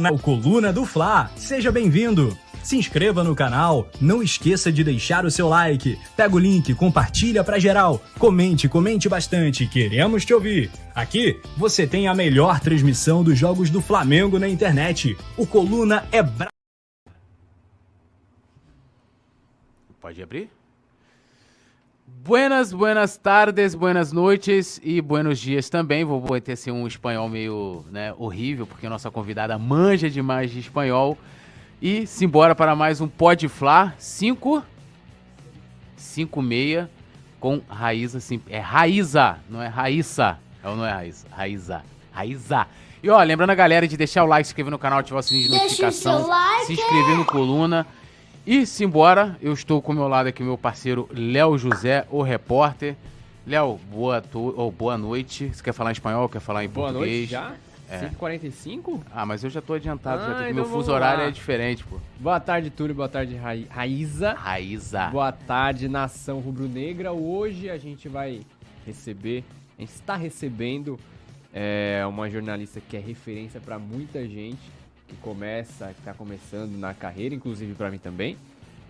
na Coluna do Fla. Seja bem-vindo. Se inscreva no canal, não esqueça de deixar o seu like. Pega o link, compartilha pra geral. Comente, comente bastante, queremos te ouvir. Aqui você tem a melhor transmissão dos jogos do Flamengo na internet. O Coluna é bra... Pode abrir? Buenas, buenas tardes, buenas noites e buenos dias também. Vou ter assim, um espanhol meio né, horrível, porque nossa convidada manja demais de espanhol. E simbora para mais um Pode Flá 5 5 6 com Raíza sim, é Raíza, não é Raíssa. É ou não é Raíza? Raíza. Raíza. E ó, lembrando a galera de deixar o like, se inscrever no canal, ativar o sininho de notificação, like. se inscrever no Coluna. E simbora, eu estou com o meu lado aqui, meu parceiro Léo José, o repórter. Léo, boa, oh, boa noite. Você quer falar em espanhol? Quer falar em boa português? Boa noite já? É. 5h45? Ah, mas eu já tô adiantado. Ah, já então meu fuso horário é diferente, pô. Boa tarde, Túlio. Boa tarde, Ra Raíza. Raíza. Boa tarde, nação rubro-negra. Hoje a gente vai receber, a gente está recebendo é, uma jornalista que é referência para muita gente que começa, que tá começando na carreira, inclusive para mim também.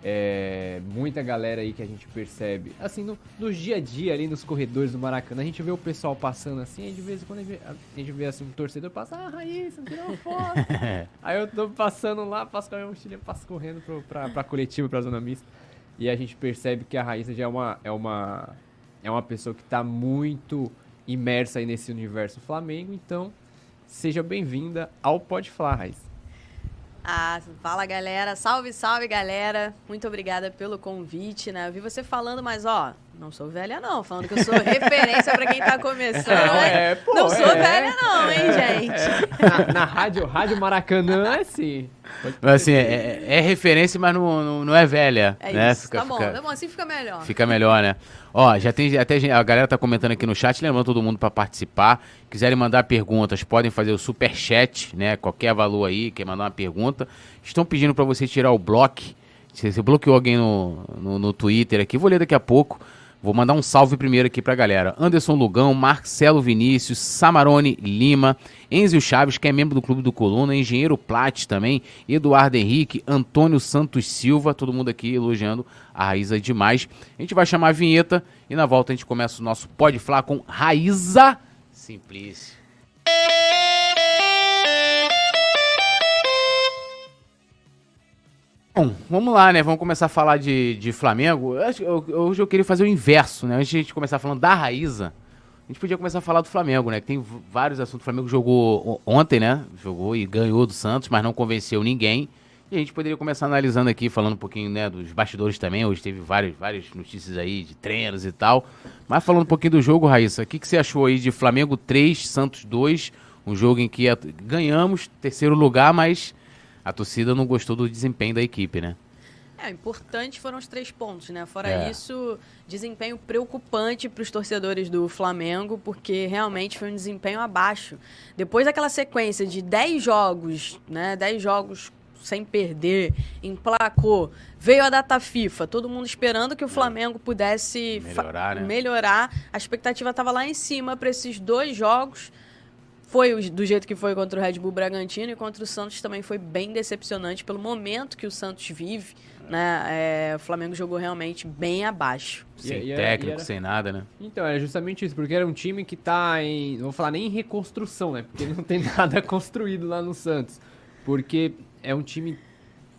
É, muita galera aí que a gente percebe, assim, no, no, dia a dia ali nos corredores do Maracanã, a gente vê o pessoal passando assim, aí de vez em quando a gente vê, a gente vê assim, um torcedor passa, ah, Raíssa, tirou uma foto. aí eu tô passando lá, passo com a minha mochilinha, passo correndo pro, pra, pra coletiva, pra zona mista, e a gente percebe que a Raíssa já é uma, é uma, é uma pessoa que tá muito imersa aí nesse universo Flamengo, então seja bem-vinda ao Pode Falar, Raíssa. Ah, fala galera, salve, salve galera. Muito obrigada pelo convite, né? Eu vi você falando, mas ó, não sou velha não, falando que eu sou referência para quem tá começando. É, pô, não sou é. velha não, hein, gente? Na, na, rádio, rádio Maracanã é assim. Assim, é, é, referência, mas não, não, não, é velha. É né? isso, fica, tá bom, fica, tá bom, assim fica melhor. Fica melhor, né? Ó, já tem até a galera tá comentando aqui no chat, lembrando todo mundo para participar. Quiserem mandar perguntas, podem fazer o super chat, né? Qualquer valor aí, quer mandar uma pergunta. Estão pedindo para você tirar o bloco. Você bloqueou alguém no, no, no Twitter aqui, vou ler daqui a pouco. Vou mandar um salve primeiro aqui pra galera. Anderson Lugão, Marcelo Vinícius, Samarone Lima, Enzio Chaves, que é membro do Clube do Coluna, Engenheiro Plat também, Eduardo Henrique, Antônio Santos Silva, todo mundo aqui elogiando a Raíza demais. A gente vai chamar a vinheta e na volta a gente começa o nosso Pode Falar com Raíza Simplício. Bom, vamos lá, né? Vamos começar a falar de, de Flamengo. Hoje eu queria fazer o inverso, né? Antes de a gente começar falando da Raíza, a gente podia começar a falar do Flamengo, né? Que tem vários assuntos. O Flamengo jogou ontem, né? Jogou e ganhou do Santos, mas não convenceu ninguém. E a gente poderia começar analisando aqui, falando um pouquinho né, dos bastidores também. Hoje teve várias, várias notícias aí de treinos e tal. Mas falando um pouquinho do jogo, Raíssa, o que, que você achou aí de Flamengo 3, Santos 2? Um jogo em que ganhamos, terceiro lugar, mas a torcida não gostou do desempenho da equipe, né? É, importante foram os três pontos, né? Fora é. isso, desempenho preocupante para os torcedores do Flamengo, porque realmente foi um desempenho abaixo. Depois daquela sequência de 10 jogos, né? 10 jogos sem perder, emplacou, veio a data FIFA, todo mundo esperando que o Flamengo pudesse melhorar, né? melhorar. A expectativa estava lá em cima para esses dois jogos foi do jeito que foi contra o Red Bull Bragantino e contra o Santos também foi bem decepcionante pelo momento que o Santos vive. Né? É, o Flamengo jogou realmente bem abaixo. Sem e, técnico, era... sem nada, né? Então, era justamente isso, porque era um time que tá em. Não vou falar nem em reconstrução, né? Porque não tem nada construído lá no Santos. Porque é um time.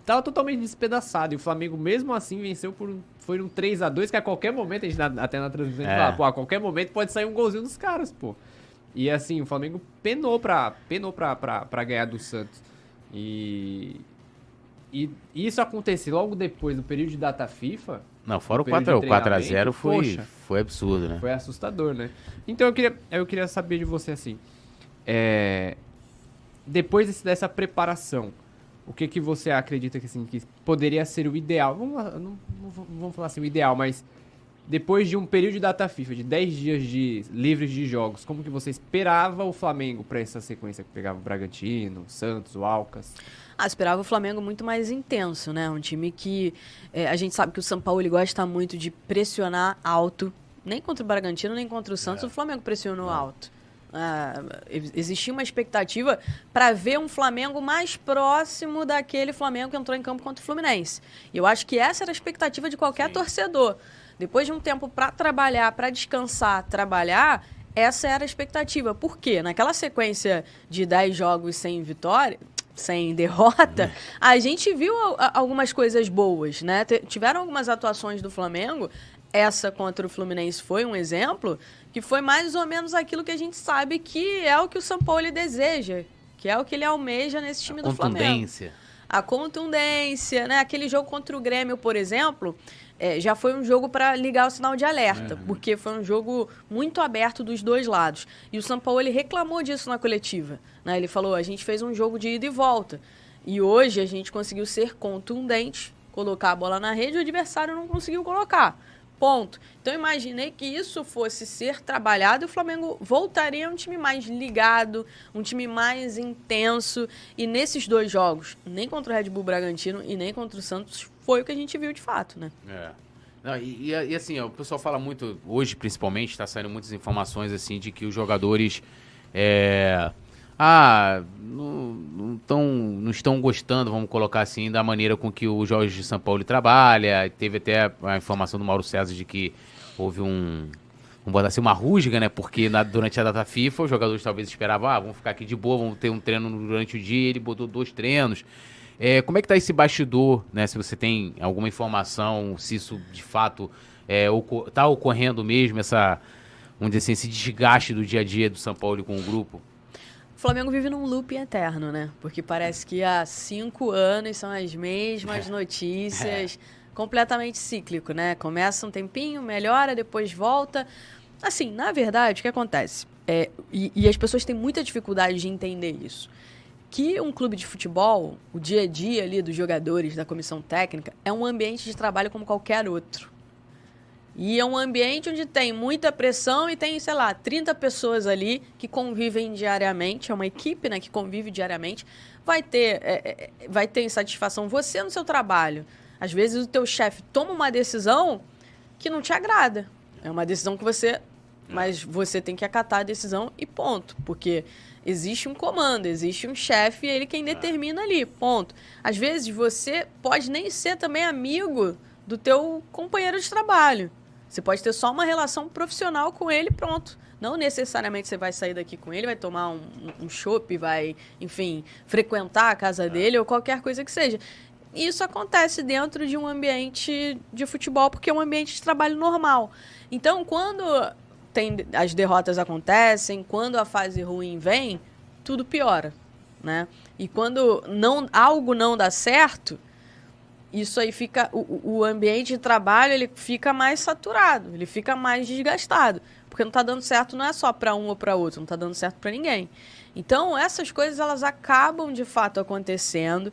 Tava totalmente despedaçado. E o Flamengo, mesmo assim, venceu por. Foi um 3 a 2 que a qualquer momento, a gente até na transmissão, é. fala, pô, a qualquer momento pode sair um golzinho dos caras, pô. E assim, o Flamengo penou pra, penou pra, pra, pra ganhar do Santos. E, e isso aconteceu logo depois do período de data FIFA. Não, fora o 4, 4 a 0 foi, poxa, foi absurdo, né? Foi assustador, né? Então eu queria, eu queria saber de você assim. É, depois desse, dessa preparação, o que, que você acredita que, assim, que poderia ser o ideal? Vamos, não, não, vamos falar assim, o ideal, mas depois de um período de data FIFA, de 10 dias de livres de jogos, como que você esperava o Flamengo para essa sequência que pegava o Bragantino, o Santos, o Alcas? Ah, esperava o Flamengo muito mais intenso, né? Um time que é, a gente sabe que o São Paulo ele gosta muito de pressionar alto. Nem contra o Bragantino, nem contra o Santos, é. o Flamengo pressionou é. alto. Ah, existia uma expectativa para ver um Flamengo mais próximo daquele Flamengo que entrou em campo contra o Fluminense. E eu acho que essa era a expectativa de qualquer Sim. torcedor. Depois de um tempo para trabalhar, para descansar, trabalhar, essa era a expectativa. Por quê? Naquela sequência de 10 jogos sem vitória, sem derrota, a gente viu algumas coisas boas, né? Tiveram algumas atuações do Flamengo. Essa contra o Fluminense foi um exemplo que foi mais ou menos aquilo que a gente sabe que é o que o São Paulo deseja, que é o que ele almeja nesse time a do Flamengo. Contundência. A contundência, né? Aquele jogo contra o Grêmio, por exemplo, é, já foi um jogo para ligar o sinal de alerta, é. porque foi um jogo muito aberto dos dois lados. E o São Paulo ele reclamou disso na coletiva. Né? Ele falou: a gente fez um jogo de ida e volta. E hoje a gente conseguiu ser contundente, colocar a bola na rede e o adversário não conseguiu colocar. Ponto. Então imaginei que isso fosse ser trabalhado e o Flamengo voltaria um time mais ligado, um time mais intenso. E nesses dois jogos, nem contra o Red Bull Bragantino e nem contra o Santos, foi o que a gente viu de fato, né? É. Não, e, e, assim, o pessoal fala muito, hoje principalmente, está saindo muitas informações assim de que os jogadores. É, ah, não, não, tão, não estão gostando, vamos colocar assim, da maneira com que o Jorge de São Paulo trabalha. Teve até a informação do Mauro César de que houve um. Vamos botar assim, uma rusga, né? Porque na, durante a data FIFA, os jogadores talvez esperavam, ah, vamos ficar aqui de boa, vamos ter um treino durante o dia. Ele botou dois treinos. É, como é que tá esse bastidor, né? Se você tem alguma informação, se isso de fato é, ocor tá ocorrendo mesmo, essa, vamos dizer assim, esse desgaste do dia a dia do São Paulo com o grupo? O Flamengo vive num loop eterno, né? Porque parece que há cinco anos são as mesmas é. notícias, é. completamente cíclico, né? Começa um tempinho, melhora, depois volta. Assim, na verdade, o que acontece? É, e, e as pessoas têm muita dificuldade de entender isso. Que um clube de futebol, o dia a dia ali dos jogadores, da comissão técnica, é um ambiente de trabalho como qualquer outro. E é um ambiente onde tem muita pressão e tem, sei lá, 30 pessoas ali que convivem diariamente, é uma equipe né, que convive diariamente. Vai ter, é, é, vai ter insatisfação você no seu trabalho. Às vezes o teu chefe toma uma decisão que não te agrada. É uma decisão que você. Mas você tem que acatar a decisão e ponto. Porque existe um comando, existe um chefe e ele quem determina ali, ponto. Às vezes você pode nem ser também amigo do teu companheiro de trabalho. Você pode ter só uma relação profissional com ele pronto. Não necessariamente você vai sair daqui com ele, vai tomar um, um chopp, vai, enfim, frequentar a casa é. dele ou qualquer coisa que seja. Isso acontece dentro de um ambiente de futebol, porque é um ambiente de trabalho normal. Então, quando tem, as derrotas acontecem, quando a fase ruim vem, tudo piora. Né? E quando não, algo não dá certo, isso aí fica o, o ambiente de trabalho ele fica mais saturado, ele fica mais desgastado, porque não está dando certo não é só para um ou para outro, não está dando certo para ninguém. Então essas coisas elas acabam de fato acontecendo.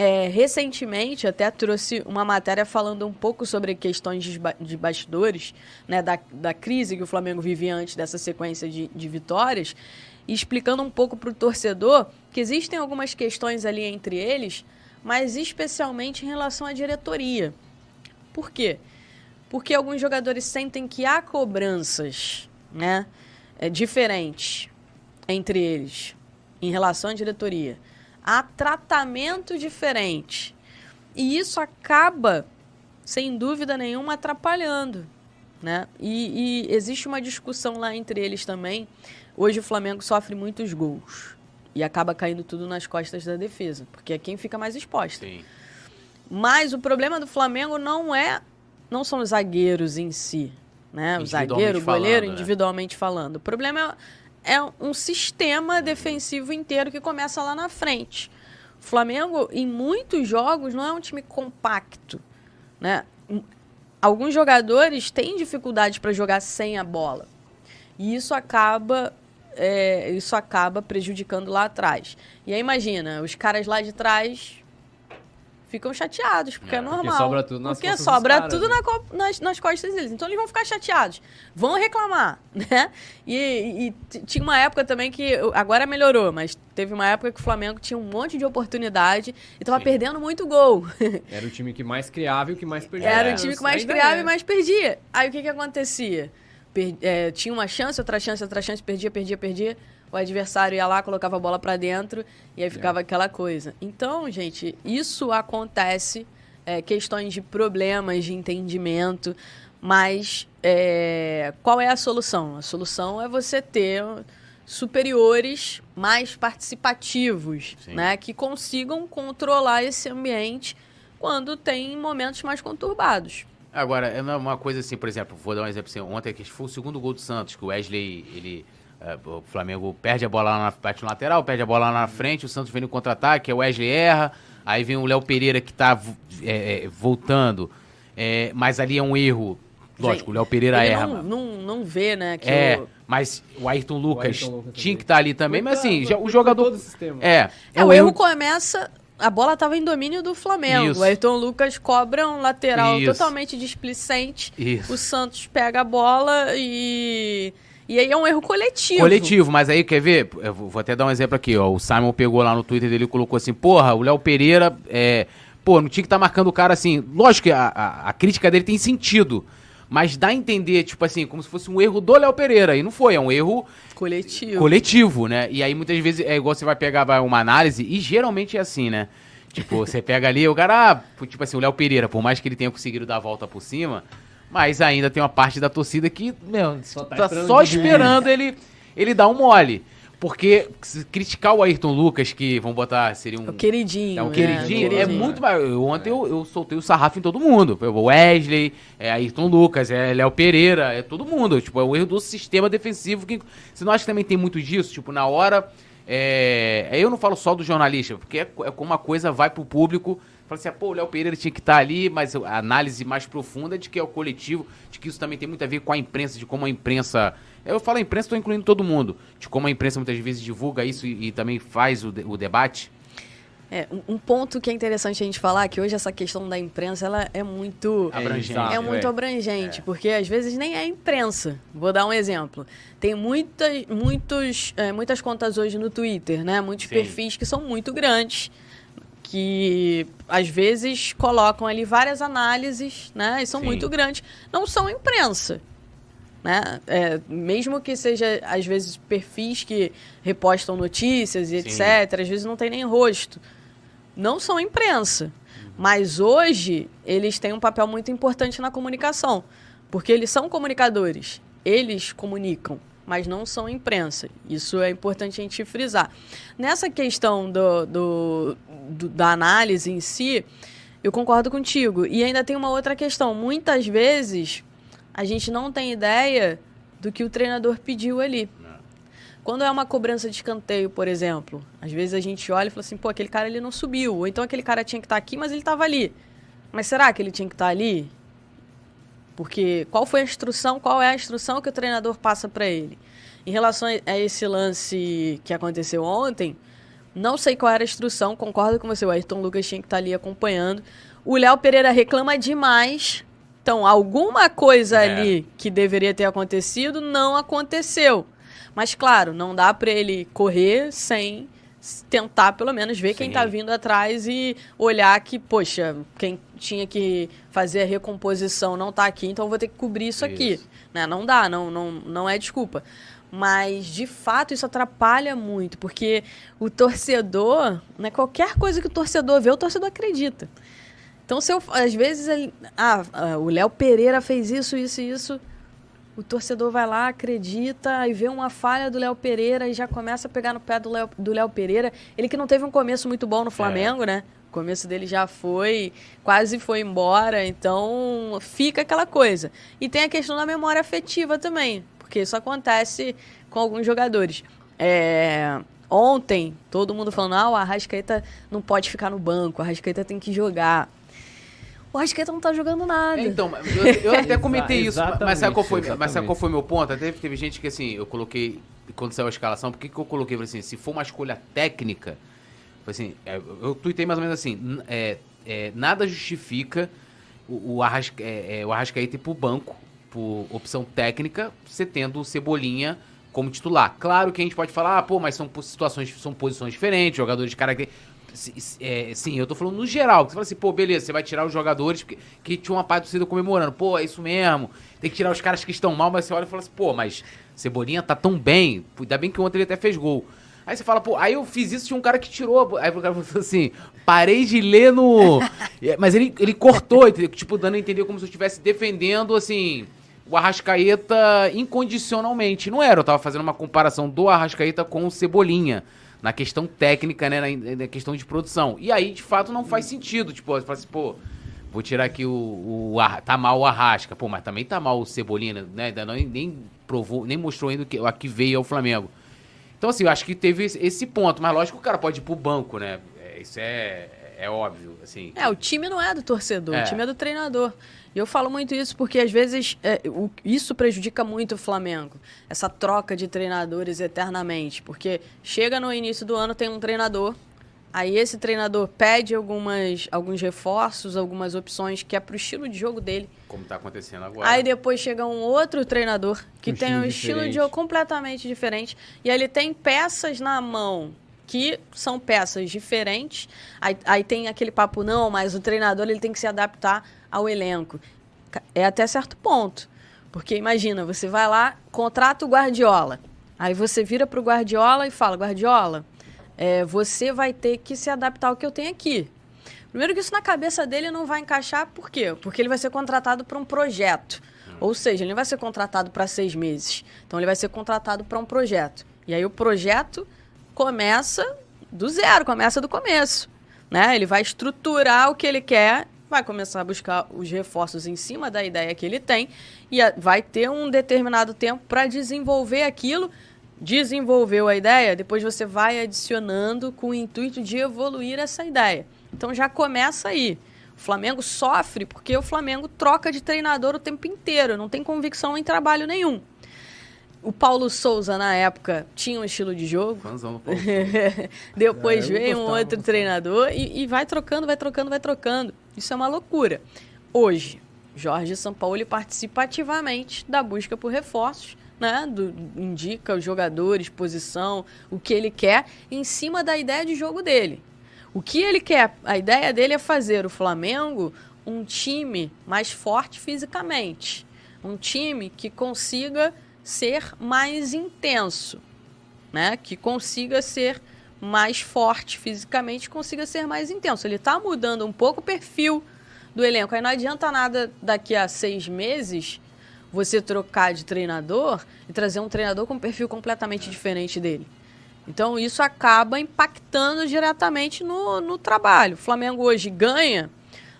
É, recentemente até trouxe uma matéria falando um pouco sobre questões de, de bastidores, né, da, da crise que o Flamengo vivia antes dessa sequência de, de vitórias, e explicando um pouco para o torcedor que existem algumas questões ali entre eles mas especialmente em relação à diretoria. Por quê? Porque alguns jogadores sentem que há cobranças né, é, diferentes entre eles em relação à diretoria. Há tratamento diferente. E isso acaba, sem dúvida nenhuma, atrapalhando. Né? E, e existe uma discussão lá entre eles também. Hoje o Flamengo sofre muitos gols. E acaba caindo tudo nas costas da defesa, porque é quem fica mais exposta. Sim. Mas o problema do Flamengo não é não são os zagueiros em si, né? O zagueiro, o goleiro, falando, individualmente é. falando. O problema é, um sistema defensivo inteiro que começa lá na frente. O Flamengo, em muitos jogos, não é um time compacto, né? Alguns jogadores têm dificuldade para jogar sem a bola. E isso acaba é, isso acaba prejudicando lá atrás. E aí imagina, os caras lá de trás ficam chateados, porque é, é normal. Porque sobra tudo nas porque sobra caras, tudo né? na, nas, nas costas deles. Então eles vão ficar chateados. Vão reclamar, né? E, e, tinha uma época também que. Agora melhorou, mas teve uma época que o Flamengo tinha um monte de oportunidade e tava Sim. perdendo muito gol. Era o time que mais criava e o que mais perdia. Era o time que mais criava é. e mais perdia. Aí o que que acontecia? per- é, tinha uma chance, outra chance, outra chance, perdia, perdia, perdia. O adversário ia lá, colocava a bola pra dentro e aí ficava aquela coisa. Então, gente, isso acontece, é, questões de problemas de entendimento, mas é, qual é a solução? A solução é você ter superiores mais participativos, Sim. né, que consigam controlar esse ambiente quando tem momentos mais conturbados. Agora, é uma- coisa assim, por exemplo, vou dar um exemplo assim, ontem que foi o segundo gol do Santos, que o Wesley, ele, é, o Flamengo perde a bola lá na no lateral, perde a bola lá na frente, o Santos vem no contra-ataque, o Wesley erra, aí vem o Léo Pereira que tá é, é, voltando, é, mas ali é um erro, lógico, o Léo Pereira Ele erra. não, não, não vê, né, que É, o- mas o Ayrton Lucas, Ayrton Lucas tinha que estar ali também, mas assim, já- o jogador... Todo o sistema. É, É, o erro começa. A bola estava em domínio do Flamengo. Isso. O Ayrton Lucas cobra um lateral Isso. totalmente displicente. Isso. O Santos pega a bola e. E aí é um erro coletivo. Coletivo, mas aí, quer ver? Eu vou até dar um exemplo aqui, ó. O Simon pegou lá no Twitter dele e colocou assim, porra, o Léo Pereira, é... Pô, não tinha que estar marcando o cara assim. Lógico que a, a, a crítica dele tem sentido, mas dá a entender, tipo assim, como se fosse um erro do Léo Pereira. E não foi, é um erro Coletivo. coletivo, né? E aí muitas vezes é igual você vai pegar vai, uma análise, e geralmente é assim, né? Tipo, você pega ali, o cara, ah, tipo assim, o Léo Pereira, por mais que ele tenha conseguido dar a volta por cima, mas ainda tem uma parte da torcida que, meu, Só tá tá, esperando só esperando ele, ele dar um mole. Porque se criticar o Ayrton Lucas, que vamos botar, seria um. O queridinho. É um né? queridinho, é, O muito mais. eu- Ontem eu, eu soltei o sarrafo em todo mundo. O Wesley, é Ayrton Lucas, é Léo Pereira, é todo mundo. Tipo, é o erro do sistema defensivo. Que, você não acha que também tem muito disso? Tipo, na hora. É, aí eu não falo só do jornalista, porque é, é como uma coisa vai pro público. Fala assim, ah, pô, o Léo Pereira tinha que estar ali, mas a análise mais profunda é de que é o coletivo, de que isso também tem muito a ver com a imprensa, de como a imprensa. Eu falo a imprensa, estou incluindo todo mundo. De como a imprensa muitas vezes divulga isso e, e também faz o, de- o debate. É, um- um ponto que é interessante a gente falar é que hoje essa questão da imprensa ela é muito Abrangente. exato. é muito é. abrangente, porque às vezes nem é imprensa. Vou dar um exemplo. Tem muitas, muitos, é, muitas contas hoje no Twitter, né? Muitos Sim. perfis que são muito grandes, que às vezes colocam ali várias análises, né? E são Sim. muito grandes. Não são imprensa. Né? É, mesmo que seja, às vezes, perfis que repostam notícias e Sim. etc., às vezes não tem nem rosto. Não são imprensa. Mas hoje, eles têm um papel muito importante na comunicação. Porque eles são comunicadores. Eles comunicam, mas não são imprensa. Isso é importante a gente frisar. Nessa questão do, do- do- da análise em si, eu concordo contigo. E ainda tem uma outra questão. Muitas vezes, a gente não tem ideia do que o treinador pediu ali. Quando é uma cobrança de escanteio, por exemplo, às vezes a gente olha e fala assim, pô, aquele cara ele não subiu. Ou então aquele cara tinha que estar aqui, mas ele estava ali. Mas será que ele tinha que estar ali? Porque qual foi a instrução, qual é a instrução que o treinador passa para ele? Em relação a esse lance que aconteceu ontem, não sei qual era a instrução, concordo com você, o Ayrton Lucas tinha que estar ali acompanhando. O Léo Pereira reclama demais. Então, alguma coisa É. ali que deveria ter acontecido não aconteceu. Mas, claro, não dá para ele correr sem tentar, pelo menos, ver quem Sim. tá vindo atrás e olhar que, poxa, quem tinha que fazer a recomposição não tá aqui, então vou ter que cobrir isso, aqui. Isso. Né? Não dá, não, não, não é desculpa. Mas, de fato, isso atrapalha muito, porque o torcedor, né, qualquer coisa que o torcedor vê, o torcedor acredita. Então, se eu, às vezes, ele, ah, ah, o Léo Pereira fez isso, isso e isso, o torcedor vai lá, acredita, e vê uma falha do Léo Pereira e já começa a pegar no pé do Léo, do Léo Pereira. Ele que não teve um começo muito bom no Flamengo, né? O começo dele já foi, quase foi embora, então fica aquela coisa. E tem a questão da memória afetiva também, porque isso acontece com alguns jogadores. É, ontem, todo mundo falando, ah, o Arrascaeta não pode ficar no banco, o Arrascaeta tem que jogar. O Arrascaeta não tá jogando nada. Então, eu, eu até comentei isso, mas- sabe, qual foi, Exatamente, mas sabe qual foi meu ponto? Até teve gente que assim, eu coloquei, quando saiu a escalação, por que, que eu coloquei Falei assim, se for uma escolha técnica, foi assim, é, eu eu tuitei mais ou menos assim, é, é, nada justifica o, o, Arrasca, é, é, o Arrascaeta ir pro banco, por opção técnica, você tendo o Cebolinha como titular. Claro que a gente pode falar, ah, pô, mas são situações, são posições diferentes, jogadores de características. É, sim, eu tô falando no geral. Você fala assim, pô, beleza, você vai tirar os jogadores que, que tinha uma parte do torcida comemorando. Pô, é isso mesmo. Tem que tirar os caras que estão mal, mas você olha e fala assim, pô, mas Cebolinha tá tão bem. Ainda bem que ontem ele até fez gol. Aí você fala, pô, aí eu fiz isso, tinha um cara que tirou. Aí o cara falou assim, parei de ler no. Mas ele, ele cortou, entendeu? Tipo, dando a entender como se eu estivesse defendendo, assim, o Arrascaeta incondicionalmente. Não era, eu tava fazendo uma comparação do Arrascaeta com o Cebolinha. Na questão técnica, né? Na, na questão de produção. E aí, de fato, não faz sentido. Tipo, você fala assim, pô, vou tirar aqui o. o, o tá mal o Arrasca. Pô, mas também tá mal o Cebolinha, né? Ainda não, nem provou, nem mostrou ainda que, a que veio ao Flamengo. Então, assim, eu acho que teve esse ponto. Mas lógico que o cara pode ir pro banco, né? É, isso é, é óbvio, assim. É, o time não é do torcedor, é. o time é do treinador. E eu falo muito isso porque, às vezes, é, o, isso prejudica muito o Flamengo. Essa troca de treinadores eternamente. Porque chega no início do ano, tem um treinador Aí esse treinador pede algumas, alguns reforços, algumas opções que é pro estilo de jogo dele. Como tá acontecendo agora. Aí depois chega um outro treinador que um tem um estilo de jogo completamente diferente. E aí ele tem peças na mão que são peças diferentes. Aí, aí tem aquele papo, não, mas o treinador ele tem que se adaptar ao elenco. É até certo ponto. Porque imagina, você vai lá, contrata o Guardiola. Aí você vira pro Guardiola e fala, Guardiola, é, você vai ter que se adaptar ao que eu tenho aqui. Primeiro que isso na cabeça dele não vai encaixar, por quê? Porque ele vai ser contratado para um projeto. Ou seja, ele não vai ser contratado para seis meses. Então ele vai ser contratado para um projeto. E aí o projeto começa do zero, começa do começo. Né? Ele vai estruturar o que ele quer, vai começar a buscar os reforços em cima da ideia que ele tem e vai ter um determinado tempo para desenvolver aquilo desenvolveu a ideia, depois você vai adicionando com o intuito de evoluir essa ideia. Então já começa aí. O Flamengo sofre porque o Flamengo troca de treinador o tempo inteiro, não tem convicção em trabalho nenhum. O Paulo Souza, na época, tinha um estilo de jogo. Depois é, veio um outro treinador e, e vai trocando, vai trocando, vai trocando. Isso é uma loucura. Hoje, Jorge Sampaoli participa ativamente da busca por reforços né? Do, indica os jogadores, posição, o que ele quer, em cima da ideia de jogo dele. O que ele quer, a ideia dele é fazer o Flamengo um time mais forte fisicamente. Um time que consiga ser mais intenso, né? Que consiga ser mais forte fisicamente, consiga ser mais intenso. Ele está mudando um pouco o perfil do elenco. Aí não adianta nada daqui a seis meses você trocar de treinador e trazer um treinador com um perfil completamente diferente dele. Então isso acaba impactando diretamente no, no trabalho. O Flamengo hoje ganha,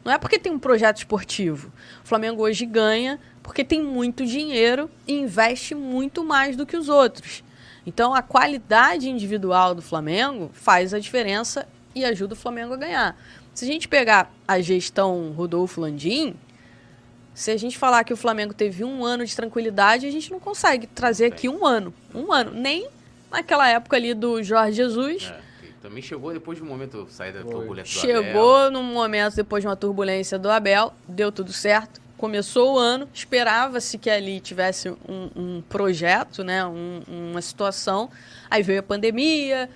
não é porque tem um projeto esportivo. O Flamengo hoje ganha porque tem muito dinheiro e investe muito mais do que os outros. Então a qualidade individual do Flamengo faz a diferença e ajuda o Flamengo a ganhar. Se a gente pegar a gestão Rodolfo Landim, se a gente falar que o Flamengo teve um ano de tranquilidade, a gente não consegue trazer aqui um ano. Um ano. Nem naquela época ali do Jorge Jesus. É, também chegou depois de um momento sair da turbulência do Abel. Chegou num momento depois de uma turbulência do Abel, deu tudo certo. Começou o ano, esperava-se que ali tivesse um, um projeto, né, um, uma situação. Aí veio a pandemia,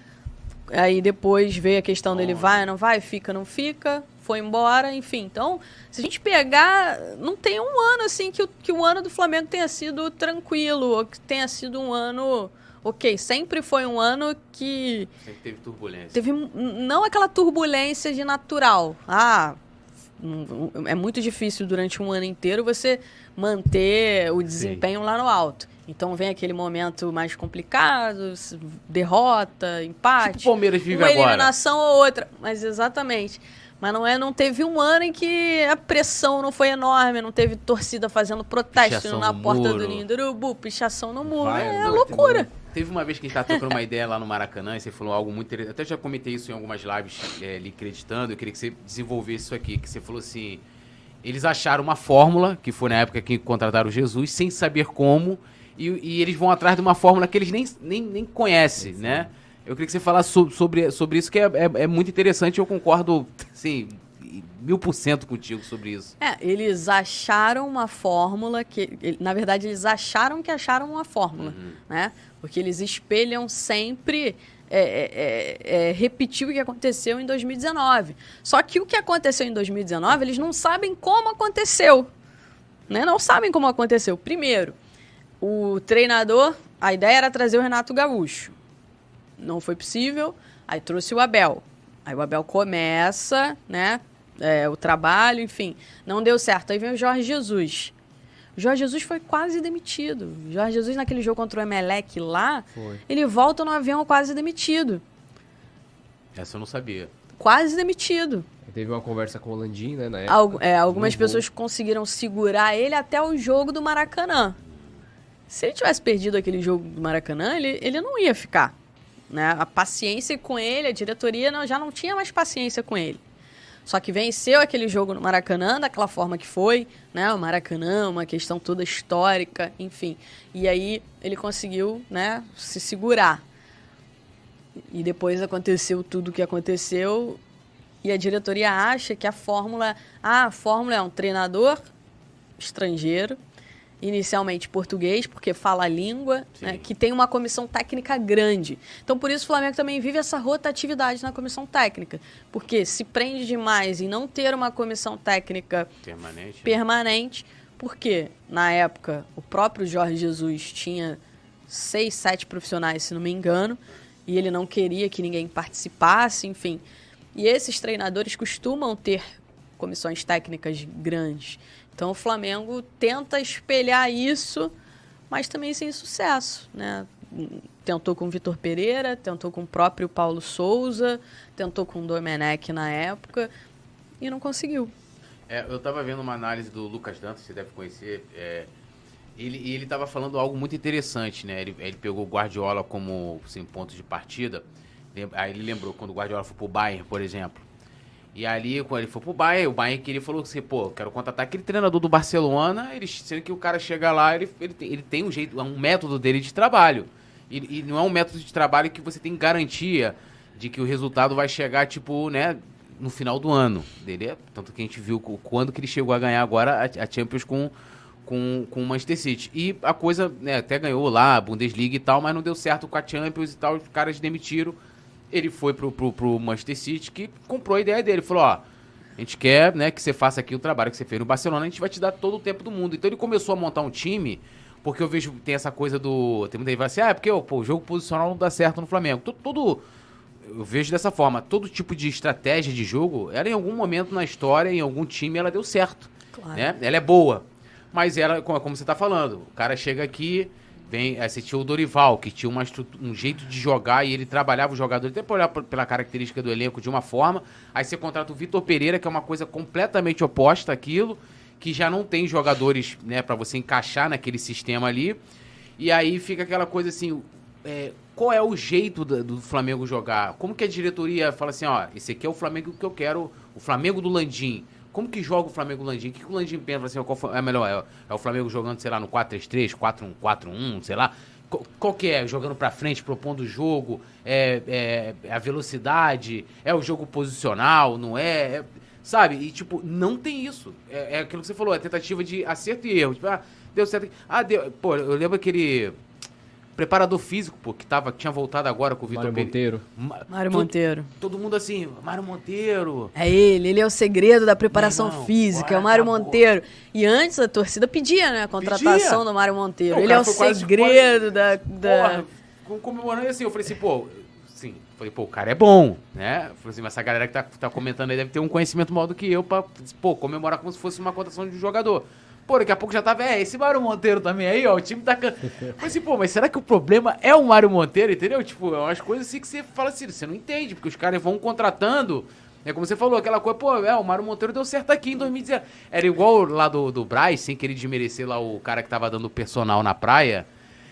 aí depois veio a questão dele vai, não vai, fica, não fica foi embora, enfim. Então, se a gente pegar, não tem um ano assim que o, que o ano do Flamengo tenha sido tranquilo, ou que tenha sido um ano. Ok, sempre foi um ano que. Sempre teve turbulência. Teve não aquela turbulência de natural. Ah, é muito difícil durante um ano inteiro você manter o desempenho Sim. lá no alto. Então vem aquele momento mais complicado, derrota, empate. Tipo Palmeiras vive uma agora. eliminação ou outra. Mas exatamente. Mas não é, não teve um ano em que a pressão não foi enorme, não teve torcida fazendo protesto pichação na porta muro. do Ninho do Urubu, pichação no muro. Vai, é loucura. Teve uma vez que a gente tava trocando uma ideia lá no Maracanã e você falou algo muito interessante. Até já comentei isso em algumas lives é, lhe acreditando. Eu queria que você desenvolvesse isso aqui. Que você falou assim: eles acharam uma fórmula, que foi na época que contrataram Jesus, sem saber como, e, e eles vão atrás de uma fórmula que eles nem, nem, nem conhecem, né? Eu queria que você falasse sobre, sobre isso, que é, é, é muito interessante. Eu concordo, assim, mil por cento contigo sobre isso. É, eles acharam uma fórmula que. Na verdade, eles acharam que acharam uma fórmula, uhum. né? Porque eles espelham sempre é, é, é, é, repetir o que aconteceu em 2019. Só que o que aconteceu em 2019, eles não sabem como aconteceu. Né? Não sabem como aconteceu. Primeiro, o treinador, a ideia era trazer o Renato Gaúcho. Não foi possível, aí trouxe o Abel. Aí o Abel começa, né? É, o trabalho, enfim, não deu certo. Aí vem o Jorge Jesus. Jorge Jesus foi quase demitido. O Jorge Jesus, naquele jogo contra o Emelec lá, foi. ele volta no avião quase demitido. Essa eu não sabia. Quase demitido. Teve uma conversa com o Landim, né, na época. Algu é, algumas pessoas conseguiram segurar ele até o jogo do Maracanã. Se ele tivesse perdido aquele jogo do Maracanã, ele, ele não ia ficar. Né? A paciência com ele, a diretoria não, já não tinha mais paciência com ele. Só que venceu aquele jogo no Maracanã daquela forma que foi, né? O Maracanã, uma questão toda histórica, enfim. E aí ele conseguiu, né, se segurar. E depois aconteceu tudo o que aconteceu. E a diretoria acha que a fórmula, ah, a fórmula é um treinador estrangeiro inicialmente português, porque fala a língua, né, que tem uma comissão técnica grande. Então, por isso, o Flamengo também vive essa rotatividade na comissão técnica. Porque se prende demais em não ter uma comissão técnica permanente, né? permanente porque, na época, o próprio Jorge Jesus tinha seis, sete profissionais, se não me engano, e ele não queria que ninguém participasse, enfim. E esses treinadores costumam ter comissões técnicas grandes. Então o Flamengo tenta espelhar isso, mas também sem sucesso, né? Tentou com o Vitor Pereira, tentou com o próprio Paulo Souza, tentou com o Domenech na época e não conseguiu. É, eu estava vendo uma análise do Lucas Dantas, você deve conhecer. É, ele ele estava falando algo muito interessante, né? Ele, ele pegou o Guardiola como assim, ponto de partida. Aí ele lembrou quando o Guardiola foi pro Bayern, por exemplo. E ali, quando ele foi pro Bayern, o Bayern queria falou assim, pô, quero contratar aquele treinador do Barcelona, ele, sendo que o cara chega lá, ele, ele, tem, ele tem um jeito, um método dele de trabalho. E, e, não é um método de trabalho que você tem garantia de que o resultado vai chegar, tipo, né, no final do ano. Dele é, tanto que a gente viu quando que ele chegou a ganhar agora a, a Champions com, com, com o Manchester City. E a coisa, né, até ganhou lá, a Bundesliga e tal, mas não deu certo com a Champions e tal, os caras demitiram ele foi pro, pro, pro Manchester City, que comprou a ideia dele. Falou, ó, a gente quer né, que você faça aqui o trabalho que você fez no Barcelona, a gente vai te dar todo o tempo do mundo. Então ele começou a montar um time, porque eu vejo, tem essa coisa do... Tem muita gente que fala assim, ah, é porque pô, o jogo posicional não dá certo no Flamengo. Todo, todo, eu vejo dessa forma, todo tipo de estratégia de jogo, ela em algum momento na história, em algum time, ela deu certo. Claro. Né? Ela é boa. Mas ela, como você está falando, o cara chega aqui Vem, você tinha o Dorival, que tinha uma um jeito de jogar e ele trabalhava o jogador, até por olhar pela característica do elenco de uma forma. Aí você contrata o Vitor Pereira, que é uma coisa completamente oposta àquilo, que já não tem jogadores né, para você encaixar naquele sistema ali. E aí fica aquela coisa assim: é, qual é o jeito do, do, Flamengo jogar? Como que a diretoria fala assim: ó, esse aqui é o Flamengo que eu quero, o Flamengo do Landim. Como que joga o Flamengo Landim? O que, que o Landim pensa? Assim, qual é melhor? É, é, o Flamengo jogando, sei lá, no 4-3-3, 4-1-4-1, sei lá. Qual, qual, que é? Jogando pra frente, propondo o jogo? É, é, é, a velocidade? É o jogo posicional? Não é? é sabe? E, tipo, não tem isso. É, é, aquilo que você falou, é tentativa de acerto e erro. Tipo, ah, deu certo. Ah, deu. Pô, eu lembro aquele preparador físico, pô, que, tava, que tinha voltado agora com o Vitor Monteiro. Ma Mário todo, Monteiro. Todo mundo assim, Mário Monteiro. É ele, ele é o segredo da preparação irmão, física, é o Mário Monteiro. E antes a torcida pedia, né, a contratação pedia. do Mário Monteiro. Não, ele é o segredo da... da... Porra, comemorando assim, eu falei assim, pô, sim, falei, pô, o cara é bom, né? Falei assim, mas essa galera que tá, tá comentando aí deve ter um conhecimento maior do que eu pra, pô, comemorar como se fosse uma contratação de um jogador. Pô, daqui a pouco já tava, é, esse Mário Monteiro também aí, ó, o time tá... Mas assim, pô, mas será que o problema é o Mário Monteiro, entendeu? Tipo, é umas coisas assim que você fala assim, você não entende, porque os caras vão contratando... É como você falou, aquela coisa, pô, é, o Mário Monteiro deu certo aqui em 2019. Era igual lá do, do Braz, sem querer desmerecer lá o cara que tava dando personal na praia.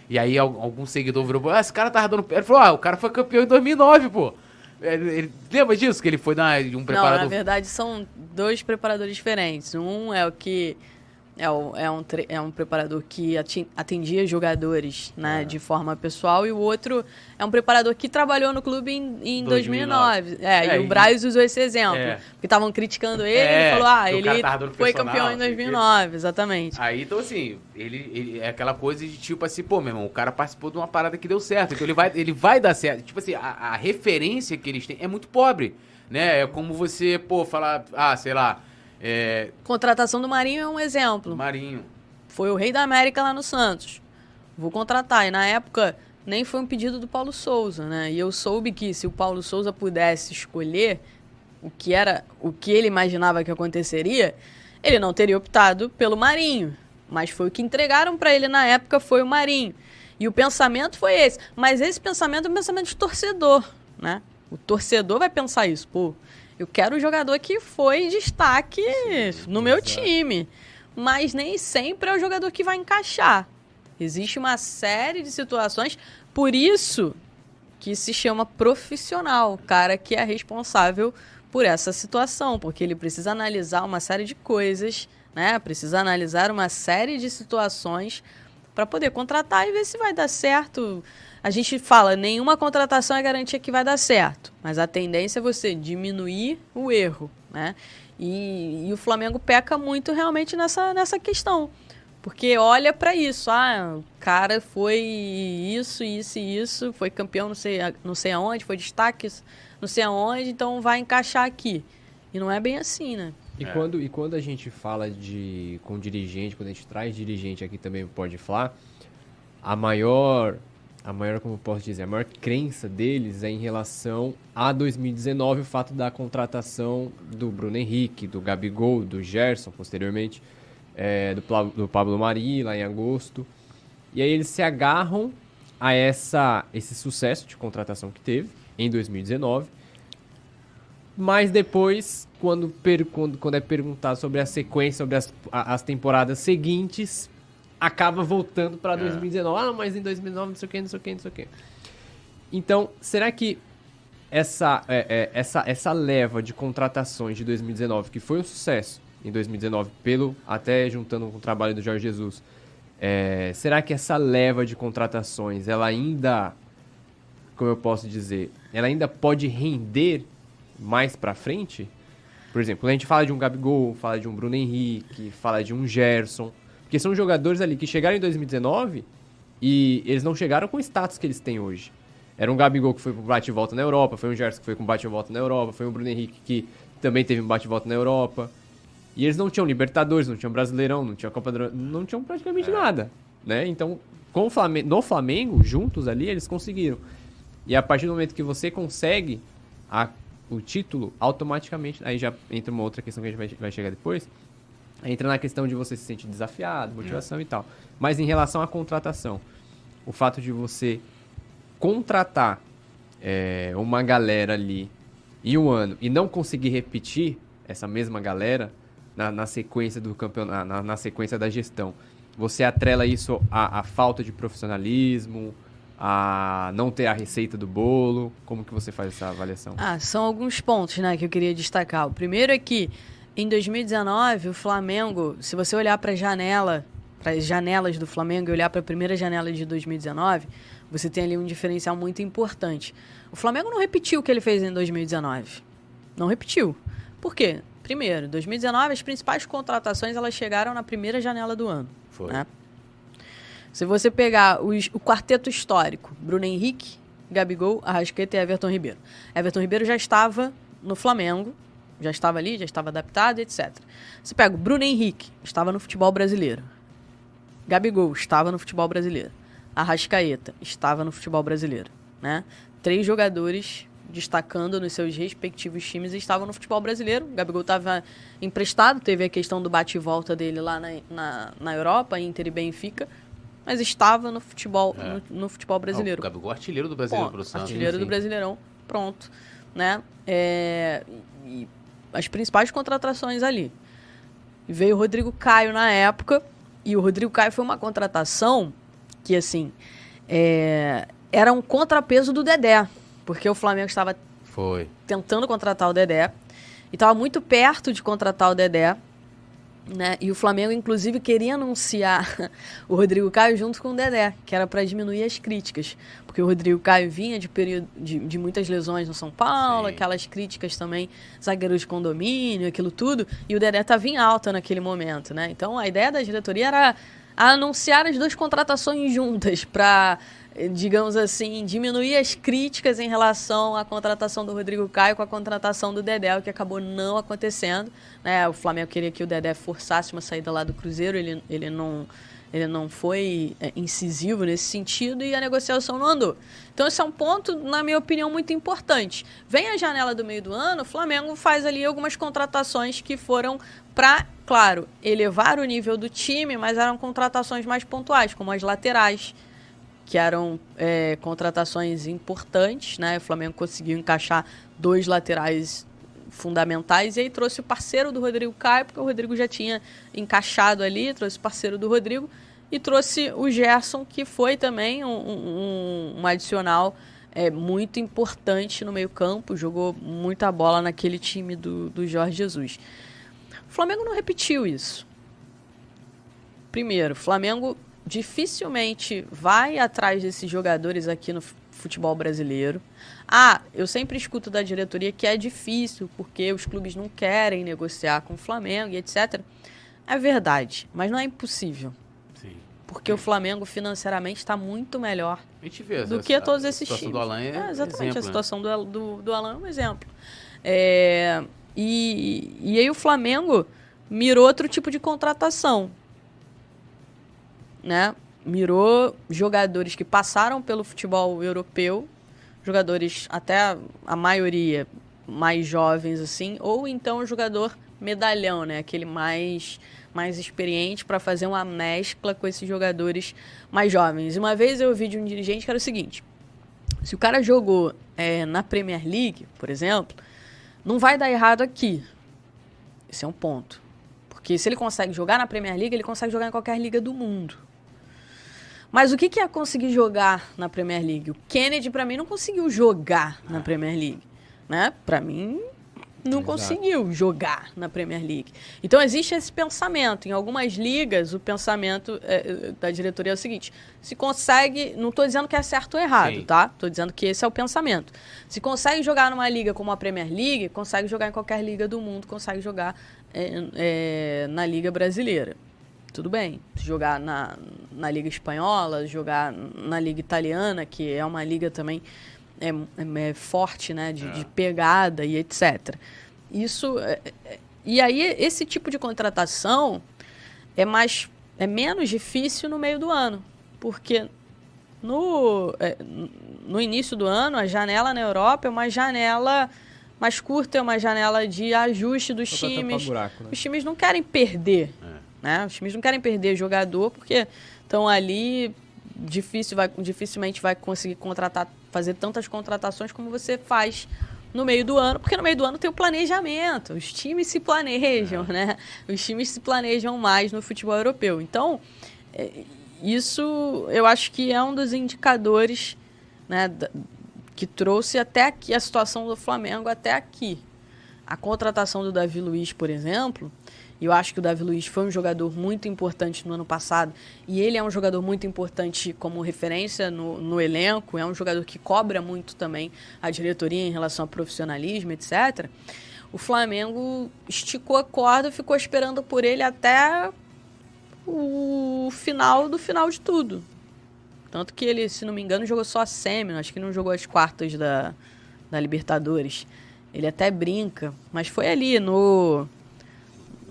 E aí algum seguidor virou, ah, esse cara tava dando... Ele falou, ah, o cara foi campeão em 2009, pô. Ele, ele, lembra disso? Que ele foi dar um preparador... Não, na verdade são dois preparadores diferentes. Um é o que É, o, é, um, é um preparador que atendia jogadores né, de forma pessoal e o outro é um preparador que trabalhou no clube em, em 2009. 2009. É, É, e o e- Braz usou esse exemplo. É. Porque estavam criticando ele É, ele falou, ah, o ele foi campeão em não sei o quê. 2009, exatamente. Aí, então, assim, ele, ele- é aquela coisa de tipo assim, pô, meu irmão, o cara participou de uma parada que deu certo, então ele vai, ele vai dar certo. Tipo assim, a, a referência que eles têm é muito pobre, né? É como você, pô, falar, ah, sei lá, é, Contratação do Marinho é um exemplo. Marinho. Foi o rei da América lá no Santos. Vou contratar. E na época nem foi um pedido do Paulo Souza, né? E eu soube que se o Paulo Souza pudesse escolher o que era, o que ele imaginava que aconteceria, ele não teria optado pelo Marinho. Mas foi o que entregaram para ele na época foi o Marinho. E o pensamento foi esse. Mas esse pensamento é um pensamento de torcedor, né? O torcedor vai pensar isso, pô. Eu quero um jogador que foi destaque no meu time. Mas nem sempre é o jogador que vai encaixar. Existe uma série de situações, por isso que se chama profissional, o cara que é responsável por essa situação, porque ele precisa analisar uma série de coisas, né? Precisa analisar uma série de situações para poder contratar e ver se vai dar certo. A gente fala, nenhuma contratação é garantia que vai dar certo, mas a tendência é você diminuir o erro, né? E, e o Flamengo peca muito realmente nessa, nessa questão. Porque olha para isso, ah, o cara foi isso, isso e isso, foi campeão não sei, não sei aonde, foi destaque não sei aonde, então vai encaixar aqui. E não é bem assim, né? E, É. quando, e quando a gente fala de com dirigente, quando a gente traz dirigente aqui também pode falar, a maior, a maior, como eu posso dizer, a maior crença deles é em relação a 2019, o fato da contratação do Bruno Henrique, do Gabigol, do Gerson, posteriormente, é, do, do Pablo Mari, lá em agosto. E aí eles se agarram a essa, esse sucesso de contratação que teve em 2019. Mas depois, quando, per- quando, quando é perguntado sobre a sequência, sobre as, as temporadas seguintes, acaba voltando para 2019. Ah, mas em 2019 não sei o que, não sei o que, não sei o que. Então, será que essa, é, é, essa, essa leva de contratações de 2019, que foi um sucesso em 2019, pelo até juntando com o trabalho do Jorge Jesus, é, será que essa leva de contratações, ela ainda, como eu posso dizer, ela ainda pode render mais pra frente? Por exemplo, quando a gente fala de um Gabigol, fala de um Bruno Henrique, fala de um Gerson, porque são jogadores ali que chegaram em 2019 e eles não chegaram com o status que eles têm hoje. Era um Gabigol que foi pro bate e volta na Europa, foi um Gerson que foi com bate e volta na Europa, foi um Bruno Henrique que também teve um bate e volta na Europa. E eles não tinham Libertadores, não tinham Brasileirão, não tinham Copa do não tinham praticamente nada, né? Então, com o Flamengo, no Flamengo, juntos ali, eles conseguiram. E a partir do momento que você consegue a- o título, automaticamente, aí já entra uma outra questão que a gente vai, vai chegar depois, entra na questão de você se sentir desafiado, motivação e tal. Mas em relação à contratação, o fato de você contratar é, uma galera ali em um ano e não conseguir repetir essa mesma galera na, na sequência do campeonato, na, na sequência da gestão, você atrela isso à, à falta de profissionalismo, a não ter a receita do bolo? Como que você faz essa avaliação? Ah, são alguns pontos, né, que eu queria destacar. O primeiro é que em 2019 o Flamengo, se você olhar para a janela, para as janelas do Flamengo e olhar para a primeira janela de 2019, você tem ali um diferencial muito importante. O Flamengo não repetiu o que ele fez em 2019. Não repetiu. Por quê? Primeiro, 2019 as principais contratações elas chegaram na primeira janela do ano. Foi. né? Se você pegar os- o quarteto histórico, Bruno Henrique, Gabigol, Arrascaeta e Everton Ribeiro. Everton Ribeiro já estava no Flamengo, já estava ali, já estava adaptado, etc. Você pega o Bruno Henrique, estava no futebol brasileiro. Gabigol estava no futebol brasileiro. Arrascaeta estava no futebol brasileiro, né? Três jogadores destacando nos seus respectivos times estavam no futebol brasileiro. O Gabigol estava emprestado, teve a questão do bate e volta dele lá na, na, na Europa, Inter e Benfica, mas estava no futebol, no, no futebol brasileiro. Ah, o Gabigol artilheiro do Brasileiro Ponto. pro Santos. Artilheiro Sim, do sim. Brasileirão, pronto. Né? É, e as principais contratações ali. Veio o Rodrigo Caio na época, e o Rodrigo Caio foi uma contratação que, assim, é, era um contrapeso do Dedé, porque o Flamengo estava Foi. tentando contratar o Dedé e estava muito perto de contratar o Dedé. Né? E o Flamengo, inclusive, queria anunciar o Rodrigo Caio junto com o Dedé, que era para diminuir as críticas. Porque o Rodrigo Caio vinha de período de, de muitas lesões no São Paulo, Sim. aquelas críticas também, zagueiro de condomínio, aquilo tudo, e o Dedé estava em alta naquele momento, né? Então a ideia da diretoria era anunciar as duas contratações juntas para digamos assim, diminuir as críticas em relação à contratação do Rodrigo Caio com a contratação do Dedé, o que acabou não acontecendo. Né? O Flamengo queria que o Dedé forçasse uma saída lá do Cruzeiro, ele, ele não ele não foi é, incisivo nesse sentido e a negociação não andou. Então esse é um ponto, na minha opinião, muito importante. Vem a janela do meio do ano, o Flamengo faz ali algumas contratações que foram para, claro, elevar o nível do time, mas eram contratações mais pontuais, como as laterais, que eram é, contratações importantes, né? O Flamengo conseguiu encaixar dois laterais fundamentais e aí trouxe o parceiro do Rodrigo Caio, porque o Rodrigo já tinha encaixado ali, trouxe o parceiro do Rodrigo e trouxe o Gerson, que foi também um, um, um adicional é, muito importante no meio-campo, jogou muita bola naquele time do, do Jorge Jesus. O Flamengo não repetiu isso. Primeiro, o Flamengo dificilmente vai atrás desses jogadores aqui no futebol brasileiro. Ah, eu sempre escuto da diretoria que é difícil porque os clubes não querem negociar com o Flamengo e etc. É verdade, mas não é impossível. Sim. Porque o Flamengo financeiramente está muito melhor do que todos esses times. Do Alan é, é exatamente, exemplo, a né? situação né? do, do, do Alan é um exemplo. É, e, e aí o Flamengo mirou outro tipo de contratação né? Mirou jogadores que passaram pelo futebol europeu, jogadores até a maioria mais jovens assim, ou então jogador medalhão, né? Aquele mais mais experiente para fazer uma mescla com esses jogadores mais jovens. Uma vez eu ouvi de um dirigente que era o seguinte: se o cara jogou é, na Premier League, por exemplo, não vai dar errado aqui. Esse é um ponto. Porque se ele consegue jogar na Premier League, ele consegue jogar em qualquer liga do mundo. Mas o que, que é conseguir jogar na Premier League? O Kennedy, para mim, não conseguiu jogar na Premier League. Né? Para mim, não Exato. conseguiu jogar na Premier League. Então existe esse pensamento. Em algumas ligas, o pensamento é, da diretoria é o seguinte: se consegue, não estou dizendo que é certo ou errado, Sim. tá? Estou dizendo que esse é o pensamento. Se consegue jogar numa liga como a Premier League, consegue jogar em qualquer liga do mundo, consegue jogar é, é, na liga brasileira tudo bem. Jogar na, na Liga Espanhola, jogar na Liga Italiana, que é uma liga também é, é, é forte, né? De, é. de, pegada e etc. Isso. É, é, e aí, esse tipo de contratação é mais. é menos difícil no meio do ano. Porque no, no início do ano, a janela na Europa é uma janela mais curta, é uma janela de ajuste dos times. Buraco, né? Os times não querem perder. Né? Os times não querem perder jogador porque estão ali, difícil, vai, dificilmente vai conseguir contratar, fazer tantas contratações como você faz no meio do ano, porque no meio do ano tem o planejamento, os times se planejam, é. né? Os times se planejam mais no futebol europeu. Então, é, isso eu acho que é um dos indicadores né, que trouxe até aqui a situação do Flamengo até aqui. A contratação do Davi Luiz, por exemplo, e eu acho que o Davi Luiz foi um jogador muito importante no ano passado. E ele é um jogador muito importante como referência no, no elenco. É um jogador que cobra muito também a diretoria em relação ao profissionalismo, etc. O Flamengo esticou a corda, ficou esperando por ele até o final do final de tudo. Tanto que ele, se não me engano, jogou só a semi, acho que não jogou as quartas da, da Libertadores. Ele até brinca, mas foi ali no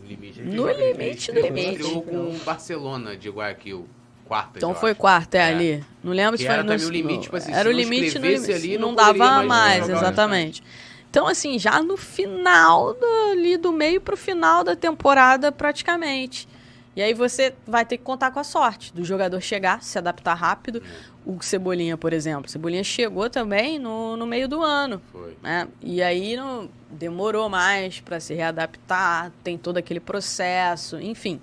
limite. No limite do limite. Com o Barcelona de Guayaquil. Quarta, então foi quarta, é, é, ali. Não lembro se foi no, o limite, tipo assim, Era o limite no limite. Ali, não, não dava mais, mais exatamente. Então, assim, já no final do, ali do meio pro final da temporada, praticamente. E aí você vai ter que contar com a sorte do jogador chegar, se adaptar rápido. O Cebolinha, por exemplo. Cebolinha chegou também no, no meio do ano. Foi. Né? E aí não, demorou mais para se readaptar, tem todo aquele processo, enfim.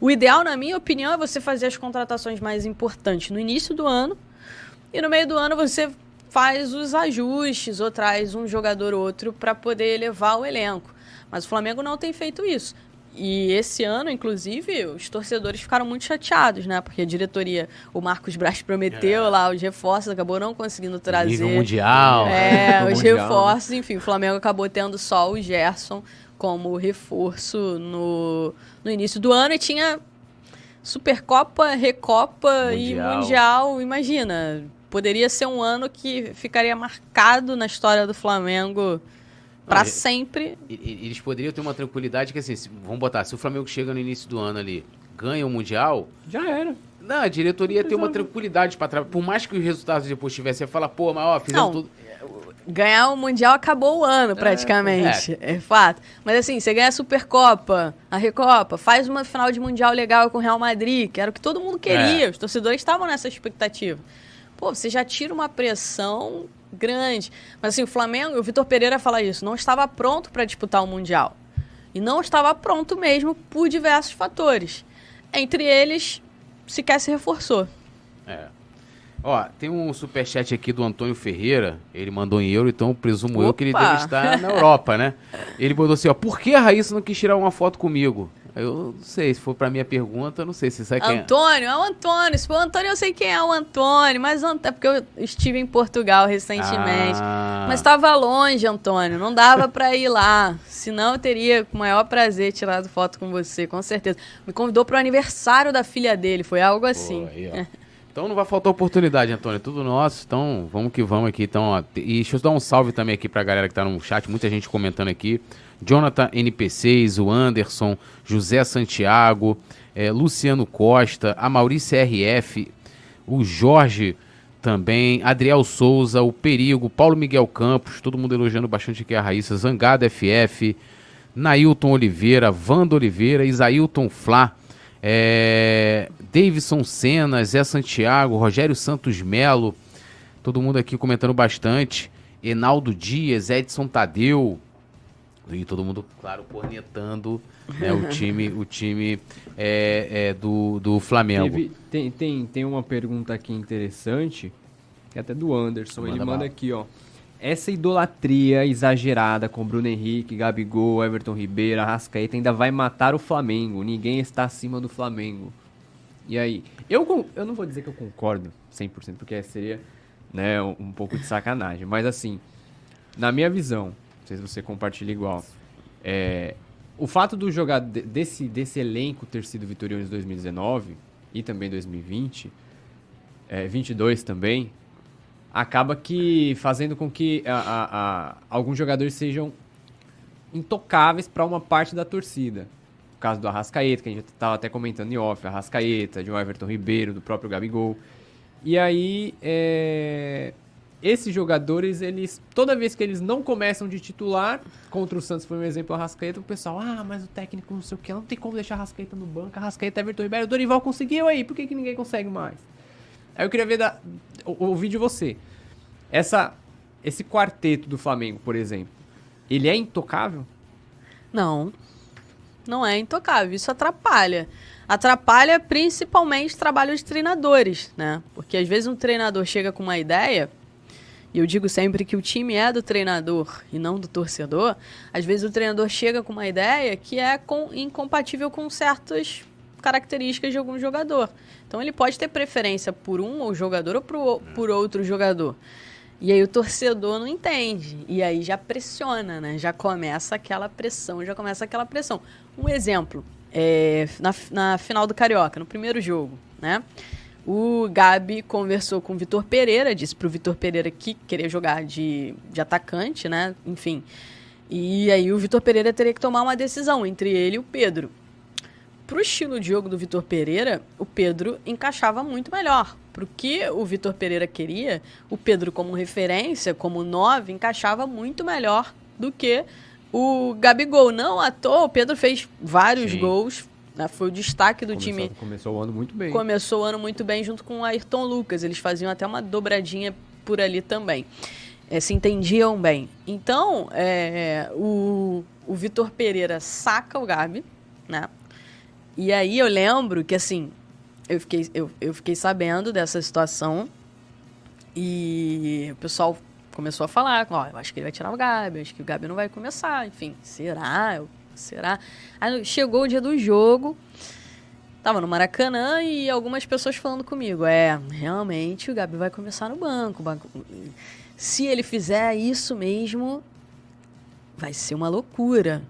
O ideal, na minha opinião, é você fazer as contratações mais importantes no início do ano. E no meio do ano você faz os ajustes ou traz um jogador ou outro para poder elevar o elenco. Mas o Flamengo não tem feito isso. E esse ano, inclusive, os torcedores ficaram muito chateados, né? Porque a diretoria, o Marcos Braz prometeu é. lá os reforços, acabou não conseguindo trazer. Nível mundial. É, os mundial, reforços, enfim, o Flamengo acabou tendo só o Gerson como reforço no, no início do ano e tinha Supercopa, Recopa mundial. e Mundial. Imagina, poderia ser um ano que ficaria marcado na história do Flamengo para sempre. Eles poderiam ter uma tranquilidade que, assim, se, vamos botar, se o Flamengo chega no início do ano ali, ganha o Mundial. Já era. Não, a diretoria ia ter uma tranquilidade para trabalhar. Por mais que os resultados depois tivessem, ia falar, pô, mas ó, fizemos Não, tudo. Ganhar o Mundial acabou o ano, é, praticamente. É, é. é, fato. Mas assim, você ganha a Supercopa, a Recopa, faz uma final de Mundial legal com o Real Madrid, que era o que todo mundo queria. É. Os torcedores estavam nessa expectativa. Pô, você já tira uma pressão grande. Mas assim, o Flamengo, o Vitor Pereira fala isso, não estava pronto para disputar o Mundial. E não estava pronto mesmo por diversos fatores. Entre eles, sequer se reforçou. É. Ó, tem um superchat aqui do Antônio Ferreira, ele mandou em euro, então presumo Opa. eu que ele deve estar na Europa, né? Ele mandou assim, ó, por que a Raíssa não quis tirar uma foto comigo? Eu não sei, se for pra minha pergunta, não sei se sabe quem é. Antônio, é o Antônio. Se for o Antônio, eu sei quem é o Antônio. Mas é porque eu estive em Portugal recentemente. Ah. Mas estava longe, Antônio. Não dava pra ir lá. Senão eu teria, com o maior prazer, tirado foto com você, com certeza. Me convidou pro aniversário da filha dele. Foi algo assim. Pô, aí, Então não vai faltar oportunidade, Antônio. É tudo nosso. Então vamos que vamos aqui. Então, ó, e deixa eu dar um salve também aqui pra galera que tá no chat. Muita gente comentando aqui. Jonathan NP6, o Anderson, José Santiago, é, Luciano Costa, a Maurícia RF, o Jorge também, Adriel Souza, o Perigo, Paulo Miguel Campos, todo mundo elogiando bastante aqui a Raíssa, Zangada FF, Nailton Oliveira, Vando Oliveira, Isailton Flá, é, Davidson Sena, Zé Santiago, Rogério Santos Melo, todo mundo aqui comentando bastante, Enaldo Dias, Edson Tadeu, e todo mundo, claro, cornetando né, o time, o time é, é, do, do Flamengo. Teve, tem, tem, tem uma pergunta aqui interessante, que é até do Anderson. Manda Ele manda aqui, ó. Essa idolatria exagerada com Bruno Henrique, Gabigol, Everton Ribeiro, Arrascaeta ainda vai matar o Flamengo. Ninguém está acima do Flamengo. E aí? Eu, eu não vou dizer que eu concordo 100%, porque seria né, um, um pouco de sacanagem. Mas assim, na minha visão, não sei se você compartilha igual. É, o fato do jogar desse, desse elenco ter sido vitorioso em 2019 e também 2020, é, 22 também, acaba que fazendo com que a, a, a, alguns jogadores sejam intocáveis para uma parte da torcida. O caso do Arrascaeta, que a gente estava até comentando em off, Arrascaeta, de um Everton Ribeiro, do próprio Gabigol. E aí, é, esses jogadores, eles toda vez que eles não começam de titular, contra o Santos foi um exemplo, a Rascaeta, o pessoal, ah, mas o técnico não sei o que, não tem como deixar a Rascaeta no banco, a Rascaeta Everton Ribeiro, o Dorival conseguiu aí, por que, que ninguém consegue mais? Aí eu queria ver da, ouvir de você. Essa, esse quarteto do Flamengo, por exemplo, ele é intocável? Não, não é intocável, isso atrapalha. Atrapalha principalmente trabalho de treinadores, né? Porque às vezes um treinador chega com uma ideia e eu digo sempre que o time é do treinador e não do torcedor, às vezes o treinador chega com uma ideia que é com, incompatível com certas características de algum jogador. Então ele pode ter preferência por um jogador ou por, por outro jogador. E aí o torcedor não entende. E aí já pressiona, né? Já começa aquela pressão, já começa aquela pressão. Um exemplo, é, na, na final do Carioca, no primeiro jogo, né? O Gabi conversou com o Vitor Pereira, disse pro Vitor Pereira que queria jogar de, de atacante, né? Enfim. E aí o Vitor Pereira teria que tomar uma decisão entre ele e o Pedro. Pro estilo de jogo do Vitor Pereira, o Pedro encaixava muito melhor. Pro que o Vitor Pereira queria, o Pedro como referência, como nove, encaixava muito melhor do que o Gabigol. Não à toa, o Pedro fez vários Sim. gols né? Foi o destaque do Começou, time. Começou o ano muito bem. Começou o ano muito bem junto com o Ayrton Lucas. Eles faziam até uma dobradinha por ali também. É, se entendiam bem. Então, é, o, o Vitor Pereira saca o Gabi, né? E aí eu lembro que, assim, eu fiquei, eu, eu fiquei sabendo dessa situação e o pessoal começou a falar, ó, eu acho que ele vai tirar o Gabi, acho que o Gabi não vai começar, enfim, será? Eu será? Aí chegou o dia do jogo, tava no Maracanã e algumas pessoas falando comigo, é, realmente o Gabi vai começar no banco. Se ele fizer isso mesmo, vai ser uma loucura.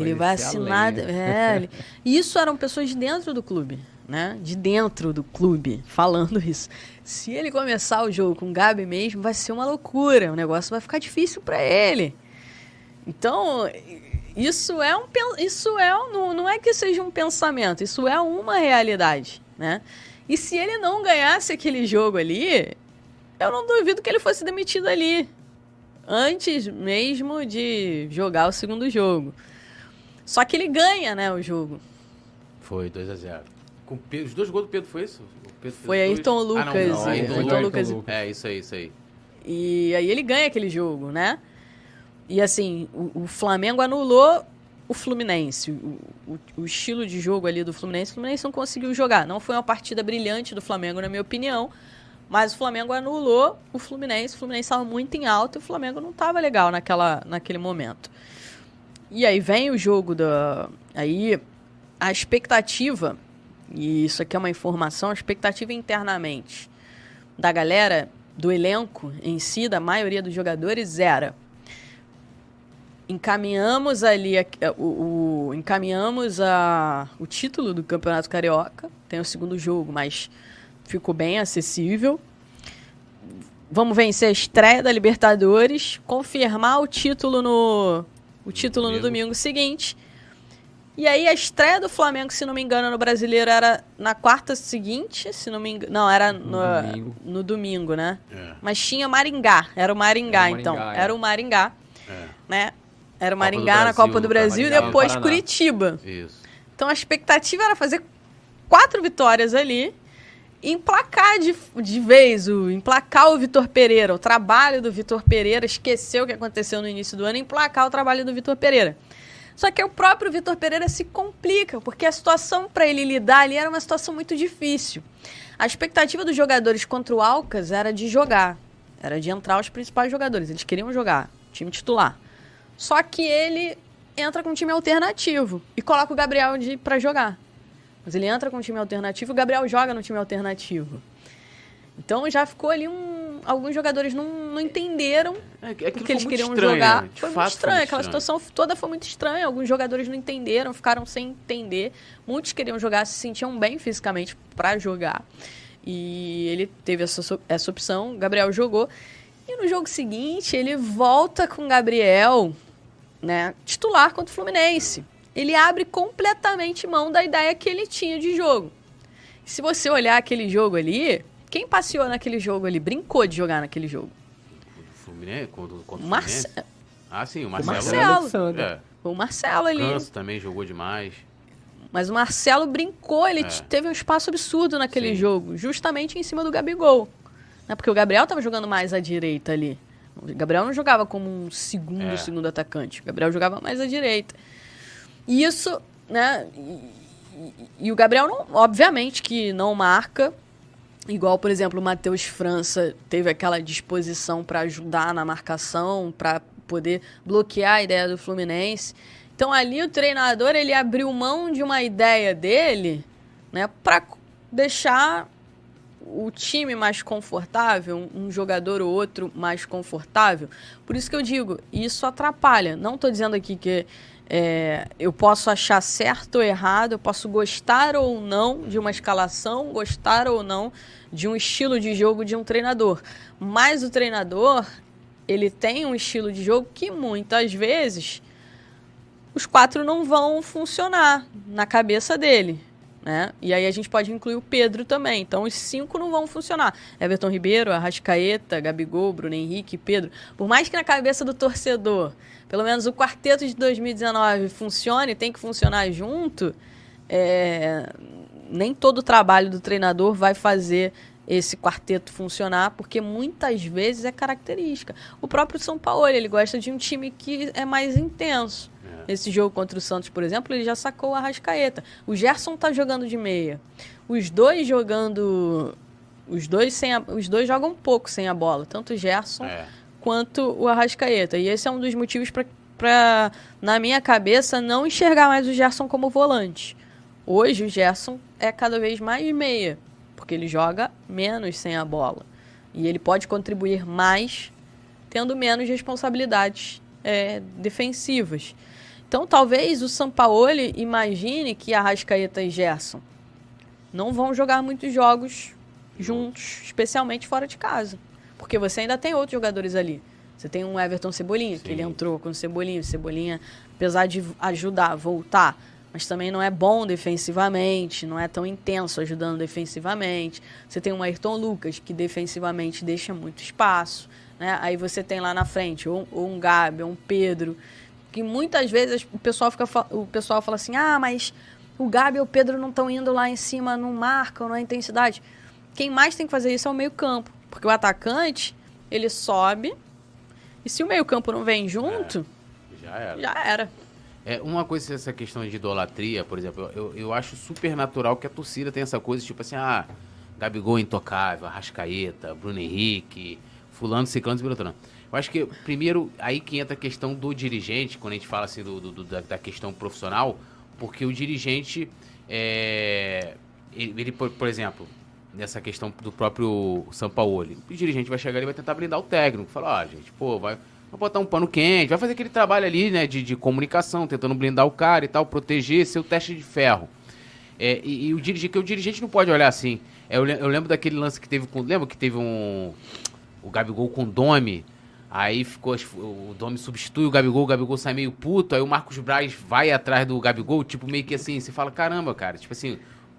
ele vai assinar. É, ele... Isso eram pessoas de dentro do clube, né? De dentro do clube, falando isso. Se ele começar o jogo com o Gabi mesmo, vai ser uma loucura. O negócio vai ficar difícil para ele. Então, isso é um isso é não, não é que seja um pensamento, isso é uma realidade, né? E se ele não ganhasse aquele jogo ali, eu não duvido que ele fosse demitido ali antes mesmo de jogar o segundo jogo. Só que ele ganha, né, o jogo. Foi 2 a 0. Com Pedro, os dois gols do Pedro foi isso? foi Ayrton Lucas. Ah, não, não, Ayrton, Ayrton Lucas. Lucas. É, isso aí, isso aí. E aí ele ganha aquele jogo, né? E assim, o, o Flamengo anulou o Fluminense. O, o, o, estilo de jogo ali do Fluminense, o Fluminense não conseguiu jogar. Não foi uma partida brilhante do Flamengo, na minha opinião. Mas o Flamengo anulou o Fluminense. O Fluminense estava muito em alta e o Flamengo não estava legal naquela, naquele momento. E aí vem o jogo da. Aí a expectativa, e isso aqui é uma informação, a expectativa internamente da galera, do elenco em si, da maioria dos jogadores, era encaminhamos ali a, o, o, encaminhamos a, o título do Campeonato Carioca. Tem o segundo jogo, mas ficou bem acessível. Vamos vencer a estreia da Libertadores, confirmar o título no o título domingo. no domingo seguinte. E aí a estreia do Flamengo, se não me engano, no Brasileiro era na quarta seguinte, se não me engano, não, era no, no, domingo. no domingo, né? É. Mas tinha Maringá, era o Maringá, era o então, Maringá, é. era o Maringá, é. né? Era o Maringá na Copa do Brasil e depois Curitiba. Isso. Então a expectativa era fazer quatro vitórias ali, emplacar de, de vez, o, emplacar o Vitor Pereira, o trabalho do Vitor Pereira, esquecer o que aconteceu no início do ano, emplacar o trabalho do Vitor Pereira. Só que o próprio Vitor Pereira se complica, porque a situação para ele lidar ali era uma situação muito difícil. A expectativa dos jogadores contra o Alcas era de jogar, era de entrar os principais jogadores, eles queriam jogar, time titular. Só que ele entra com um time alternativo e coloca o Gabriel para jogar. Mas ele entra com um time alternativo e o Gabriel joga no time alternativo. Então já ficou ali um. Alguns jogadores não, não entenderam é, é que eles queriam estranho, jogar. Foi muito estranho, foi aquela situação toda foi muito estranha. Alguns jogadores não entenderam, ficaram sem entender. Muitos queriam jogar, se sentiam bem fisicamente para jogar. E ele teve essa, essa opção. Gabriel jogou. E no jogo seguinte, ele volta com Gabriel né, titular contra o Fluminense. Ele abre completamente mão da ideia que ele tinha de jogo. Se você olhar aquele jogo ali, quem passeou naquele jogo ali, brincou de jogar naquele jogo? O Fluminense? Contra, contra o Marce... Ah, sim, o Marcelo. O Marcelo. É. O Marcelo ali. O Canso também jogou demais. Mas o Marcelo brincou, ele é. teve um espaço absurdo naquele sim. jogo, justamente em cima do Gabigol. Né? Porque o Gabriel estava jogando mais à direita ali. O Gabriel não jogava como um segundo, é. segundo atacante. O Gabriel jogava mais à direita. E isso, né? E, e, e, o Gabriel, não, obviamente, que não marca. Igual, por exemplo, o Matheus França teve aquela disposição para ajudar na marcação, para poder bloquear a ideia do Fluminense. Então ali o treinador ele abriu mão de uma ideia dele, né, para deixar o time mais confortável, um jogador ou outro mais confortável. Por isso que eu digo, isso atrapalha. Não estou dizendo aqui que é, eu posso achar certo ou errado, eu posso gostar ou não de uma escalação, gostar ou não de um estilo de jogo de um treinador. Mas o treinador, ele tem um estilo de jogo que muitas vezes os quatro não vão funcionar na cabeça dele. Né? E aí a gente pode incluir o Pedro também. Então os cinco não vão funcionar. Everton Ribeiro, Arrascaeta, Gabigol, Bruno Henrique, Pedro. Por mais que na cabeça do torcedor, pelo menos o quarteto de 2019 funcione, tem que funcionar junto, é... nem todo o trabalho do treinador vai fazer esse quarteto funcionar, porque muitas vezes é característica. O próprio São Paulo, ele gosta de um time que é mais intenso. Esse jogo contra o Santos, por exemplo, ele já sacou a Rascaeta. O Gerson tá jogando de meia. Os dois jogando. Os dois, sem a... os dois jogam um pouco sem a bola, tanto o Gerson é. quanto o Arrascaeta. E esse é um dos motivos para pra, na minha cabeça, não enxergar mais o Gerson como volante. Hoje o Gerson é cada vez mais meia, porque ele joga menos sem a bola. E ele pode contribuir mais tendo menos responsabilidades é, defensivas. Então talvez o Sampaoli imagine que Arrascaeta e Gerson não vão jogar muitos jogos juntos, especialmente fora de casa. Porque você ainda tem outros jogadores ali. Você tem um Everton Cebolinha, Sim. que ele entrou com o Cebolinha. O Cebolinha, apesar de ajudar a voltar, mas também não é bom defensivamente, não é tão intenso ajudando defensivamente. Você tem um Ayrton Lucas, que defensivamente deixa muito espaço. Né? Aí você tem lá na frente ou, ou um Gabi, ou um Pedro, que muitas vezes o pessoal, fica, o pessoal fala assim: ah, mas o Gabi e o Pedro não estão indo lá em cima, não marcam, não é intensidade. Quem mais tem que fazer isso é o meio-campo. Porque o atacante, ele sobe. E se o meio-campo não vem junto. É, já era. Já era. É, uma coisa, essa questão de idolatria, por exemplo, eu, eu acho super natural que a torcida tenha essa coisa, tipo assim, ah, Gabigol intocável, Arrascaeta, Bruno Henrique, fulano, ciclano, bilotano. Eu acho que, primeiro, aí que entra a questão do dirigente, quando a gente fala assim do, do da, da, questão profissional, porque o dirigente, é, ele, ele por, por, exemplo, nessa questão do próprio Sampaoli, o dirigente vai chegar e vai tentar blindar o técnico, falar, ó, ah, gente, pô, vai, vai botar um pano quente, vai fazer aquele trabalho ali, né, de, de comunicação, tentando blindar o cara e tal, proteger seu teste de ferro. É, e, e, o dirigente, que o dirigente não pode olhar assim. É, eu, eu, lembro daquele lance que teve com. Lembra que teve um. O Gabigol com o Domi. Aí ficou. O Domi substitui o Gabigol, o Gabigol sai meio puto. Aí o Marcos Braz vai atrás do Gabigol, tipo, meio que assim, você fala, caramba, cara. Tipo assim,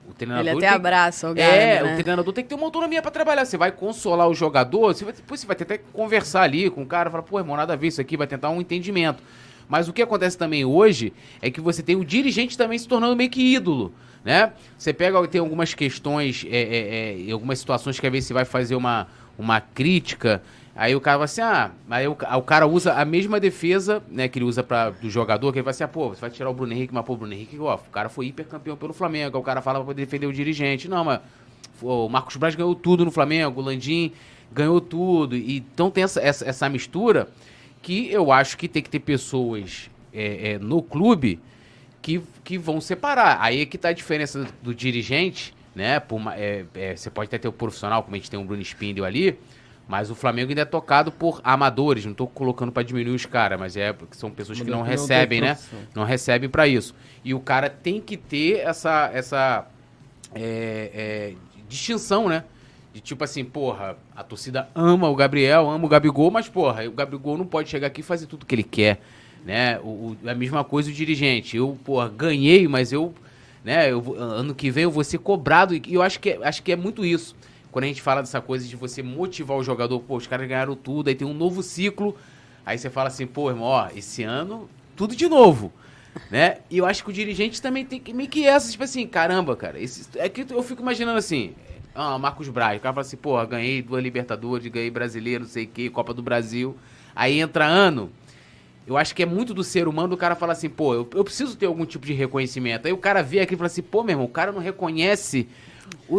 o treinador. Ele até tem... abraça o Gabi, É, né? o treinador tem que ter uma autonomia para trabalhar. Você vai consolar o jogador, você vai, depois você vai tentar conversar ali com o cara, falar, pô, irmão, nada a ver isso aqui, vai tentar um entendimento. Mas o que acontece também hoje é que você tem o dirigente também se tornando meio que ídolo. Né? Você pega, tem algumas questões, é, é, é, algumas situações que às vezes você vai fazer uma, uma crítica Aí o cara vai assim, ah, aí o, o, cara usa a mesma defesa, né, que ele usa para do jogador, que ele vai assim, ah, pô, você vai tirar o Bruno Henrique, mas pô, o Bruno Henrique, ó, o cara foi hiper campeão pelo Flamengo, o cara fala pra poder defender o dirigente. Não, mas o Marcos Braz ganhou tudo no Flamengo, o Landim ganhou tudo. E, então tem essa, essa, essa, mistura que eu acho que tem que ter pessoas é, é, no clube que, que vão separar. Aí é que tá a diferença do, do dirigente, né? Por, é, é, você pode até ter o profissional, como a gente tem o Bruno Spindel ali, mas o Flamengo ainda é tocado por amadores, não estou colocando para diminuir os caras, mas é porque são pessoas que não, recebem, né? Não recebem para isso. E o cara tem que ter essa, essa é, é, distinção, né? De tipo assim, porra, a torcida ama o Gabriel, ama o Gabigol, mas porra, o Gabigol não pode chegar aqui e fazer tudo que ele quer, né? O, o, a mesma coisa o dirigente. Eu, porra, ganhei, mas eu, né, eu, ano que vem eu vou ser cobrado e eu acho que, é, acho que é muito isso quando a gente fala dessa coisa de você motivar o jogador, pô, os caras ganharam tudo, aí tem um novo ciclo, aí você fala assim, pô, irmão, ó, esse ano, tudo de novo. né? E eu acho que o dirigente também tem que meio que essa, tipo assim, caramba, cara. Esse, é que eu fico imaginando assim, ah, Marcos Braz, o cara fala assim, pô, ganhei duas Libertadores, ganhei brasileiro, não sei o que, Copa do Brasil. Aí entra ano. Eu acho que é muito do ser humano o cara falar assim, pô, eu, eu preciso ter algum tipo de reconhecimento. Aí o cara vê aqui e fala assim, pô, meu irmão, o cara não reconhece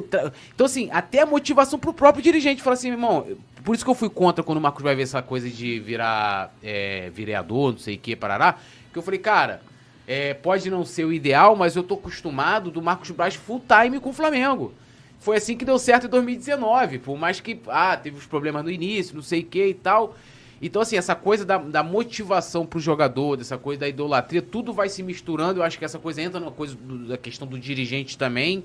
Tra... Então, assim, até a motivação pro próprio dirigente. Fala assim, irmão, por isso que eu fui contra quando o Marcos vai ver essa coisa de virar é, vereador, não sei o que, parará. Que eu falei, cara, é, pode não ser o ideal, mas eu tô acostumado do Marcos Braz full time com o Flamengo. Foi assim que deu certo em 2019. Por mais que, ah, teve os problemas no início, não sei o que e tal. Então, assim, essa coisa da, da motivação pro jogador, dessa coisa da idolatria, tudo vai se misturando. Eu acho que essa coisa entra numa coisa do, da questão do dirigente também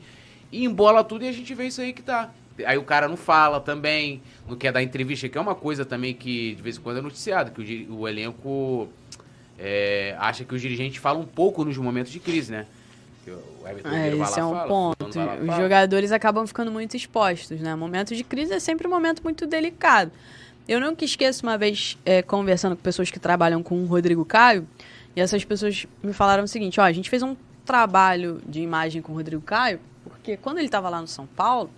e embola tudo e a gente vê isso aí que tá. Aí o cara não fala também, não quer dar entrevista, que é uma coisa também que de vez em quando é noticiado, que o, o elenco é, acha que os dirigentes falam um pouco nos momentos de crise, né? é, esse é um fala, ponto. Os jogadores acabam ficando muito expostos, né? Momento de crise é sempre um momento muito delicado. Eu nunca esqueço uma vez é, conversando com pessoas que trabalham com o Rodrigo Caio, e essas pessoas me falaram o seguinte: ó, a gente fez um trabalho de imagem com o Rodrigo Caio porque quando ele estava lá no São Paulo,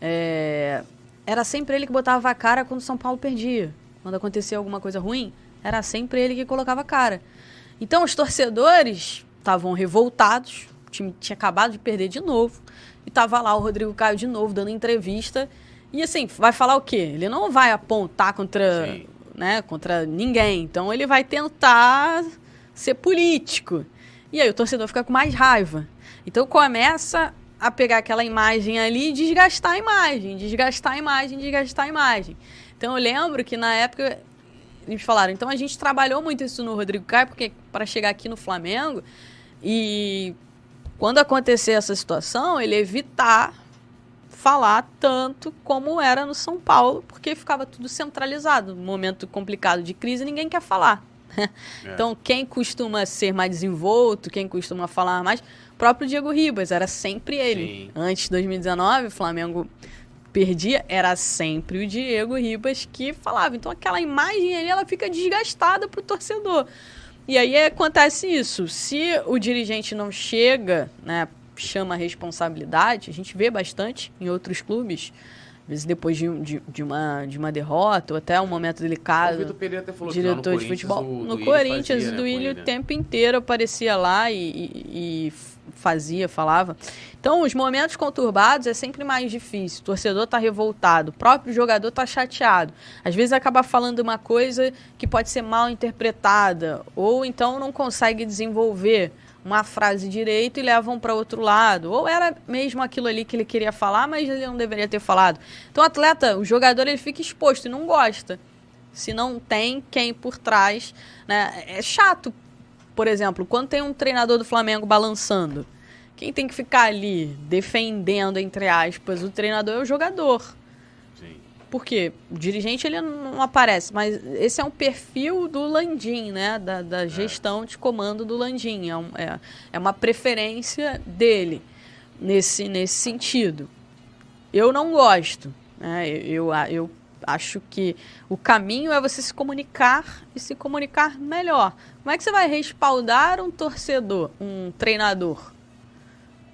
é, era sempre ele que botava a cara quando o São Paulo perdia. Quando acontecia alguma coisa ruim, era sempre ele que colocava a cara. Então os torcedores estavam revoltados, o time tinha acabado de perder de novo, e tava lá o Rodrigo Caio de novo dando entrevista. E assim, vai falar o quê? Ele não vai apontar contra. Sim né, contra ninguém. Então ele vai tentar ser político. E aí o torcedor fica com mais raiva. Então começa a pegar aquela imagem ali e desgastar a imagem, desgastar a imagem, desgastar a imagem. Então eu lembro que na época eles falaram, então a gente trabalhou muito isso no Rodrigo Caio, porque para chegar aqui no Flamengo e quando acontecer essa situação, ele evitar falar tanto como era no São Paulo, porque ficava tudo centralizado. Momento complicado de crise, ninguém quer falar. É. Então, quem costuma ser mais desenvolto, quem costuma falar mais, o próprio Diego Ribas, era sempre ele. Sim. Antes de 2019, o Flamengo perdia, era sempre o Diego Ribas que falava. Então, aquela imagem ali, ela fica desgastada para o torcedor. E aí acontece isso. Se o dirigente não chega, né, chama a responsabilidade, a gente vê bastante em outros clubes, às vezes depois de, de, de, uma, de uma derrota ou até um momento delicado. O Vitor Pereira até falou diretor de futebol. O, no Corinthians, fazia, né, o Duílio o tempo inteiro aparecia lá e, e, e fazia, falava. Então, os momentos conturbados é sempre mais difícil. O torcedor está revoltado, o próprio jogador está chateado. Às vezes acaba falando uma coisa que pode ser mal interpretada, ou então não consegue desenvolver uma frase direito e levam para outro lado. Ou era mesmo aquilo ali que ele queria falar, mas ele não deveria ter falado. Então, o atleta, o jogador, ele fica exposto e não gosta. Se não tem quem por trás. Né? É chato, por exemplo, quando tem um treinador do Flamengo balançando quem tem que ficar ali defendendo, entre aspas, o treinador é o jogador. Sim. Por quê? O dirigente ele não aparece, mas esse é um perfil do Landim, né? Da, da é. gestão de comando do Landim. É, um, é, é uma preferência dele nesse, nesse sentido. Eu não gosto. Né? Eu, eu, eu acho que o caminho é você se comunicar e se comunicar melhor. Como é que você vai respaldar um torcedor, um treinador?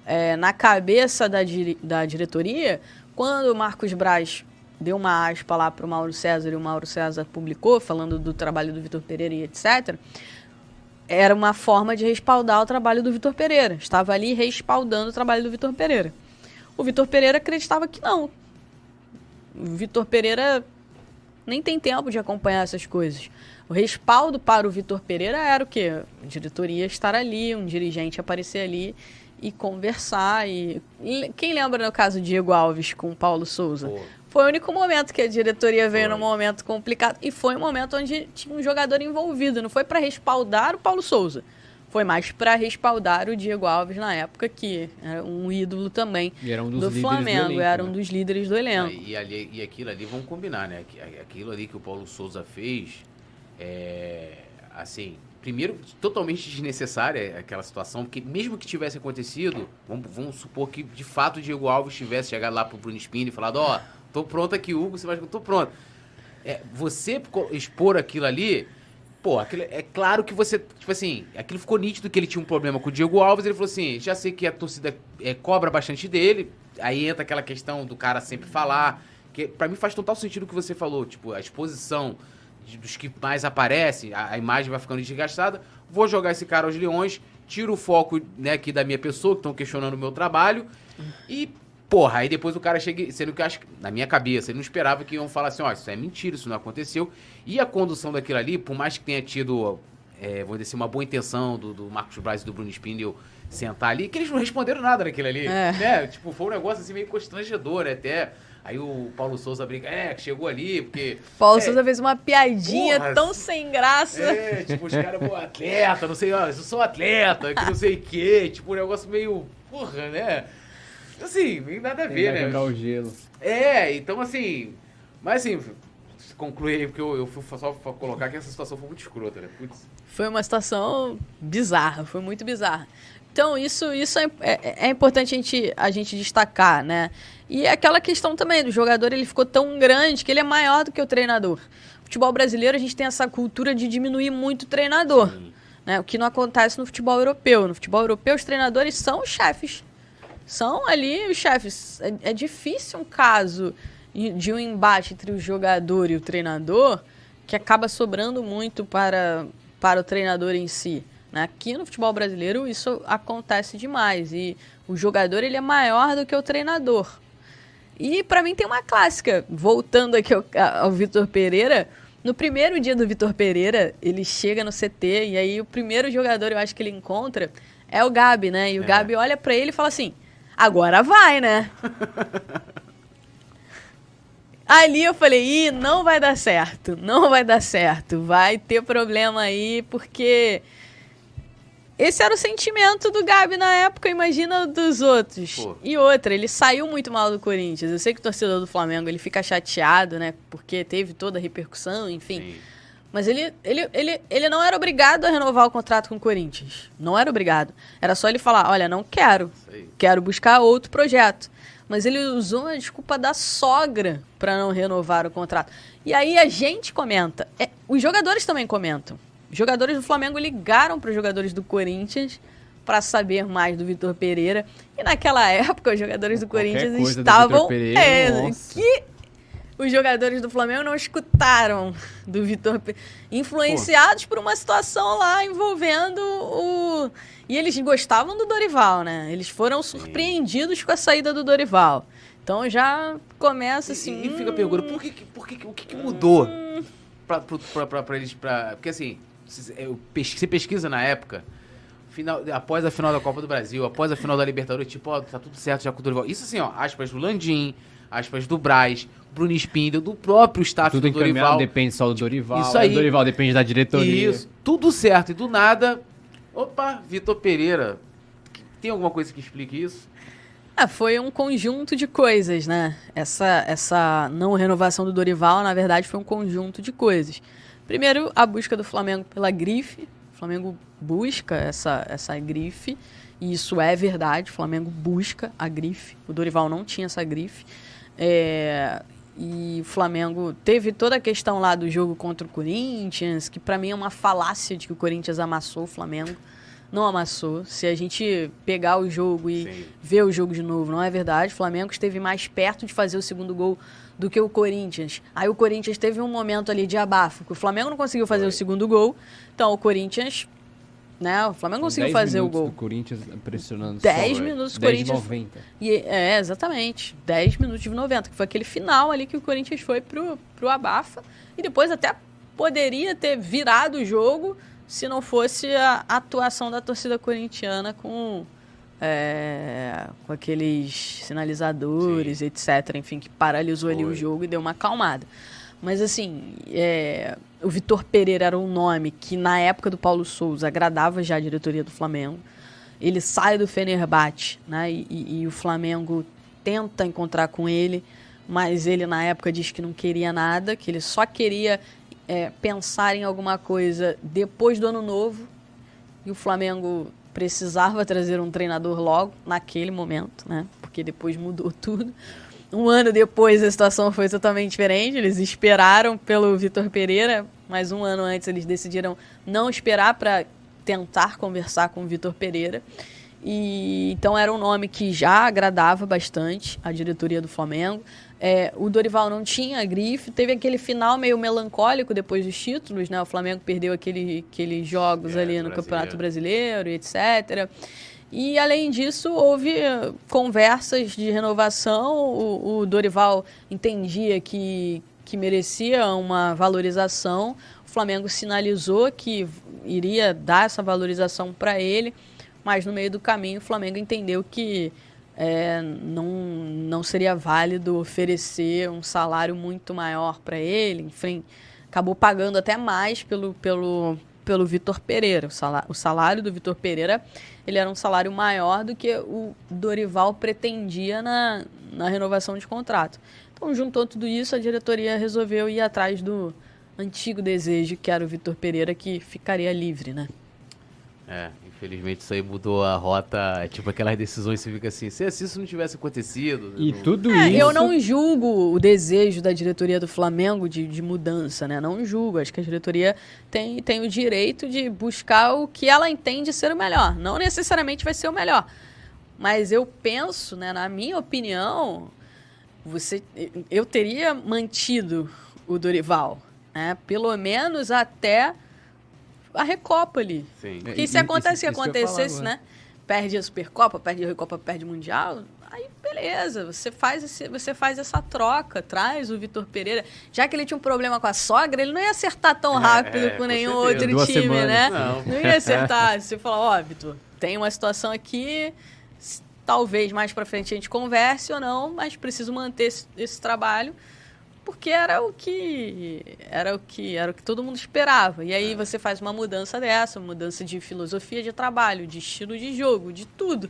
é, na cabeça da, da diretoria, quando o Marcos Braz deu uma aspa lá para o Mauro César e o Mauro César publicou, falando do trabalho do Vitor Pereira e etc., era uma forma de respaldar o trabalho do Vitor Pereira. Estava ali respaldando o trabalho do Vitor Pereira. O Vitor Pereira acreditava que não. O Vitor Pereira nem tem tempo de acompanhar essas coisas. O respaldo para o Vitor Pereira era o quê? A diretoria estar ali, um dirigente aparecer ali e conversar. E... Quem lembra no caso Diego Alves com Paulo Souza? Pô. Foi o único momento que a diretoria veio foi. num momento complicado. E foi um momento onde tinha um jogador envolvido. Não foi para respaldar o Paulo Souza. Foi mais para respaldar o Diego Alves na época, que era um ídolo também um do Flamengo. Do elenco, era um né? dos líderes do elenco. e, ali, e aquilo ali, vamos combinar, né? Aquilo ali que o Paulo Souza fez, é, assim, primeiro, totalmente desnecessária aquela situação, porque mesmo que tivesse acontecido, vamos, vamos supor que de fato o Diego Alves tivesse chegado lá pro Bruno Spini e falado, ó, oh, tô pronto aqui, Hugo, você vai tô pronto. É, você expor aquilo ali, pô, aquilo, é claro que você, tipo assim, aquilo ficou nítido que ele tinha um problema com o Diego Alves, ele falou assim, já sei que a torcida é, cobra bastante dele, aí entra aquela questão do cara sempre falar, que para mim faz total sentido o que você falou, tipo, a exposição dos que mais aparecem, a, a, imagem vai ficando desgastada. Vou jogar esse cara aos leões, tiro o foco né, aqui da minha pessoa, que estão questionando o meu trabalho. E, porra, aí depois o cara chega. Sendo que eu acho que, na minha cabeça, ele não esperava que iam falar assim: ó, isso é mentira, isso não aconteceu. E a condução daquilo ali, por mais que tenha tido, é, vou dizer assim, uma boa intenção do, do Marcos Braz e do Bruno Spindel sentar ali, que eles não responderam nada naquilo ali. É. Né? Tipo, foi um negócio assim meio constrangedor, né? Até Aí o Paulo Souza brinca, é, chegou ali, porque. Paulo é, Souza fez uma piadinha porra, tão sem graça. É, tipo, os caras, pô, atleta, não sei, ó, eu sou atleta, que não sei o quê. Tipo, um negócio meio. Porra, né? Assim, nem nada a ver, né? quebrar o gelo. É, então assim. Mas assim, conclui aí, porque eu, eu fui só colocar que essa situação foi muito escrota, né? Putz. Foi uma situação bizarra, foi muito bizarra. Então, isso, isso é, é, é, importante a gente, a gente destacar, né? E aquela questão também do jogador, ele ficou tão grande que ele é maior do que o treinador. No futebol brasileiro, a gente tem essa cultura de diminuir muito o treinador. Né? O que não acontece no futebol europeu. No futebol europeu, os treinadores são os chefes. São ali os chefes. É, é difícil um caso de um embate entre o jogador e o treinador que acaba sobrando muito para, para o treinador em si. Né? Aqui no futebol brasileiro isso acontece demais e o jogador ele é maior do que o treinador. E para mim tem uma clássica, voltando aqui ao, ao Vitor Pereira, No primeiro dia do Vitor Pereira, ele chega no CT e aí o primeiro jogador, eu acho que ele encontra, é o Gabi, né? E o É. Gabi olha pra ele e fala assim: agora vai, né? Ali eu falei, ih, não vai dar certo, não vai dar certo, vai ter problema aí, porque esse era o sentimento do Gabi na época, imagina dos outros. Pô. E outra, ele saiu muito mal do Corinthians. Eu sei que o torcedor do Flamengo, ele fica chateado, né, porque teve toda a repercussão, enfim. Sim. Mas ele, ele, ele, ele não era obrigado a renovar o contrato com o Corinthians. Não era obrigado. Era só ele falar, olha, não quero. Quero buscar outro projeto. Mas ele usou a desculpa da sogra para não renovar o contrato. E aí a gente comenta. É, os jogadores também comentam. Os jogadores do Flamengo ligaram para os jogadores do Corinthians para saber mais do Vitor Pereira. E naquela época, os jogadores do Qualquer Corinthians do estavam. Pereira, é, que os jogadores do Flamengo não escutaram do Vitor Pereira. Influenciados por uma situação lá envolvendo o. E eles gostavam do Dorival, né? Eles foram surpreendidos com a saída do Dorival. Então já começa assim. E, e fica a pergunta, por que, por que, o que, que mudou pra, pro- pra, pra, pra eles? Pra, porque assim, você pesquisa na época, final, após a final da Copa do Brasil, após a final da Libertadores, tipo, ó, tá tudo certo já com o Dorival. Isso assim, ó, aspas do Landim, aspas do Braz, Bruno Spindel, do próprio staff Tudo do encaminhado Dorival. depende só do Dorival. Isso aí. O Dorival depende da diretoria. Isso, tudo certo. E do nada, opa, Vitor Pereira. Tem alguma coisa que explique isso? Ah, foi um conjunto de coisas, né? Essa, essa não renovação do Dorival, na verdade, foi um conjunto de coisas. Primeiro, a busca do Flamengo pela grife. O Flamengo busca essa, essa grife, e isso é verdade. O Flamengo busca a grife. O Dorival não tinha essa grife. É, e o Flamengo teve toda a questão lá do jogo contra o Corinthians, que pra mim é uma falácia de que o Corinthians amassou o Flamengo. Não amassou. Se a gente pegar o jogo e Sim. ver o jogo de novo, não é verdade. O Flamengo esteve mais perto de fazer o segundo gol do que o Corinthians. Aí o Corinthians teve um momento ali de abafo, que o Flamengo não conseguiu fazer Foi. o segundo gol. Então o Corinthians, né? O Flamengo conseguiu 10 fazer o gol. do Corinthians pressionando 10 só, minutos o 10 Corinthians 90. E, é, exatamente. 10 minutos de 90, que foi aquele final ali que o Corinthians foi pro, pro abafa. E depois até poderia ter virado o jogo se não fosse a atuação da torcida corintiana com, é, com aqueles sinalizadores, etc. Enfim, que paralisou ali Foi. o jogo e deu uma acalmada. Mas assim, é, o Vitor Pereira era um nome que na época do Paulo Souza agradava já a diretoria do Flamengo. Ele sai do Fenerbahçe, né? E, e- e o Flamengo tenta encontrar com ele, mas ele na época diz que não queria nada, que ele só queria é, pensar em alguma coisa depois do ano novo. E o Flamengo precisava trazer um treinador logo, naquele momento, né? Porque depois mudou tudo. Um ano depois a situação foi totalmente diferente. Eles esperaram pelo Vitor Pereira, mas um ano antes eles decidiram não esperar para tentar conversar com o Vitor Pereira. E então era um nome que já agradava bastante a diretoria do Flamengo. É, o Dorival não tinha grife, teve aquele final meio melancólico depois dos títulos, né? O Flamengo perdeu aquele, aqueles jogos É, ali no brasileiro. Campeonato Brasileiro, etc. E além disso, houve eh, conversas de renovação. O, o Dorival entendia que, que merecia uma valorização. O Flamengo sinalizou que iria dar essa valorização para ele, mas no meio do caminho o Flamengo entendeu que eh, não, não seria válido oferecer um salário muito maior para ele. Enfim, acabou pagando até mais pelo, pelo, pelo Vitor Pereira. O salário, o salário do Vitor Pereira ele era um salário maior do que o Dorival pretendia na, na renovação de contrato. Então, juntou tudo isso, a diretoria resolveu ir atrás do antigo desejo, que era o Vitor Pereira, que ficaria livre, né? É, infelizmente isso aí mudou a rota. É tipo aquelas decisões que você fica assim, se se isso não tivesse acontecido. E não- tudo É, isso. eu não julgo o desejo da diretoria do Flamengo de, de mudança, né? Não julgo. Acho que a diretoria tem, tem o direito de buscar o que ela entende ser o melhor. Não necessariamente vai ser o melhor. Mas eu penso, né, na minha opinião, você, eu teria mantido o Dorival, né? Pelo menos até a Recopa ali. Sim. Porque É, se e- acontece isso- que acontecesse, né? Perde a Supercopa, perde a Recopa, perde o Mundial, aí beleza. você faz, esse, você faz essa troca, traz o Vitor Pereira. Já que ele tinha um problema com a sogra, ele não ia acertar tão rápido é, com com nenhum certeza. outro Duas time, semanas. né? Não. Não ia acertar. Você fala, ó, Vitor, tem uma situação aqui, talvez mais pra frente a gente converse ou não, mas preciso manter esse, esse trabalho porque era o que era o que era o que todo mundo esperava. E aí você faz uma mudança dessa, uma mudança de filosofia de trabalho, de estilo de jogo, de tudo.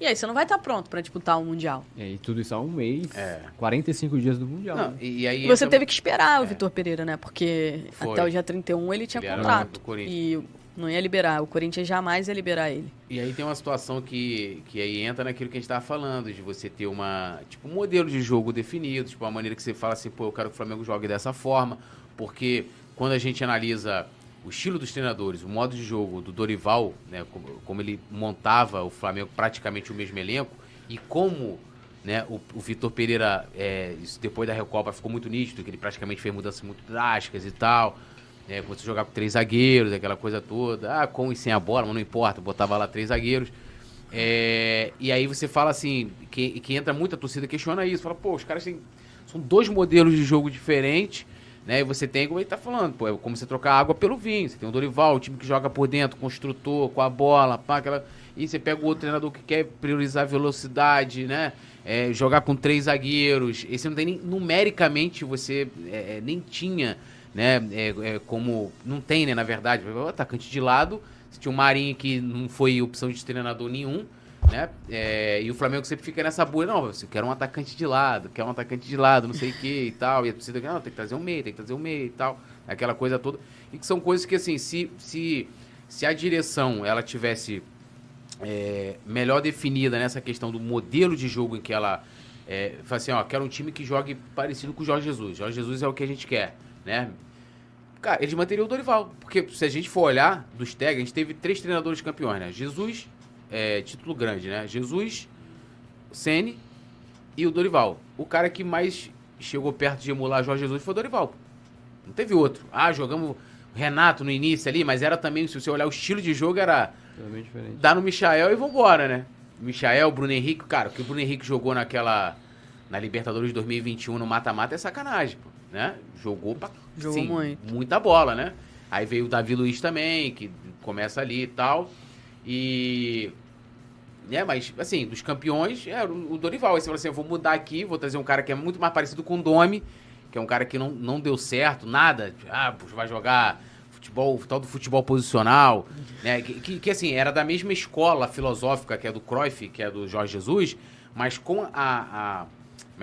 E aí você não vai estar pronto pra disputar o mundial. E aí, tudo isso há um mês, É. 45 dias do Mundial. Não, né? e, e aí E você entra- teve que esperar o Vitor Pereira, né? Porque Foi. até o dia 31 ele tinha Ele contrato. E não ia liberar. O Corinthians jamais ia liberar ele. E aí tem uma situação que, que aí entra naquilo que a gente tava falando, de você ter uma, tipo, um modelo de jogo definido, tipo, uma maneira que você fala assim, pô, eu quero que o Flamengo jogue dessa forma, porque quando a gente analisa o estilo dos treinadores, o modo de jogo do Dorival, né, como, como ele montava o Flamengo praticamente o mesmo elenco, e como né, o, o Vitor Pereira, é, depois da Recopa ficou muito nítido, que ele praticamente fez mudanças muito drásticas e tal, é, você jogar com três zagueiros, aquela coisa toda. Ah, com e sem a bola, mas não importa, botava lá três zagueiros. É, e aí você fala assim, que, que entra muita torcida questiona isso. Fala, pô, os caras têm. São dois modelos de jogo diferentes, né? E você tem, como ele tá falando, pô, é como você trocar água pelo vinho. Você tem o Dorival, o time que joga por dentro, construtor, com a bola, pá, aquela. E você pega o outro treinador que quer priorizar a velocidade, né? É, jogar com três zagueiros. Esse não tem nem. Numericamente você é, é, nem tinha né? É, é, como não tem, né? Na verdade, o atacante de lado, você tinha o Marinho que não foi opção de treinador nenhum, né? É, e o Flamengo sempre fica nessa boa, não, você quer um atacante de lado, quer um atacante de lado, não sei o que e tal. E a torcida, não, tem que trazer um meio, tem que trazer um meio e tal, aquela coisa toda. E que são coisas que assim, se se se a direção ela tivesse é, melhor definida nessa questão do modelo de jogo em que ela é, fala assim, ó, quero um time que jogue parecido com o Jorge Jesus. Jorge Jesus é o que a gente quer, né? Cara, eles manteriam o Dorival. Porque se a gente for olhar dos tags, a gente teve três treinadores campeões, né? Jesus, é, título grande, né? Jesus, Sene e o Dorival. O cara que mais chegou perto de emular Jorge Jesus foi o Dorival. Não teve outro. Ah, jogamos Renato no início ali, mas era também, se você olhar o estilo de jogo, era dá no Michael e vambora, né? Michael, Bruno Henrique, cara, o que o Bruno Henrique jogou naquela. Na Libertadores de 2021 no mata-mata é sacanagem, pô, né? Jogou pra. Jogou sim, muito. Muita bola, né? Aí veio o Davi Luiz também, que começa ali e tal. E. Né, mas, assim, dos campeões, é o Dorival. Aí você fala assim: eu vou mudar aqui, vou trazer um cara que é muito mais parecido com o Domi, que é um cara que não, não deu certo, nada. Ah, vai jogar futebol, tal do futebol posicional, né? Que, que, que, assim, era da mesma escola filosófica que é do Cruyff, que é do Jorge Jesus, mas com a, a,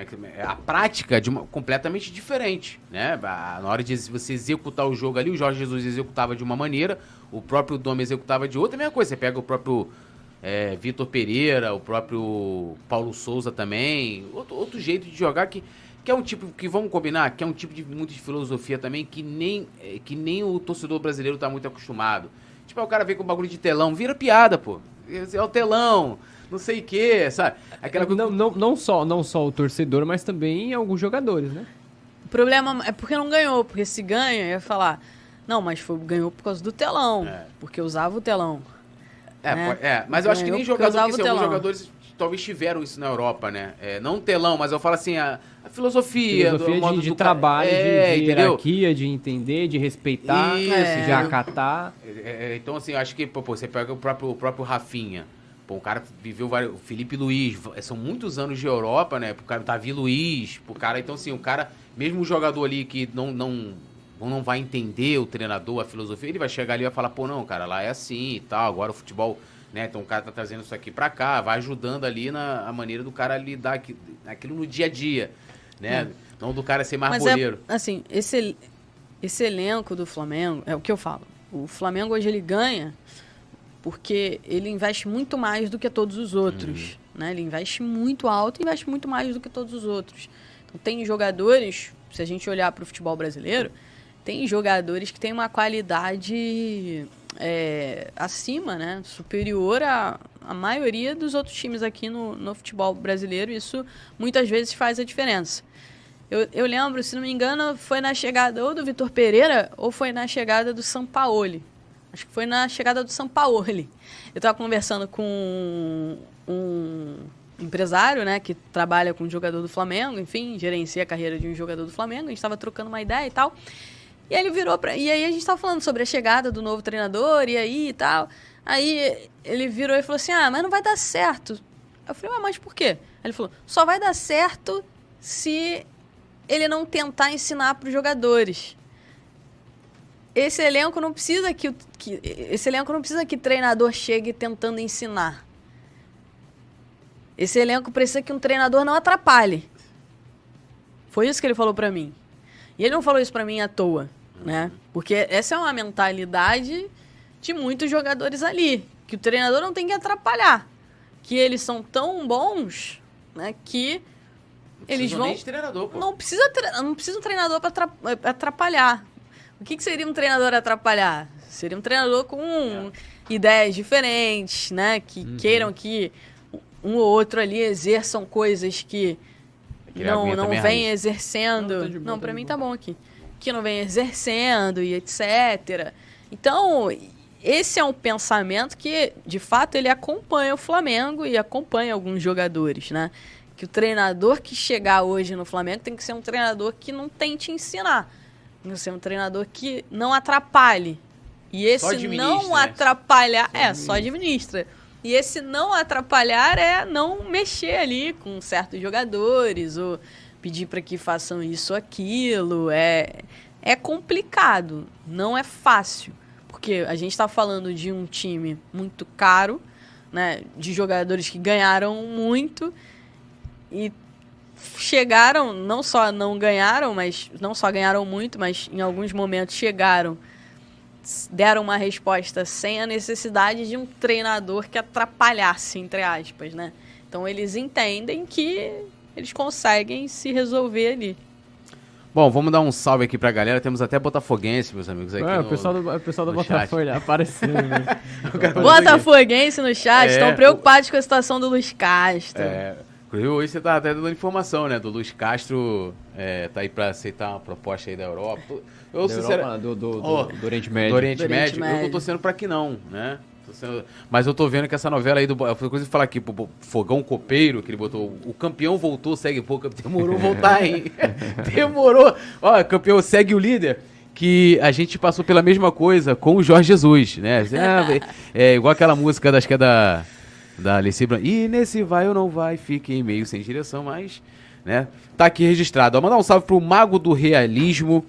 é que- a prática de uma, completamente diferente, né? Na hora de você executar o jogo ali, o Jorge Jesus executava de uma maneira, o próprio Dom executava de outra, é a mesma coisa. Você pega o próprio é, Vitor Pereira, o próprio Paulo Souza também, outro, outro jeito de jogar que que é um tipo que vamos combinar, que é um tipo de muito de filosofia também que nem eh, que nem o torcedor brasileiro tá muito acostumado. Tipo, o cara vem com bagulho de telão, vira piada, pô. É o telão, não sei o quê, sabe? Aquela coisa Não, não, não, só, não só o torcedor, mas também alguns jogadores, né? O problema é porque não ganhou, porque se ganha, ia falar, não, mas foi, ganhou por causa do telão, É. porque usava o telão. É, né? é, mas eu acho que nem jogador, porque, o assim, alguns telão. jogadores talvez tiveram isso na Europa, né? É, não telão, mas eu falo assim, a, a filosofia, Filosofia do modo de, de trabalho, de- é, de, entendeu? hierarquia, de entender, de respeitar, Isso, de acatar. É, é, então, assim, eu acho que, pô, você pega o próprio, o próprio Rafinha. Pô, o cara viveu vários. O Felipe Luiz, são muitos anos de Europa, né? O cara, o Davi Luiz, o cara. Então, assim, o cara, mesmo um jogador ali que não, não, não vai entender o treinador, a filosofia, ele vai chegar ali e vai falar, pô, não, cara, lá é assim e tal. Agora o futebol, né? Então o cara tá trazendo isso aqui pra cá, vai ajudando ali na a maneira do cara lidar aqui, aquilo no dia a dia, né? Não do cara ser mais boleiro. é, assim, esse, esse elenco do Flamengo, é o que eu falo. O Flamengo hoje ele ganha porque ele investe muito mais do que todos os outros. Né? Ele investe muito alto e investe muito mais do que todos os outros. Então, tem jogadores, se a gente olhar para o futebol brasileiro, tem jogadores que têm uma qualidade é, acima, né? superior à, à maioria dos outros times aqui no, no futebol brasileiro. Isso muitas vezes faz a diferença. Eu, eu lembro, se não me engano, foi na chegada ou do Vitor Pereira ou foi na chegada do Sampaoli. Acho que foi na chegada do Sampaoli. Eu estava conversando com um, empresário, né, que trabalha com um jogador do Flamengo, enfim, gerencia a carreira de um jogador do Flamengo. A gente estava trocando uma ideia e tal. E aí ele virou pra. E aí a gente estava falando sobre a chegada do novo treinador, e aí e tal. Aí ele virou e falou assim: Ah, mas não vai dar certo. Eu falei, mas por quê? Ele falou: só vai dar certo se ele não tentar ensinar para os jogadores. Esse elenco não precisa que, que esse elenco não precisa que treinador chegue tentando ensinar. Esse elenco precisa que um treinador não atrapalhe. Foi isso que ele falou para mim. E ele não falou isso para mim à toa, né? Porque essa é uma mentalidade de muitos jogadores ali, que o treinador não tem que atrapalhar, que eles são tão bons, né, que eles vão Nem de treinador, pô. não precisa tre- não precisa um treinador para atrapalhar. O que, que seria um treinador atrapalhar? Seria um treinador com ideias diferentes, né? Que queiram que um ou outro ali exerçam coisas que não, não é vem raiz. exercendo. Não, Não, tá boa, tá pra de mim tá bom aqui. Que não vem exercendo e etc. Então, esse é um pensamento que, de fato, ele acompanha o Flamengo e acompanha alguns jogadores, né? Que o treinador que chegar hoje no Flamengo tem que ser um treinador que não tente ensinar. Que ser um treinador que não atrapalhe. E esse não né? atrapalhar. é, só administra. E esse não atrapalhar é não mexer ali com certos jogadores ou pedir para que façam isso ou aquilo. É, é complicado, não é fácil. Porque a gente está falando de um time muito caro, né, de jogadores que ganharam muito e chegaram, não só não ganharam, mas não só ganharam muito, mas em alguns momentos chegaram, deram uma resposta sem a necessidade de um treinador que atrapalhasse, entre aspas, né? Então eles entendem que eles conseguem se resolver ali. Bom, vamos dar um salve aqui pra galera. Temos até botafoguense, meus amigos, aqui É, no... o pessoal do, o pessoal do Botafogo apareceu. Né? Botafoguense no chat, É, estão preocupados com a situação do Luiz Castro. É, inclusive, hoje você tá até dando informação, né? Do Luiz Castro é, tá aí pra aceitar uma proposta aí da Europa. Eu, Da sincera- Europa, do, do, Ó, do Oriente Médio. do Oriente, Do Oriente Médio, eu tô Médio. torcendo pra que não, né? Tô sendo- Mas eu tô vendo que essa novela aí do. Coisa de falar aqui, pro Fogão Copeiro, que ele botou. O campeão voltou, segue pouco. Demorou voltar, hein? Demorou. Ó, campeão segue o líder. Que a gente passou pela mesma coisa com o Jorge Jesus, né? É, é igual aquela música, da- acho que é da. Da Alice Bran- E nesse vai ou não vai, fiquei meio sem direção, mas. Né? Tá aqui registrado. Ó, mandar um salve pro Mago do Realismo,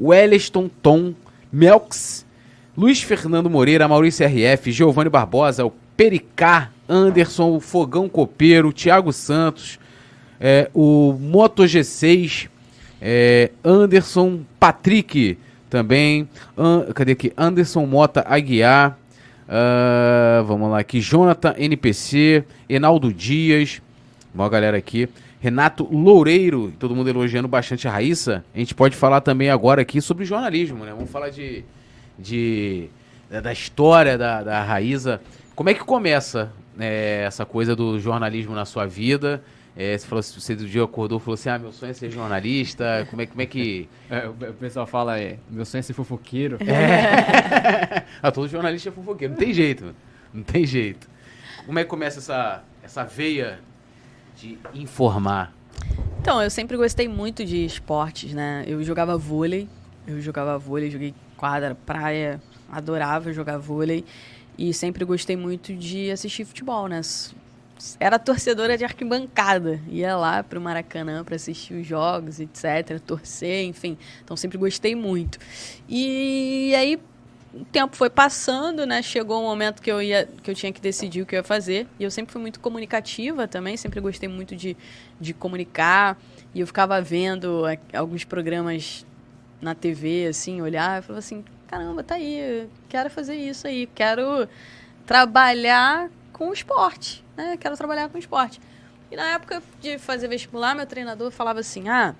Welleston Tom, Melks, Luiz Fernando Moreira, Maurício RF, Giovanni Barbosa, o Pericá, Anderson, o Fogão Copeiro, o Thiago Santos, é, o Moto G6, é, Anderson Patrick também, An- cadê aqui? Anderson Mota Aguiar, ah, vamos lá aqui, Jonathan NPC, Enaldo Dias, uma galera aqui. Renato Loureiro, todo mundo elogiando bastante a Raíssa. A gente pode falar também agora aqui sobre jornalismo, né? Vamos falar de, de da, da história da, da Raíssa. Como é que começa né, essa coisa do jornalismo na sua vida? É, você falou, você do dia acordou e falou assim, ah, meu sonho é ser jornalista. Como é, como é que... É, o pessoal fala, é, meu sonho é ser fofoqueiro. ah, todo jornalista é fofoqueiro, não tem jeito, não tem jeito. Como é que começa essa, essa veia de informar? Então, eu sempre gostei muito de esportes, né? Eu jogava vôlei, eu jogava vôlei, joguei quadra, praia, adorava jogar vôlei e sempre gostei muito de assistir futebol, né? Era torcedora de arquibancada, ia lá pro Maracanã para assistir os jogos, etc, torcer, enfim. Então sempre gostei muito. E aí o tempo foi passando, né? Chegou um momento que eu ia, que eu tinha que decidir o que eu ia fazer. E eu sempre fui muito comunicativa também, sempre gostei muito de, de comunicar. E eu ficava vendo alguns programas na TV, assim, olhar e falava assim, caramba, tá aí, eu quero fazer isso aí, quero trabalhar com esporte, né? Quero trabalhar com esporte. E na época de fazer vestibular, meu treinador falava assim, ah,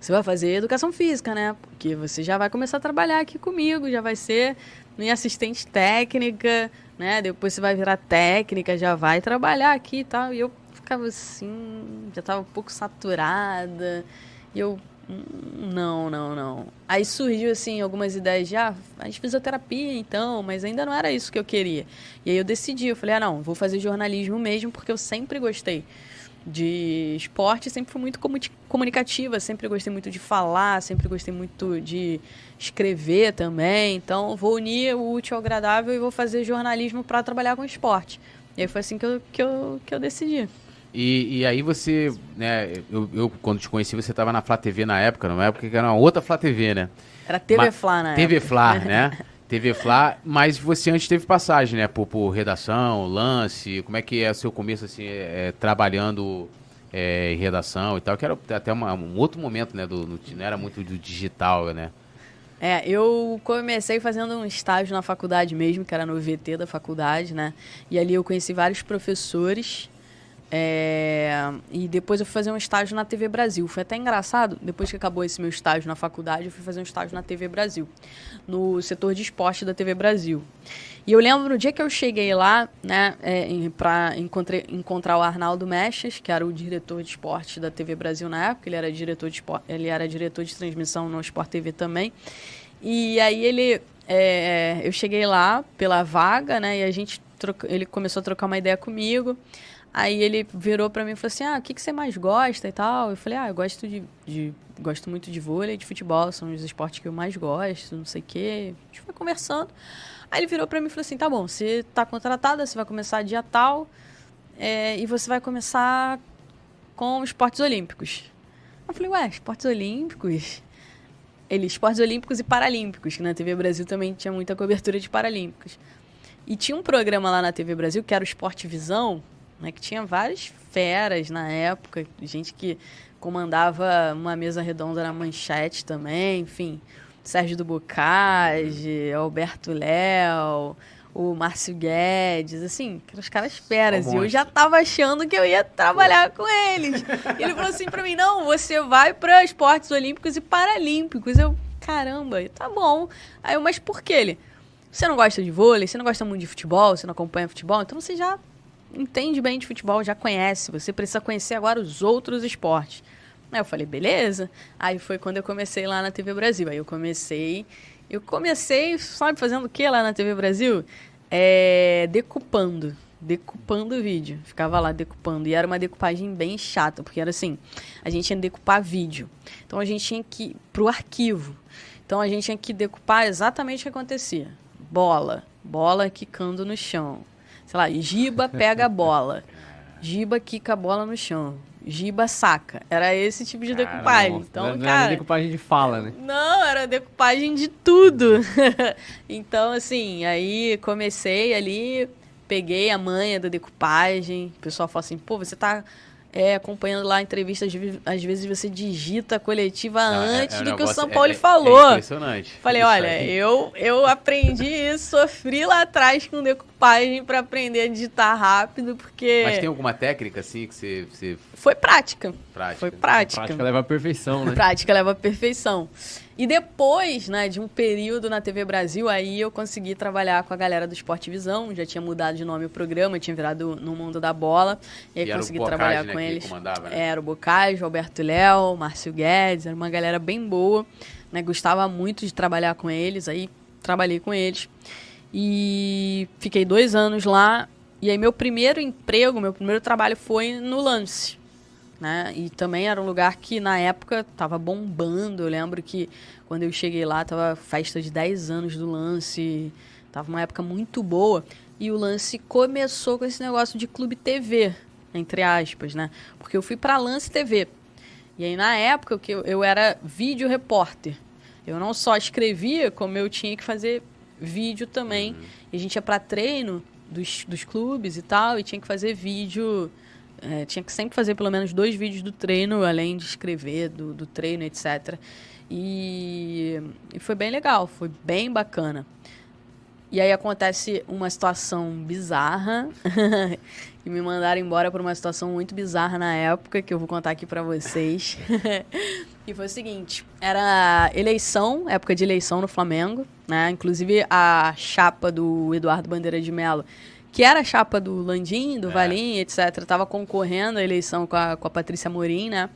você vai fazer educação física, né? Porque você já vai começar a trabalhar aqui comigo, já vai ser minha assistente técnica, né? Depois você vai virar técnica, já vai trabalhar aqui e tal. E eu ficava assim, já estava um pouco saturada. E eu, não, não, não. Aí surgiu, assim, algumas ideias de, ah, faz fisioterapia então, mas ainda não era isso que eu queria. E aí eu decidi, eu falei, ah, não, vou fazer jornalismo mesmo, porque eu sempre gostei de esporte, sempre fui muito comunicativa, sempre gostei muito de falar, sempre gostei muito de escrever também. Então, vou unir o útil ao agradável e vou fazer jornalismo para trabalhar com esporte. E aí foi assim que eu, que eu, que eu decidi. E, e aí você, né, eu, eu quando te conheci, você estava na Flá TV na época, numa época que era uma outra Flá TV, né? Era TV Flá na TV época. Flá, né? TV Flá, mas você antes teve passagem, né? Por, por redação, lance, como é que é o seu começo, assim, é, é, trabalhando é, em redação e tal, que era até uma, um outro momento, né? Do, no, não era muito do digital, né? É, eu comecei fazendo um estágio na faculdade mesmo, que era no VT da faculdade, né? E ali eu conheci vários professores é, e depois eu fui fazer um estágio na TV Brasil. Foi até engraçado, depois que acabou esse meu estágio na faculdade, eu fui fazer um estágio na TV Brasil, no setor de esporte da TV Brasil. E eu lembro no dia que eu cheguei lá, né, é, para encontrar o Arnaldo Mechas, que era o diretor de esporte da TV Brasil na época, ele era diretor de esporte, ele era diretor de transmissão no Sport TV também. E aí ele, é, eu cheguei lá pela vaga, né, e a gente troca, ele começou a trocar uma ideia comigo. Aí ele virou para mim e falou assim: Ah, o que, que você mais gosta e tal? Eu falei: Ah, eu gosto de, de, gosto muito de vôlei e de futebol, são os esportes que eu mais gosto, não sei o quê. A gente foi conversando. Aí ele virou para mim e falou assim: Tá bom, você tá contratada, você vai começar dia tal é, e você vai começar com esportes olímpicos. Eu falei: Ué, esportes olímpicos? Ele, esportes olímpicos e paralímpicos, que na TV Brasil também tinha muita cobertura de paralímpicos. E tinha um programa lá na TV Brasil que era o Esporte Visão, né, que tinha várias feras na época, gente que comandava uma mesa redonda na manchete também, enfim. Sérgio do Bocage, Alberto Léo, o Márcio Guedes, assim, os caras feras. Um e eu já tava achando que eu ia trabalhar com eles. E ele falou assim pra mim: não, você vai para esportes olímpicos e paralímpicos. Eu, caramba, tá bom. Aí eu, mas por que ele? Você não gosta de vôlei, você não gosta muito de futebol, você não acompanha futebol, então você já entende bem de futebol, já conhece. Você precisa conhecer agora os outros esportes. Aí eu falei, beleza. Aí foi quando eu comecei lá na TV Brasil. Aí eu comecei. Eu comecei, sabe, fazendo o que lá na TV Brasil? É, decupando. Decupando o vídeo. Ficava lá decupando. E era uma decupagem bem chata, porque era assim: a gente que decupar vídeo. Então a gente tinha que ir pro arquivo. Então a gente tinha que decupar exatamente o que acontecia: bola, bola quicando no chão sei lá, Giba pega a bola. Giba quica a bola no chão. Giba saca. Era esse tipo de Caramba, decupagem. Então, não, não cara, era decupagem de fala, né? Não, era decupagem de tudo. então, assim, aí comecei ali, peguei a manha da decupagem. O pessoal falou assim, pô, você tá é, acompanhando lá a entrevista, às vezes você digita a coletiva Não, é, antes é, é um do que o São Paulo é, é falou. É impressionante. Falei, isso olha, eu, eu aprendi isso, sofri lá atrás com decupagem para aprender a digitar rápido, porque... Mas tem alguma técnica, assim, que você... você... Foi prática. prática. Foi prática. Prática leva à perfeição, né? prática leva à perfeição. E depois, né, de um período na TV Brasil, aí eu consegui trabalhar com a galera do Esporte Visão. Já tinha mudado de nome o programa, tinha virado no mundo da bola. E aí e consegui Bocage, trabalhar né, com eles. Né? Era o Bocage, o Alberto Léo, Márcio Guedes, era uma galera bem boa. Né? Gostava muito de trabalhar com eles, aí trabalhei com eles. E fiquei dois anos lá. E aí meu primeiro emprego, meu primeiro trabalho foi no Lance né? E também era um lugar que na época estava bombando. Eu lembro que quando eu cheguei lá tava festa de 10 anos do lance, tava uma época muito boa. E o lance começou com esse negócio de clube TV, entre aspas, né? Porque eu fui para Lance TV. E aí na época que eu, eu era vídeo repórter. Eu não só escrevia, como eu tinha que fazer vídeo também. Uhum. E a gente ia para treino dos, dos clubes e tal, e tinha que fazer vídeo é, tinha que sempre fazer pelo menos dois vídeos do treino, além de escrever do, do treino, etc. E, e foi bem legal, foi bem bacana. E aí acontece uma situação bizarra, que me mandaram embora por uma situação muito bizarra na época, que eu vou contar aqui para vocês. e foi o seguinte, era eleição, época de eleição no Flamengo, né? Inclusive a chapa do Eduardo Bandeira de Mello que era a chapa do Landim, do é. Valim, etc., estava concorrendo à eleição com a, com a Patrícia Morim, né?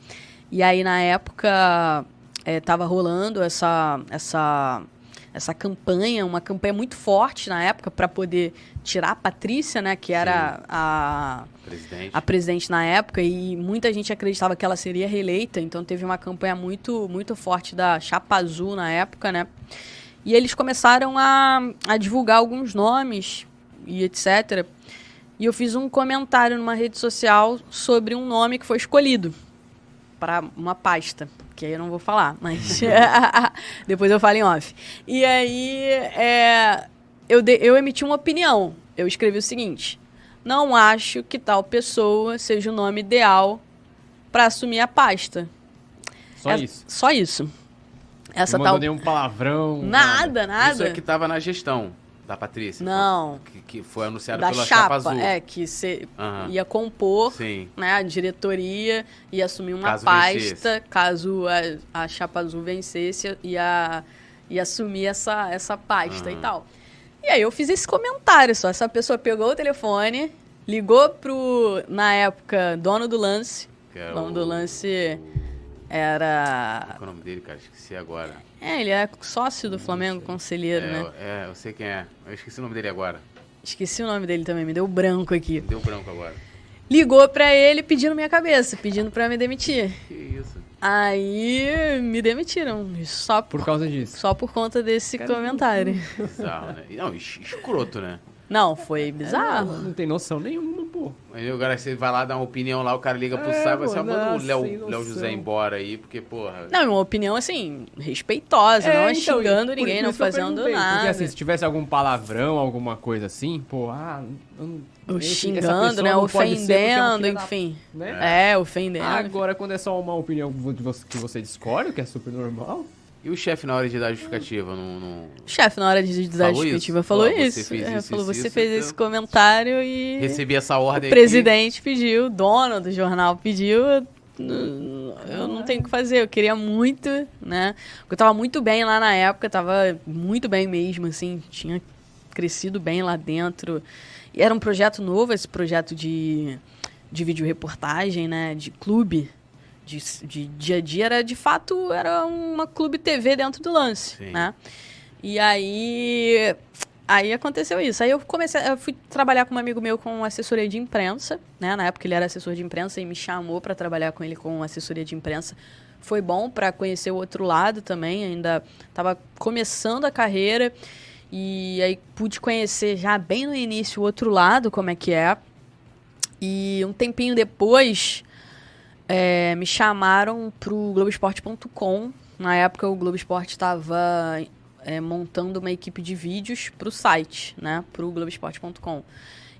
E aí, na época, estava rolando essa, essa, essa campanha, uma campanha muito forte na época para poder tirar a Patrícia, né, que era a, Presidente. a presidente na época e muita gente acreditava que ela seria reeleita, então teve uma campanha muito muito forte da Chapa Azul na época, né? E eles começaram a, a divulgar alguns nomes e etc. E eu fiz um comentário numa rede social sobre um nome que foi escolhido para uma pasta, que aí eu não vou falar, mas depois eu falo em off. E aí é, eu, de, eu emiti uma opinião. Eu escrevi o seguinte: não acho que tal pessoa seja o nome ideal para assumir a pasta. Só É- isso. Só isso. Essa não mandou tal. nenhum palavrão. Nada, nada. Isso é que tava na gestão da Patrícia. Não. Que, que foi anunciado da pela chapa, Chapa Azul. é, que você Aham. ia compor Sim. né, a diretoria ia assumir uma Caso pasta vencesse. caso a, a Chapa Azul vencesse ia, ia assumir essa, essa pasta e Aham. tal. E aí eu fiz esse comentário só. Essa pessoa pegou o telefone, ligou pro, na época, dono do lance. Que era O dono o- do lance Qual era. que é o nome dele, cara? Esqueci agora. É, ele é sócio do Flamengo, conselheiro, é, né? é, eu sei quem é. Eu esqueci o nome dele agora. Esqueci o nome dele também, me deu branco aqui. Deu branco agora. Ligou pra ele pedindo minha cabeça, pedindo pra me demitir. Que isso? Aí me demitiram. Só por, Por causa disso. só por conta desse comentário. Bizarro, né? Não, es- escroto, né? Não, foi bizarro. Não tem noção nenhuma, pô. Aí agora você vai lá dar uma opinião lá, o cara liga pro É, Saiba, você pô, manda o Léo. Léo José embora aí, porque, porra. Não, uma opinião assim, respeitosa, não é então, xingando ninguém, não eu fazendo nada. Porque assim, se tivesse algum palavrão, alguma coisa assim, pô, ah, eu não- esse- essa xingando, né? porque é um Ofendendo, filho da- enfim. né? É, ofendendo. Agora, quando é só uma opinião que você- que você discorda, que é super normal, E o chefe na hora de dar justificativa? Não, não... O chefe, na hora de dar Falou justificativa, isso? falou Falou, você isso. fez É, isso, falou, isso, você fez então- esse comentário e. Recebi essa ordem O presidente pediu, o dono do jornal pediu. Eu não tenho o que fazer, eu queria muito, né? Eu tava muito bem lá na época, tava muito bem mesmo, assim, tinha crescido bem lá dentro. E era um projeto novo, esse projeto de, de vídeo reportagem, né? De clube, de, de dia a dia, era de fato, era uma clube TV dentro do lance, Sim. né? E aí Aí aconteceu isso. Aí eu comecei, eu fui trabalhar com um amigo meu com assessoria de imprensa, né? Na época ele era assessor de imprensa e me chamou para trabalhar com ele com assessoria de imprensa. Foi bom para conhecer o outro lado também, ainda estava começando a carreira e aí pude conhecer já bem no início o outro lado, como é que é. E um tempinho depois é, me chamaram pro Globoesporte.com. Na época o Globo Esporte estava é, montando uma equipe de vídeos para o site, né, para o Globoesporte.com.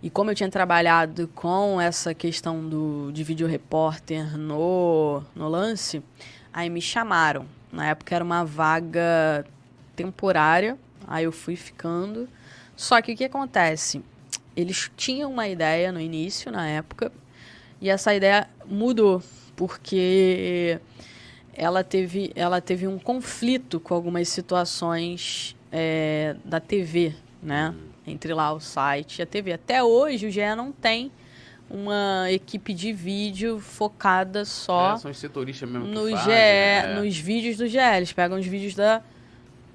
E como eu tinha trabalhado com essa questão do, de vídeo repórter no, no lance, aí me chamaram. Na época era uma vaga temporária, aí eu fui ficando. Só que o que acontece? Eles tinham uma ideia no início, na época, e essa ideia mudou, porque ela teve, ela teve um conflito com algumas situações é, da TV, né? Entre lá o site e a TV. Até hoje o GE não tem uma equipe de vídeo focada só É, são os setoristas mesmo no fazem, GE, né? nos vídeos do GE. Eles pegam os vídeos da,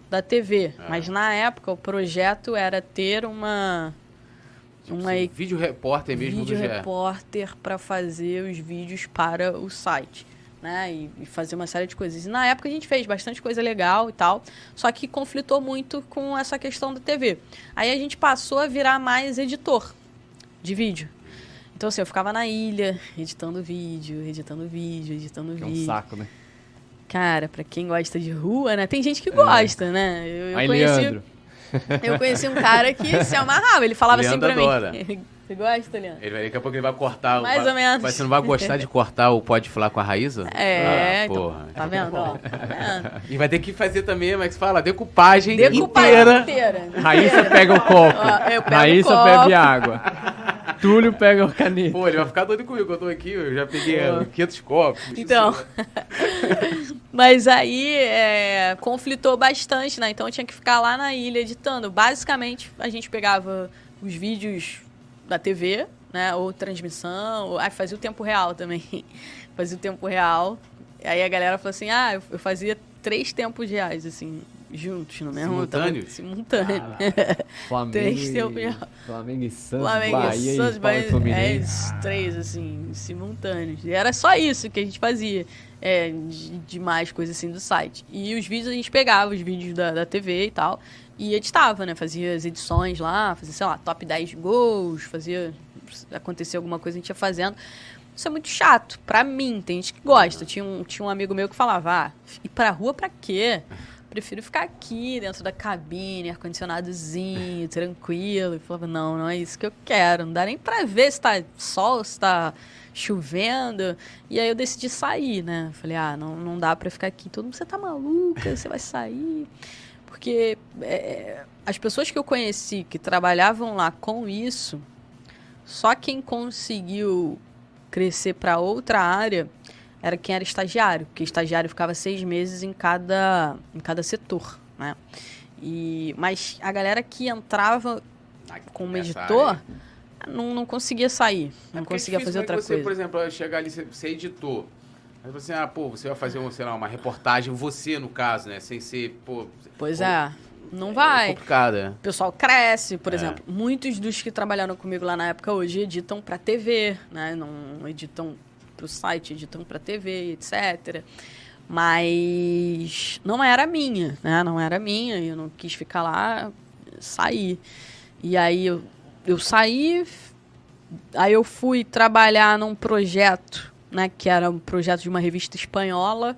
da TV. É. Mas na época o projeto era ter uma, Tipo uma assim, vídeo repórter mesmo vídeo do GE. repórter para fazer os vídeos para o site, né? E, fazer uma série de coisas. E na época a gente fez bastante coisa legal e tal, só que conflitou muito com essa questão da TV. Aí a gente passou a virar mais editor de vídeo. Então assim, eu ficava na ilha, editando vídeo, editando vídeo, editando que é um vídeo. saco, né? Cara, pra quem gosta de rua, né? Tem gente que gosta, né? Eu, eu Aí, conheci, Leandro. Eu conheci um cara que se amarrava. Ele falava Leandro assim pra adora. mim. Você gosta, Leandro? Ele vai, daqui a pouco ele vai cortar. o- Mais vai- ou menos. Mas você não vai gostar de cortar o Pode Falar com a Raíza? É, Ah, então, porra. tá vendo? ó? Tá vendo? E vai ter que fazer também, como é fala? Decupagem, Decupagem inteira. inteira. Raíssa pega o copo. Ó, eu pego Raíssa o copo. bebe água. Túlio pega o caneta. Pô, ele vai ficar doido comigo, eu tô aqui, eu já peguei é, 500 copos. Então. Mas aí é, conflitou bastante, né? Então eu tinha que ficar lá na ilha editando. Basicamente, a gente pegava os vídeos da TV, né? Ou transmissão, ou, ah, fazia o tempo real também. fazia o tempo real. Aí a galera falou assim: ah, eu, fazia três tempos reais, assim, juntos no mesmo Simultâneos? Simultâneo. Flamengo, Três e, tempos reais. Flamengo e Santos, Flamengo, Bahia Santos, e Bahia, é, os três, assim, simultâneos. E era só isso que a gente fazia, é, de, de mais coisas assim do site. E os vídeos a gente pegava, os vídeos da, da TV e tal, e editava, né? Fazia as edições lá, fazia, sei lá, top 10 gols, fazia. acontecer alguma coisa, a gente ia fazendo. Isso é muito chato, pra mim, tem gente que gosta. Tinha um, tinha um amigo meu que falava, ah, ir pra rua pra quê? Prefiro ficar aqui dentro da cabine, ar-condicionadozinho, tranquilo. E falava, não, não é isso que eu quero. Não dá nem pra ver se tá sol, se tá chovendo. E aí eu decidi sair, né? Falei, ah, não, não dá pra ficar aqui. Todo mundo, você tá maluca, você vai sair. Porque é, as pessoas que eu conheci que trabalhavam lá com isso, só quem conseguiu crescer para outra área era quem era estagiário, porque estagiário ficava seis meses em cada, em cada setor, né? E, mas a galera que entrava como editor não, não conseguia sair, não É porque é conseguia fazer outra né, que você, coisa. Por exemplo, chegar ali, você editor. Aí você, ah, pô, você vai fazer, um, sei lá, uma reportagem, você no caso, né? Sem ser, pô. Pois pô, é, não É vai. complicado, é. O pessoal cresce, por É. exemplo. Muitos dos que trabalharam comigo lá na época hoje editam para TV, né? Não editam para o site, editam para TV, etc. Mas não era minha, né? Não era minha, eu não quis ficar lá, saí. E aí eu, eu saí, aí eu fui trabalhar num projeto, né? Que era um projeto de uma revista espanhola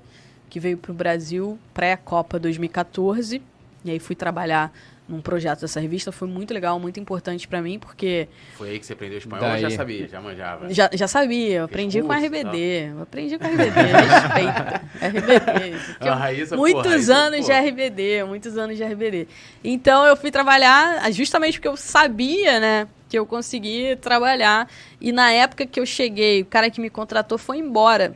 que veio para o Brasil pré-Copa 2014. E aí fui trabalhar num projeto dessa revista. Foi muito legal, muito importante para mim, porque Foi aí que você aprendeu espanhol Daí. ou já sabia, já manjava? já, já sabia, aprendi com curso, RBD. Eu aprendi com RBD, respeita. RBD. é Ah, Raíssa, muitos pô, Raíssa, anos pô. de RBD, muitos anos de RBD. Então eu fui trabalhar justamente porque eu sabia, né, que eu consegui trabalhar. E na época que eu cheguei, o cara que me contratou foi embora.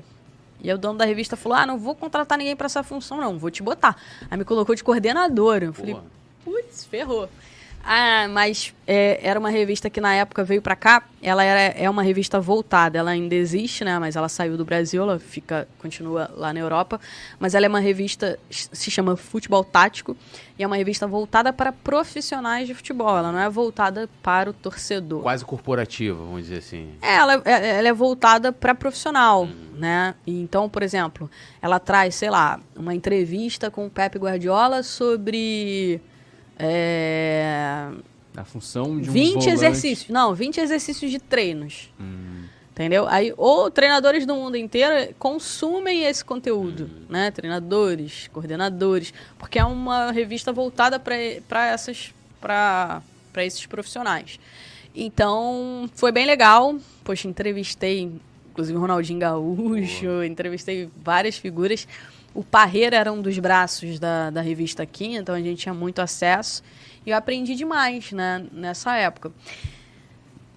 E aí o dono da revista falou: Ah, não vou contratar ninguém pra essa função, não, vou te botar. Aí me colocou de coordenador. Eu falei. Putz, ferrou. Ah, mas é, era uma revista que na época veio pra cá. Ela era, é uma revista voltada. Ela ainda existe, né? Mas ela saiu do Brasil, ela fica, continua lá na Europa. Mas ela é uma revista, se chama Futebol Tático. E é uma revista voltada para profissionais de futebol. Ela não é voltada para o torcedor. Quase corporativa, vamos dizer assim. É, ela, é- ela é voltada para profissional, né? E Então, por exemplo, ela traz, sei lá, uma entrevista com o Pepe Guardiola sobre é, A função de um 20 volante. exercícios. Não, 20 exercícios de treinos. Entendeu? Aí, ou treinadores do mundo inteiro consumem esse conteúdo, né? Treinadores, coordenadores, porque é uma revista voltada para essas para esses profissionais. Então, foi bem legal. Poxa, entrevistei inclusive o Ronaldinho Gaúcho, entrevistei várias figuras. O Parreira era um dos braços da, da revista aqui, então a gente tinha muito acesso. E eu aprendi demais, né, nessa época.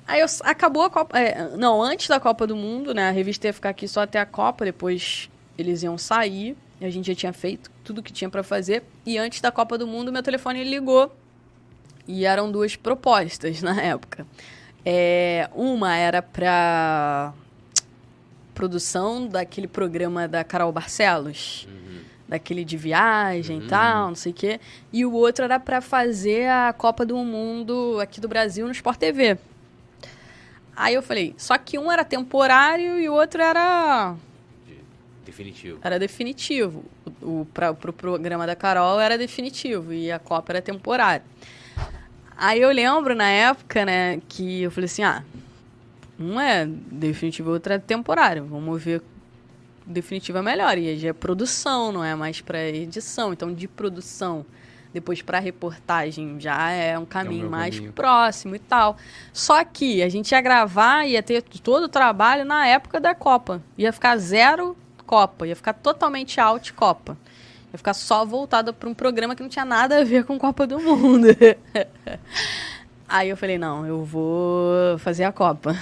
Aí eu, acabou a Copa. é, não, antes da Copa do Mundo, né? A revista ia ficar aqui só até a Copa, depois eles iam sair. A gente já tinha feito tudo que tinha pra fazer. E antes da Copa do Mundo, meu telefone ligou. E eram duas propostas na época. É, uma era pra produção daquele programa da Carol Barcelos. Daquele de viagem e tal, não sei o quê. E o outro era pra fazer a Copa do Mundo aqui do Brasil no Sport TV. Aí eu falei, só que um era temporário e o outro era Definitivo. era definitivo. O, o, pra, pro programa da Carol era definitivo e a Copa era temporária. Aí eu lembro na época, né, que eu falei assim, ah, um é definitivo, o outro é temporário. Vamos ver definitiva é melhor. E já é produção, não é mais para edição. Então, de produção, depois para reportagem, já é um caminho meu mais caminho. próximo e tal. Só que a gente ia gravar, ia ter todo o trabalho na época da Copa. Ia ficar zero Copa, ia ficar totalmente out Copa. Ia ficar só voltada para um programa que não tinha nada a ver com Copa do Mundo. Aí eu falei, não, eu vou fazer a Copa.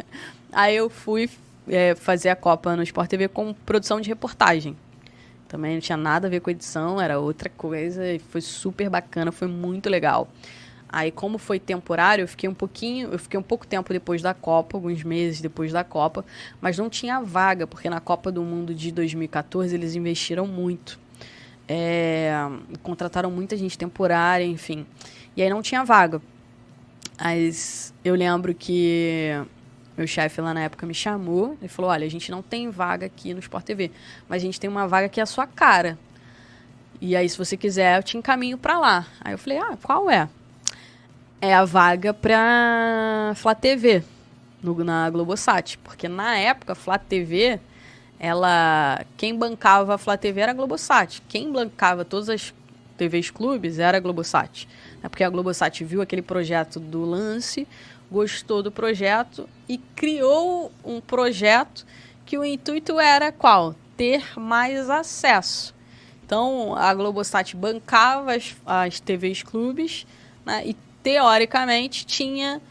Aí eu fui é, fazer a Copa no Sport TV com produção de reportagem. Também não tinha nada a ver com edição, era outra coisa. E foi super bacana, foi muito legal. Aí, como foi temporário, eu fiquei um pouquinho, eu fiquei um pouco tempo depois da Copa, alguns meses depois da Copa, mas não tinha vaga, porque na Copa do Mundo de 2014 eles investiram muito. É, contrataram muita gente temporária, enfim. E aí não tinha vaga. Mas eu lembro que meu chefe lá na época me chamou e falou: Olha, a gente não tem vaga aqui no Sport TV, mas a gente tem uma vaga que é a sua cara. E aí, se você quiser, eu te encaminho para lá. Aí eu falei: Ah, qual é? É a vaga pra Flá TV, no, na Globosat. Porque na época, Flá TV, ela. Quem bancava a Flá TV era a Globosat. Quem bancava todas as TVs clubes era a Globosat. É porque a Globosat viu aquele projeto do lance gostou do projeto e criou um projeto que o intuito era qual? Ter mais acesso. Então, a Globosat bancava as, as TVs clubes né, e, teoricamente, tinha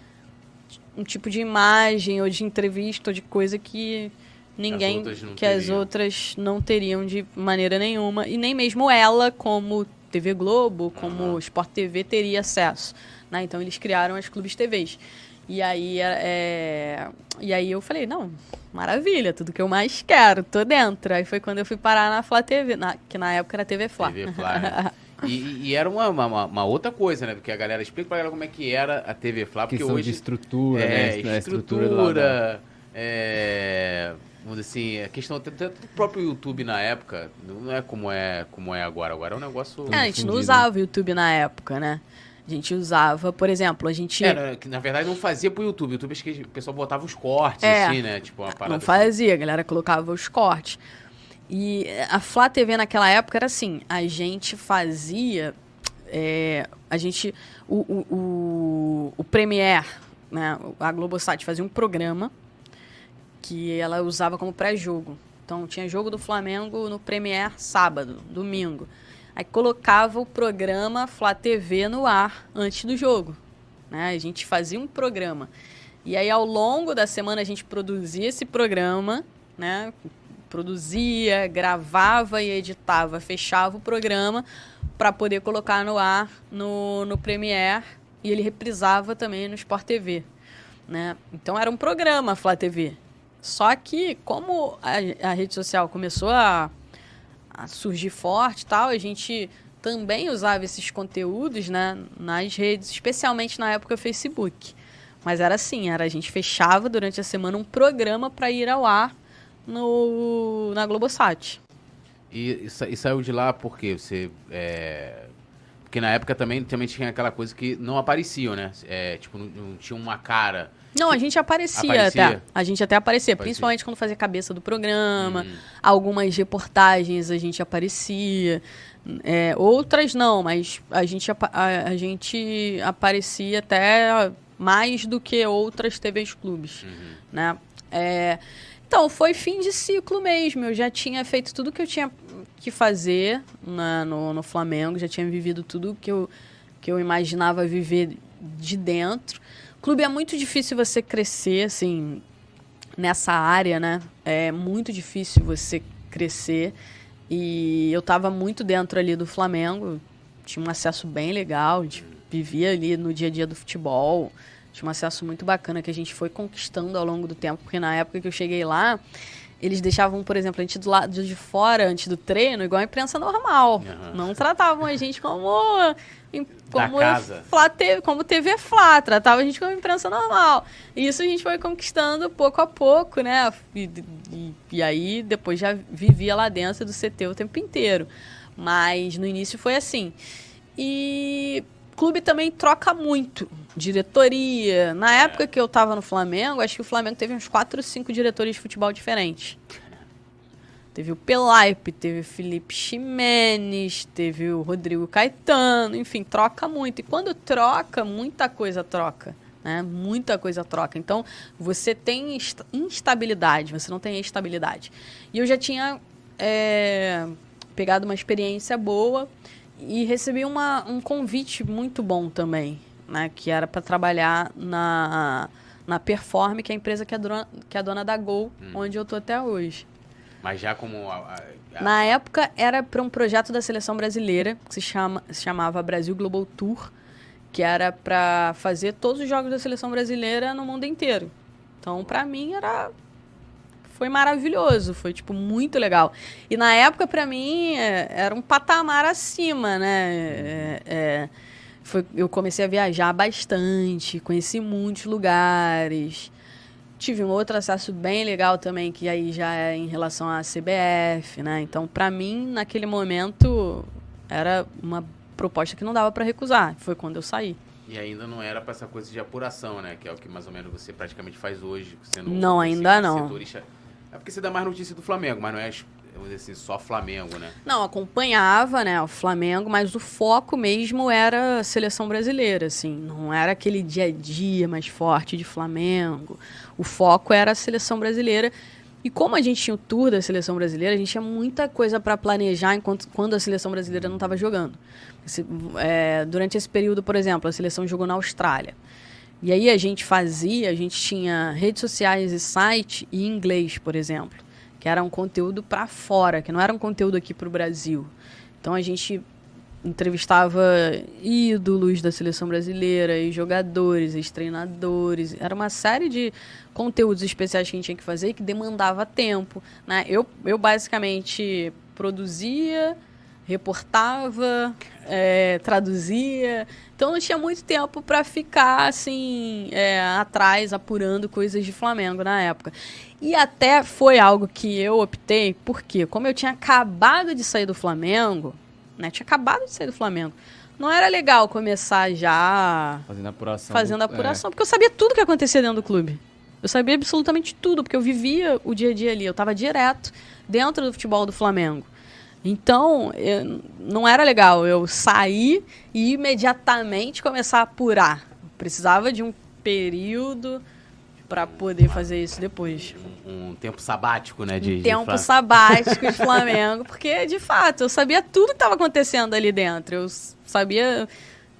um tipo de imagem ou de entrevista ou de coisa que ninguém, As que teriam. as outras não teriam de maneira nenhuma. E nem mesmo ela, como TV Globo, como uhum. Sport TV, teria acesso. Né? Então, eles criaram as clubes TVs. E aí, é, é, e aí eu falei, não, maravilha, tudo que eu mais quero, tô dentro. Aí foi quando eu fui parar na Flá TV, na, que na época era TV Flá. TV Flá, né? e, e, era uma, uma, uma, outra coisa, né? Porque a galera explica pra galera como é que era a TV Flá, porque Questão hoje... de estrutura, é, né? Estrutura, estrutura é, vamos dizer assim, a questão até do próprio YouTube na época, não é como é, como é agora. Agora é um negócio... É, a gente não usava o YouTube na época, né? A gente usava, por exemplo, a gente. É, na verdade não fazia pro YouTube. O YouTube acho que o pessoal botava os cortes, é, assim, né? Tipo, uma parada. Não assim. fazia, assim. a galera colocava os cortes. E a Flá TV naquela época era assim: a gente fazia. É, a gente. O, o, o, o Premiere, né? A Globosat fazia um programa que ela usava como pré-jogo. Então tinha jogo do Flamengo no Premiere sábado, domingo. Aí colocava o programa Flá TV no ar antes do jogo. Né? A gente fazia um programa. E aí, ao longo da semana, a gente produzia esse programa, né? Produzia, gravava e editava, fechava o programa para poder colocar no ar no, no Premiere e ele reprisava também no Sport TV. Né? Então era um programa Flá TV. Só que, como a, a rede social começou a a surgir forte tal, a gente também usava esses conteúdos né, nas redes, especialmente na época Facebook. Mas era assim, era a gente fechava durante a semana um programa para ir ao ar no, na Globosat. E, e, saiu de lá porque você. É... Porque na época também, também tinha aquela coisa que não apareciam, né? É, tipo, não, não tinha uma cara não, a gente aparecia, aparecia, até. A gente até aparecia, aparecia, principalmente quando fazia cabeça do programa. Uhum. Algumas reportagens a gente aparecia. É, outras não, mas a gente, a, a, gente aparecia até mais do que outras TVs clubes, uhum. né? É, então, foi fim de ciclo mesmo. Eu já tinha feito tudo que eu tinha que fazer na, no, no Flamengo, já tinha vivido tudo que eu, que eu imaginava viver de dentro clube é muito difícil você crescer, assim, nessa área, né? É muito difícil você crescer. E eu estava muito dentro ali do Flamengo, tinha um acesso bem legal, a gente vivia ali no dia a dia do futebol, tinha um acesso muito bacana que a gente foi conquistando ao longo do tempo, porque na época que eu cheguei lá, eles deixavam, por exemplo, a gente do lado de fora antes do treino, igual a imprensa normal. Uhum. Não tratavam a gente como como Flá TV, como TV Flá, tratava a gente como imprensa normal. E isso a gente foi conquistando pouco a pouco, né? E, e, e, aí depois já vivia lá dentro do CT o tempo inteiro. Mas no início foi assim. E clube também troca muito. Diretoria. Na época que eu tava no Flamengo, acho que o Flamengo teve uns 4 ou 5 diretores de futebol diferentes. Teve o Pelaipe, teve o Felipe Ximenes, teve o Rodrigo Caetano, enfim, troca muito. E quando troca, muita coisa troca. Né? Muita coisa troca. Então, você tem instabilidade, você não tem estabilidade. E eu já tinha é, pegado uma experiência boa e recebi uma, um convite muito bom também, né? que era para trabalhar na, na Perform, que é a empresa que é dona, que é dona da Gol, hum. onde eu estou até hoje. Mas já como. A, a... Na época era para um projeto da seleção brasileira, que se, chama, se chamava Brasil Global Tour, que era para fazer todos os jogos da seleção brasileira no mundo inteiro. Então, para mim, era foi maravilhoso, foi, tipo, muito legal. E na época, para mim, é, era um patamar acima, né? É, é, foi, eu comecei a viajar bastante, conheci muitos lugares. Tive um outro acesso bem legal também, que aí já é em relação à CBF, né? Então, para mim, naquele momento, era uma proposta que não dava para recusar. Foi quando eu saí. E ainda não era para essa coisa de apuração, né? Que é o que mais ou menos você praticamente faz hoje. Sendo não, ainda não. Setorista. É porque você dá mais notícia do Flamengo, mas não é assim, só Flamengo, né? Não, acompanhava, né, o Flamengo, mas o foco mesmo era a seleção brasileira, assim, não era aquele dia a dia mais forte de Flamengo. O foco era a seleção brasileira. E como a gente tinha o tour da seleção brasileira, a gente tinha muita coisa para planejar enquanto quando a seleção brasileira não estava jogando. Esse, é, durante esse período, por exemplo, a seleção jogou na Austrália. E aí a gente fazia, a gente tinha redes sociais e site em inglês, por exemplo, que era um conteúdo para fora, que não era um conteúdo aqui para o Brasil. Então a gente entrevistava ídolos da seleção brasileira, e jogadores, e treinadores. Era uma série de conteúdos especiais que a gente tinha que fazer que demandava tempo. Né? Eu, eu basicamente produzia reportava, é, traduzia. Então não tinha muito tempo para ficar assim é, atrás apurando coisas de Flamengo na época. E até foi algo que eu optei, porque como eu tinha acabado de sair do Flamengo, né? Tinha acabado de sair do Flamengo. Não era legal começar já fazendo apuração, fazendo apuração, é. porque eu sabia tudo que acontecia dentro do clube. Eu sabia absolutamente tudo, porque eu vivia o dia a dia ali. Eu estava direto dentro do futebol do Flamengo. Então, eu, não era legal eu sair e imediatamente começar a apurar. precisava de um período para poder fazer isso depois. Um, um tempo sabático, né? De, um tempo de sabático de Flamengo, porque de fato eu sabia tudo que estava acontecendo ali dentro. Eu sabia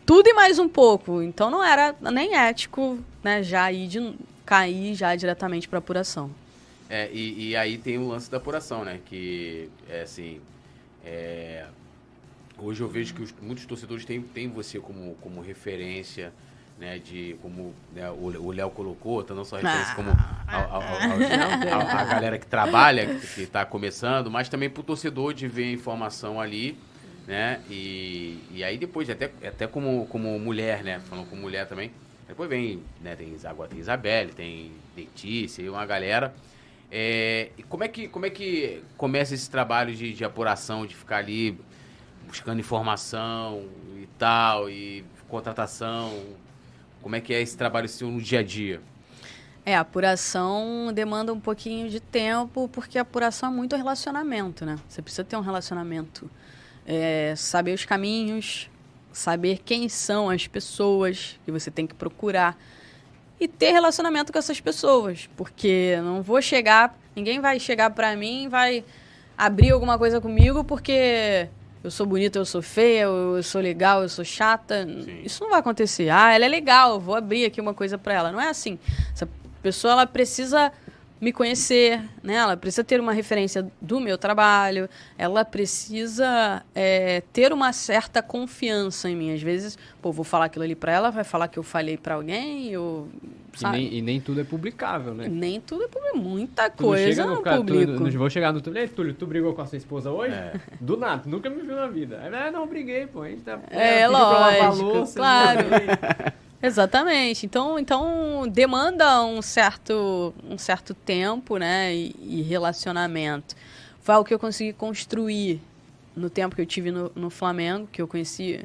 tudo e mais um pouco. Então não era nem ético, né? Já ir de, cair já diretamente para apuração. É, e, e, aí tem o lance da apuração, né? Que é assim, é, hoje eu vejo que os, muitos torcedores têm, têm você como, como referência, né, de como né, o Léo colocou, tá não só referência ah, como a, a, galera que trabalha, que está começando, mas também para o torcedor de ver a informação ali, né, e, e aí depois, até, até como, como mulher, né, falando como mulher também, depois vem, né, tem, agora tem Isabelle, tem Letícia e uma galera é, como, é que, como é que começa esse trabalho de, de apuração, de ficar ali buscando informação e tal, e contratação? Como é que é esse trabalho seu no dia a dia? É, a apuração demanda um pouquinho de tempo, porque a apuração é muito relacionamento, né? Você precisa ter um relacionamento. É, saber os caminhos, saber quem são as pessoas que você tem que procurar e ter relacionamento com essas pessoas, porque não vou chegar, ninguém vai chegar para mim, vai abrir alguma coisa comigo porque eu sou bonita, eu sou feia, eu sou legal, eu sou chata. Sim. Isso não vai acontecer. Ah, ela é legal, vou abrir aqui uma coisa para ela. Não é assim. Essa pessoa ela precisa me conhecer, né? Ela precisa ter uma referência do meu trabalho, ela precisa é, ter uma certa confiança em mim. Às vezes, pô, vou falar aquilo ali para ela, vai falar que eu falei para alguém, eu e nem, e nem, tudo é publicável, né? Nem tudo é publicável. Muita coisa no, cara, publico. Tu, vou chegar no Túlio. Túlio, tu brigou com a sua esposa hoje? É. Do nada, tu nunca me viu na vida. Aí, ah, não, briguei, pô. A gente tá, é, lógico, claro. Exatamente. Então, então demanda um certo, um certo tempo, né, e, e, relacionamento. Foi o que eu consegui construir no tempo que eu tive no, no Flamengo, que eu conheci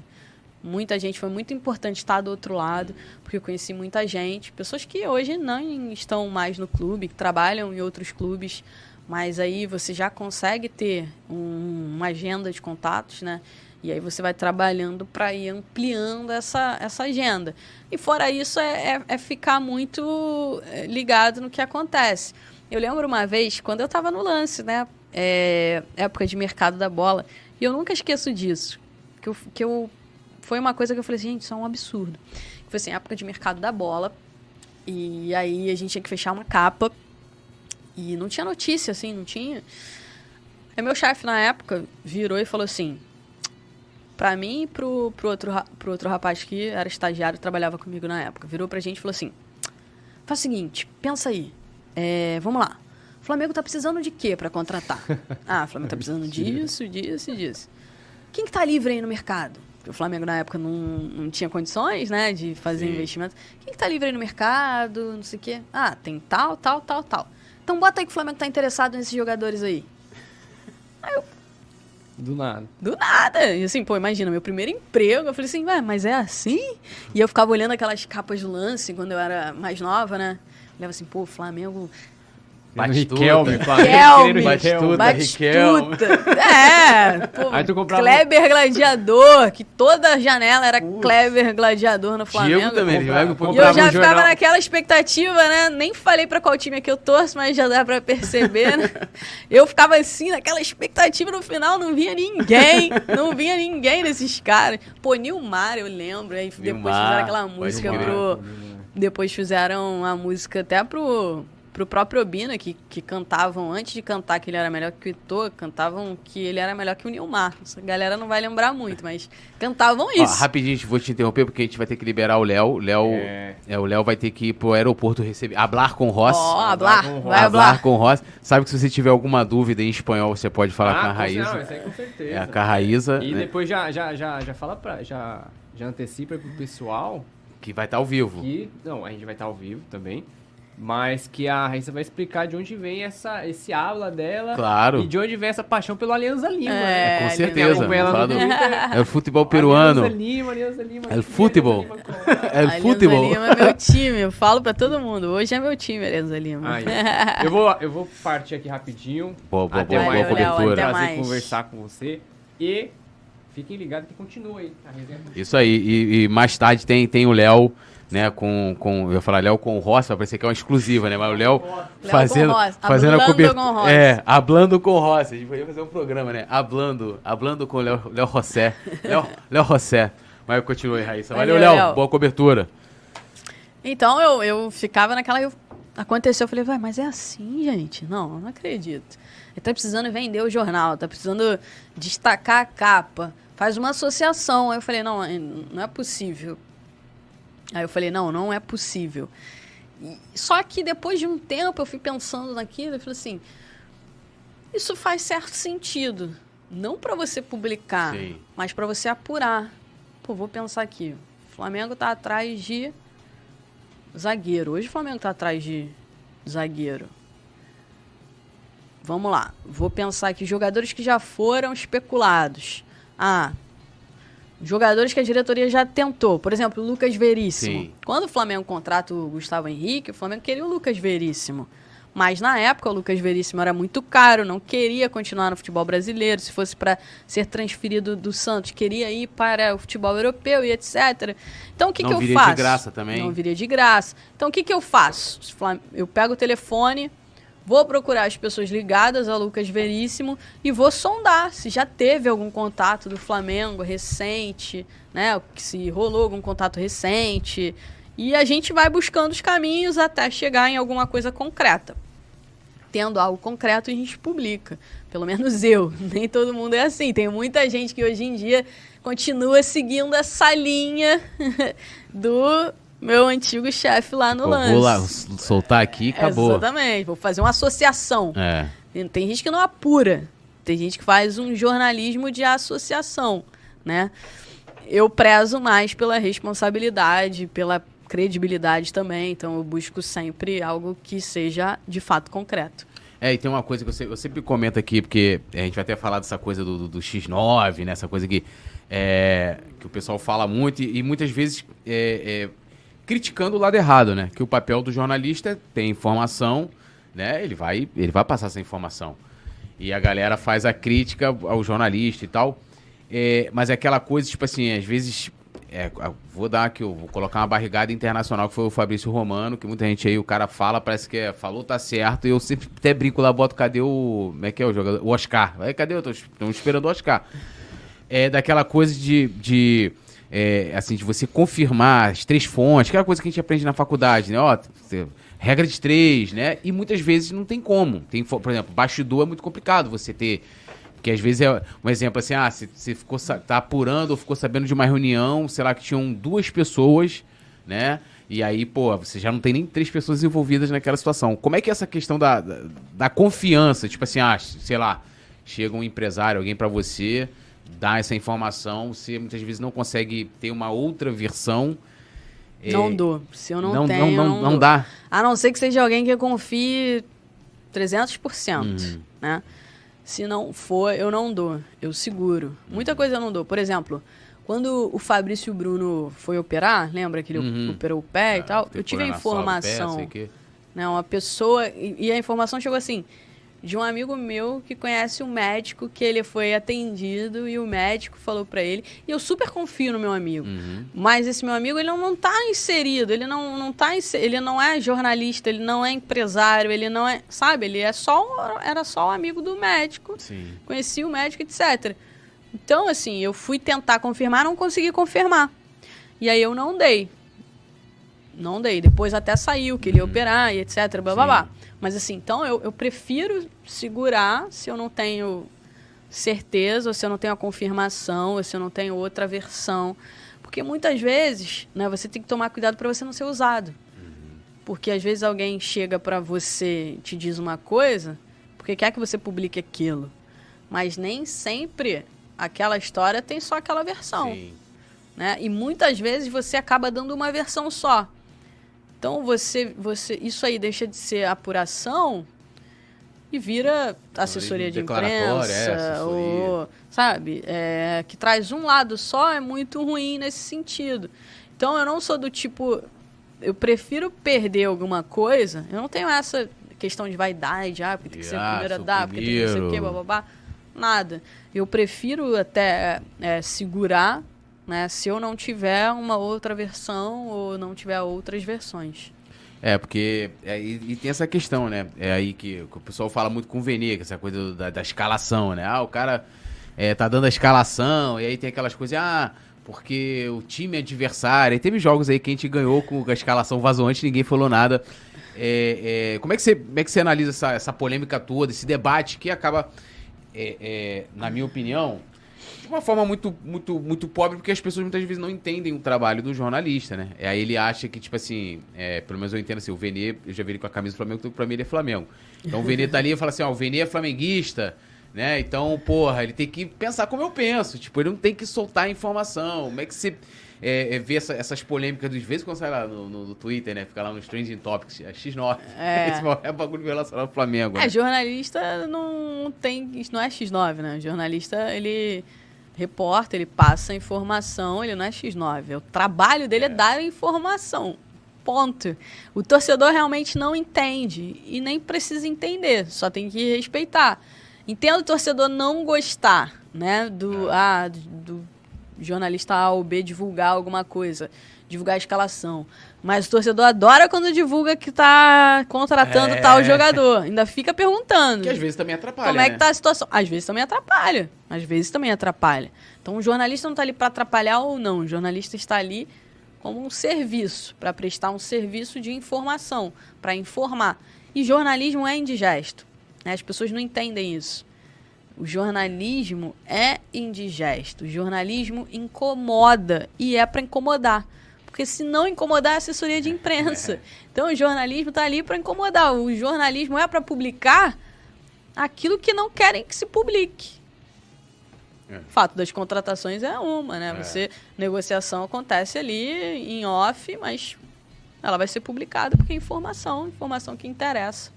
muita gente. Foi muito importante estar do outro lado, porque eu conheci muita gente, pessoas que hoje não estão mais no clube, que trabalham em outros clubes, mas aí você já consegue ter um, uma agenda de contatos, né? E aí você vai trabalhando para ir ampliando essa, essa agenda. E fora isso, é, é, é, ficar muito é, ligado no que acontece. Eu lembro uma vez, quando eu estava no lance, né? É, época de mercado da bola, e eu nunca esqueço disso. Que eu, que eu, foi uma coisa que eu falei assim, gente, isso é um absurdo. Foi assim, época de mercado da bola. E aí a gente tinha que fechar uma capa. E não tinha notícia, assim, não tinha. Aí meu chefe na época virou e falou assim: Pra mim e pro, pro, outro, pro outro rapaz que era estagiário e trabalhava comigo na época. Virou pra gente e falou assim: faz o seguinte, pensa aí. É, vamos lá. Flamengo tá precisando de quê para contratar? ah, o Flamengo tá precisando disso, disso e disso. Quem que tá livre aí no mercado? Porque o Flamengo na época não, não tinha condições, né, de fazer Sim. investimento. Quem que tá livre aí no mercado? Não sei o quê. Ah, tem tal, tal, tal, tal. Então bota aí que o Flamengo tá interessado nesses jogadores aí. Do nada. Do nada. E assim, pô, imagina, meu primeiro emprego. Eu falei assim, ué, mas é assim? E eu ficava olhando aquelas capas do lance quando eu era mais nova, né? Olhava assim, pô, Flamengo. Batistuta. Riquelme, Flamengo Riquelme. Riquelme. Batistuta. Batistuta. É, pô, Aí tu comprava- Kleber Gladiador, que toda janela era Kleber Gladiador no Flamengo. Diego também, Comprava- E eu já ficava naquela expectativa, né? Nem falei pra qual time é que eu torço, mas já dá pra perceber, né? Eu ficava assim, naquela expectativa no final, não vinha ninguém. Não vinha ninguém desses caras. Pô, Nilmar, eu lembro. Aí depois Nilmar, fizeram aquela música pro. Depois fizeram a música até pro, pro próprio Obina, que, que cantavam, antes de cantar que ele era melhor que o Ito, cantavam que ele era melhor que o Nilmar. Essa galera não vai lembrar muito, mas cantavam Ó, isso. rapidinho, vou te interromper porque a gente vai ter que liberar o Léo. Léo É. é, o Léo vai ter que ir pro aeroporto receber. Hablar com Ross. Ó, Hablar hablar, com o vai Ross. Hablar hablar. com Ross. Sabe que se você tiver alguma dúvida em espanhol, você pode falar com a Ah, com- Raíza. Não, isso aí com certeza. É, com a Raíza, E né, depois já, já, já, já fala pra. Já, já antecipa pro pessoal que vai estar ao vivo. que. Não, a gente vai estar ao vivo também. Mas que a Raíssa vai explicar de onde vem essa, esse aula dela. Claro. E de onde vem essa paixão pelo Alianza Lima. É, né? com certeza. É o futebol peruano. Alianza Lima, Alianza Lima. É o futebol. É o Alianza futebol. Lima é meu time, eu falo pra todo mundo. Hoje é meu time, Alianza Lima. Aí, eu, vou, eu vou partir aqui rapidinho. Boa, boa, Até boa, boa mais, Léo, cobertura. até Prazer conversar com você. E fiquem ligados que continua aí. A resenha Isso aí. E, e mais tarde tem, tem o Léo, né, com, com. Eu ia falar Léo com o Ross, vai parecer que é uma exclusiva, né? Mas o Léo fazendo, fazendo a cobertura. É, hablando com o Ross. A gente podia fazer um programa, né? Hablando, hablando com o Léo, Léo Rossé. Léo, Léo Rossé. Mas continue, Raíssa. Valeu, Valeu, Léo. Léo. Boa cobertura. Então eu, eu ficava naquela. eu- aconteceu, eu falei, vai, mas é assim, gente? Não, não acredito. Ele tá precisando vender o jornal, tá precisando destacar a capa. Faz uma associação. Aí eu falei, não, é- não é possível. Aí eu falei, não, não é possível. E- só que depois de um tempo eu fui pensando naquilo e falei assim: isso faz certo sentido. Não para você publicar, Sim. mas para você apurar. Pô, vou pensar aqui. O Flamengo tá atrás de zagueiro. Hoje o Flamengo tá atrás de zagueiro. Vamos lá. Vou pensar aqui jogadores que já foram especulados. Ah, jogadores que a diretoria já tentou. Por exemplo, o Lucas Veríssimo. Sim. Quando o Flamengo contrata o Gustavo Henrique, o Flamengo queria o Lucas Veríssimo. Mas na época o Lucas Veríssimo era muito caro, não queria continuar no futebol brasileiro. Se fosse para ser transferido do Santos, queria ir para o futebol europeu e etc. Então o que, Não que eu viria de faço? graça também. Não viria de graça. Então o que, que eu faço? Eu pego o telefone, vou procurar as pessoas ligadas ao Lucas Veríssimo e vou sondar se já teve algum contato do Flamengo recente, né? Se rolou algum contato recente. E a gente vai buscando os caminhos até chegar em alguma coisa concreta. Tendo algo concreto, a gente publica. Pelo menos eu. Nem todo mundo é assim. Tem muita gente que hoje em dia continua seguindo essa linha do meu antigo chefe lá no Pô, lance. vou lá soltar aqui e acabou. Exatamente. Vou fazer uma associação. É. Tem- Tem gente que não apura. Tem gente que faz um jornalismo de associação, né? Eu prezo mais pela responsabilidade, pela credibilidade também. Então eu busco sempre algo que seja de fato concreto. É, e tem uma coisa que eu, se- eu sempre comento aqui, porque a gente vai até falar dessa coisa do, do- do X9, né? Essa coisa que, é, que o pessoal fala muito e, e muitas vezes é, é, criticando o lado errado, né? Que o papel do jornalista é ter informação, né? Ele vai, ele vai passar essa informação. E a galera faz a crítica ao jornalista e tal. É, mas é aquela coisa, tipo assim, às vezes. é, vou dar aqui, vou colocar uma barrigada internacional que foi o Fabrício Romano, que muita gente aí, o cara fala, parece que é, falou, tá certo, e eu sempre até brinco lá, boto, cadê o. Como é que é o jogador? O Oscar. Cadê? Eu tô, tô esperando o Oscar. É daquela coisa de. de é, assim, de você confirmar as três fontes, aquela coisa que a gente aprende na faculdade, né? Ó, você- regra de três, né? E muitas vezes não tem como. Tem, por exemplo, bastidor é muito complicado você ter. Porque às vezes é um exemplo assim, ah, você, você ficou, tá apurando ou ficou sabendo de uma reunião, sei lá, que tinham duas pessoas, né? E aí, pô, você já não tem nem três pessoas envolvidas naquela situação. Como é que é essa questão da, da, da confiança? Tipo assim, ah, sei lá, chega um empresário, alguém para você, dá essa informação, você muitas vezes não consegue ter uma outra versão. Não é... dou. Se eu não, não tenho, não, não, não dá. A não ser que seja alguém que confie 300%, uhum. né? Se não for, eu não dou. Eu seguro. Muita coisa eu não dou. Por exemplo, quando o Fabrício Bruno foi operar, lembra que ele uhum. operou o pé ah, e tal? Eu tive a informação. Pé, né, uma pessoa. E, e, a informação chegou assim: de um amigo meu que conhece um médico que ele foi atendido e o médico falou para ele. E eu super confio no meu amigo. Uhum. Mas esse meu amigo, ele não, não tá inserido, ele não, não tá ele não é jornalista, ele não é empresário, ele não é, sabe, ele é só era só um amigo do médico. Sim. Conhecia o médico, etc. Então, assim, eu fui tentar confirmar, não consegui confirmar. E aí eu não dei. Não dei. Depois até saiu que ele ia uhum. operar e etc. Blá, blá, blá. Mas assim, então eu, eu prefiro segurar se eu não tenho certeza, ou se eu não tenho a confirmação, ou se eu não tenho outra versão. Porque muitas vezes, né, você tem que tomar cuidado para você não ser usado. Uhum. Porque às vezes alguém chega para você e te diz uma coisa, porque quer que você publique aquilo. Mas nem sempre aquela história tem só aquela versão. Sim. Né? E muitas vezes você acaba dando uma versão só. Então você, você, isso aí deixa de ser apuração e vira assessoria de imprensa, é, ou sabe, é, que traz um lado só é muito ruim nesse sentido. Então eu não sou do tipo, eu prefiro perder alguma coisa. Eu não tenho essa questão de vaidade, ah, porque tem que ser a primeira a dar, porque tem que ser o quê, babá nada. Eu prefiro até é, segurar, né, se eu não tiver uma outra versão ou não tiver outras versões. É, porque. É, e, e, tem essa questão, né? É aí que, que o pessoal fala muito com o Vene, que é essa coisa da, da, escalação, né? Ah, o cara é, tá dando a escalação, e aí tem aquelas coisas, ah, porque o time adversário. E teve jogos aí que a gente ganhou com a escalação vazou antes, ninguém falou nada. É, é, como, é que você, como é que você analisa essa, essa polêmica toda, esse debate que acaba é, é, na minha opinião, de uma forma muito, muito, muito pobre, porque as pessoas muitas vezes não entendem o trabalho do jornalista, né? É, aí ele acha que, tipo assim, é, pelo menos eu entendo assim, o Vene, eu já vi ele com a camisa do Flamengo, então pra mim ele é Flamengo. Então o Vene tá ali e fala assim, ó, o Vene é flamenguista, né? Então, porra, ele tem que pensar como eu penso. Tipo, ele não tem que soltar a informação. Como é que você é, é, ver essa, essas polêmicas dos vezes quando sai lá no, no, no, Twitter, né? Fica lá nos trending topics, é X9. É. Esse é bagulho relacionado ao Flamengo. É, né? jornalista não tem. Isso não é X9, né? Jornalista, ele. Repórter, ele passa informação, ele não é X9. O trabalho dele é, é dar informação. Ponto. O torcedor realmente não entende e nem precisa entender, só tem que respeitar. Entendo o torcedor não gostar, né, do, é. ah, do, jornalista A ou B divulgar alguma coisa, divulgar a escalação. Mas o torcedor adora quando divulga que tá contratando é... tal jogador. Ainda fica perguntando. Que às vezes também atrapalha. Como é que né? tá a situação? Às vezes também atrapalha. Às vezes também atrapalha. Então o jornalista não está ali para atrapalhar ou não. O jornalista está ali como um serviço, para prestar um serviço de informação, para informar. E jornalismo é indigesto. Né? As pessoas não entendem isso. O jornalismo é indigesto. O jornalismo incomoda e é para incomodar. Porque se não incomodar, é assessoria de imprensa. Então o jornalismo está ali para incomodar. O jornalismo é para publicar aquilo que não querem que se publique. É. O fato das contratações é uma, né? É. Você negociação acontece ali em off, mas ela vai ser publicada porque é informação, informação que interessa.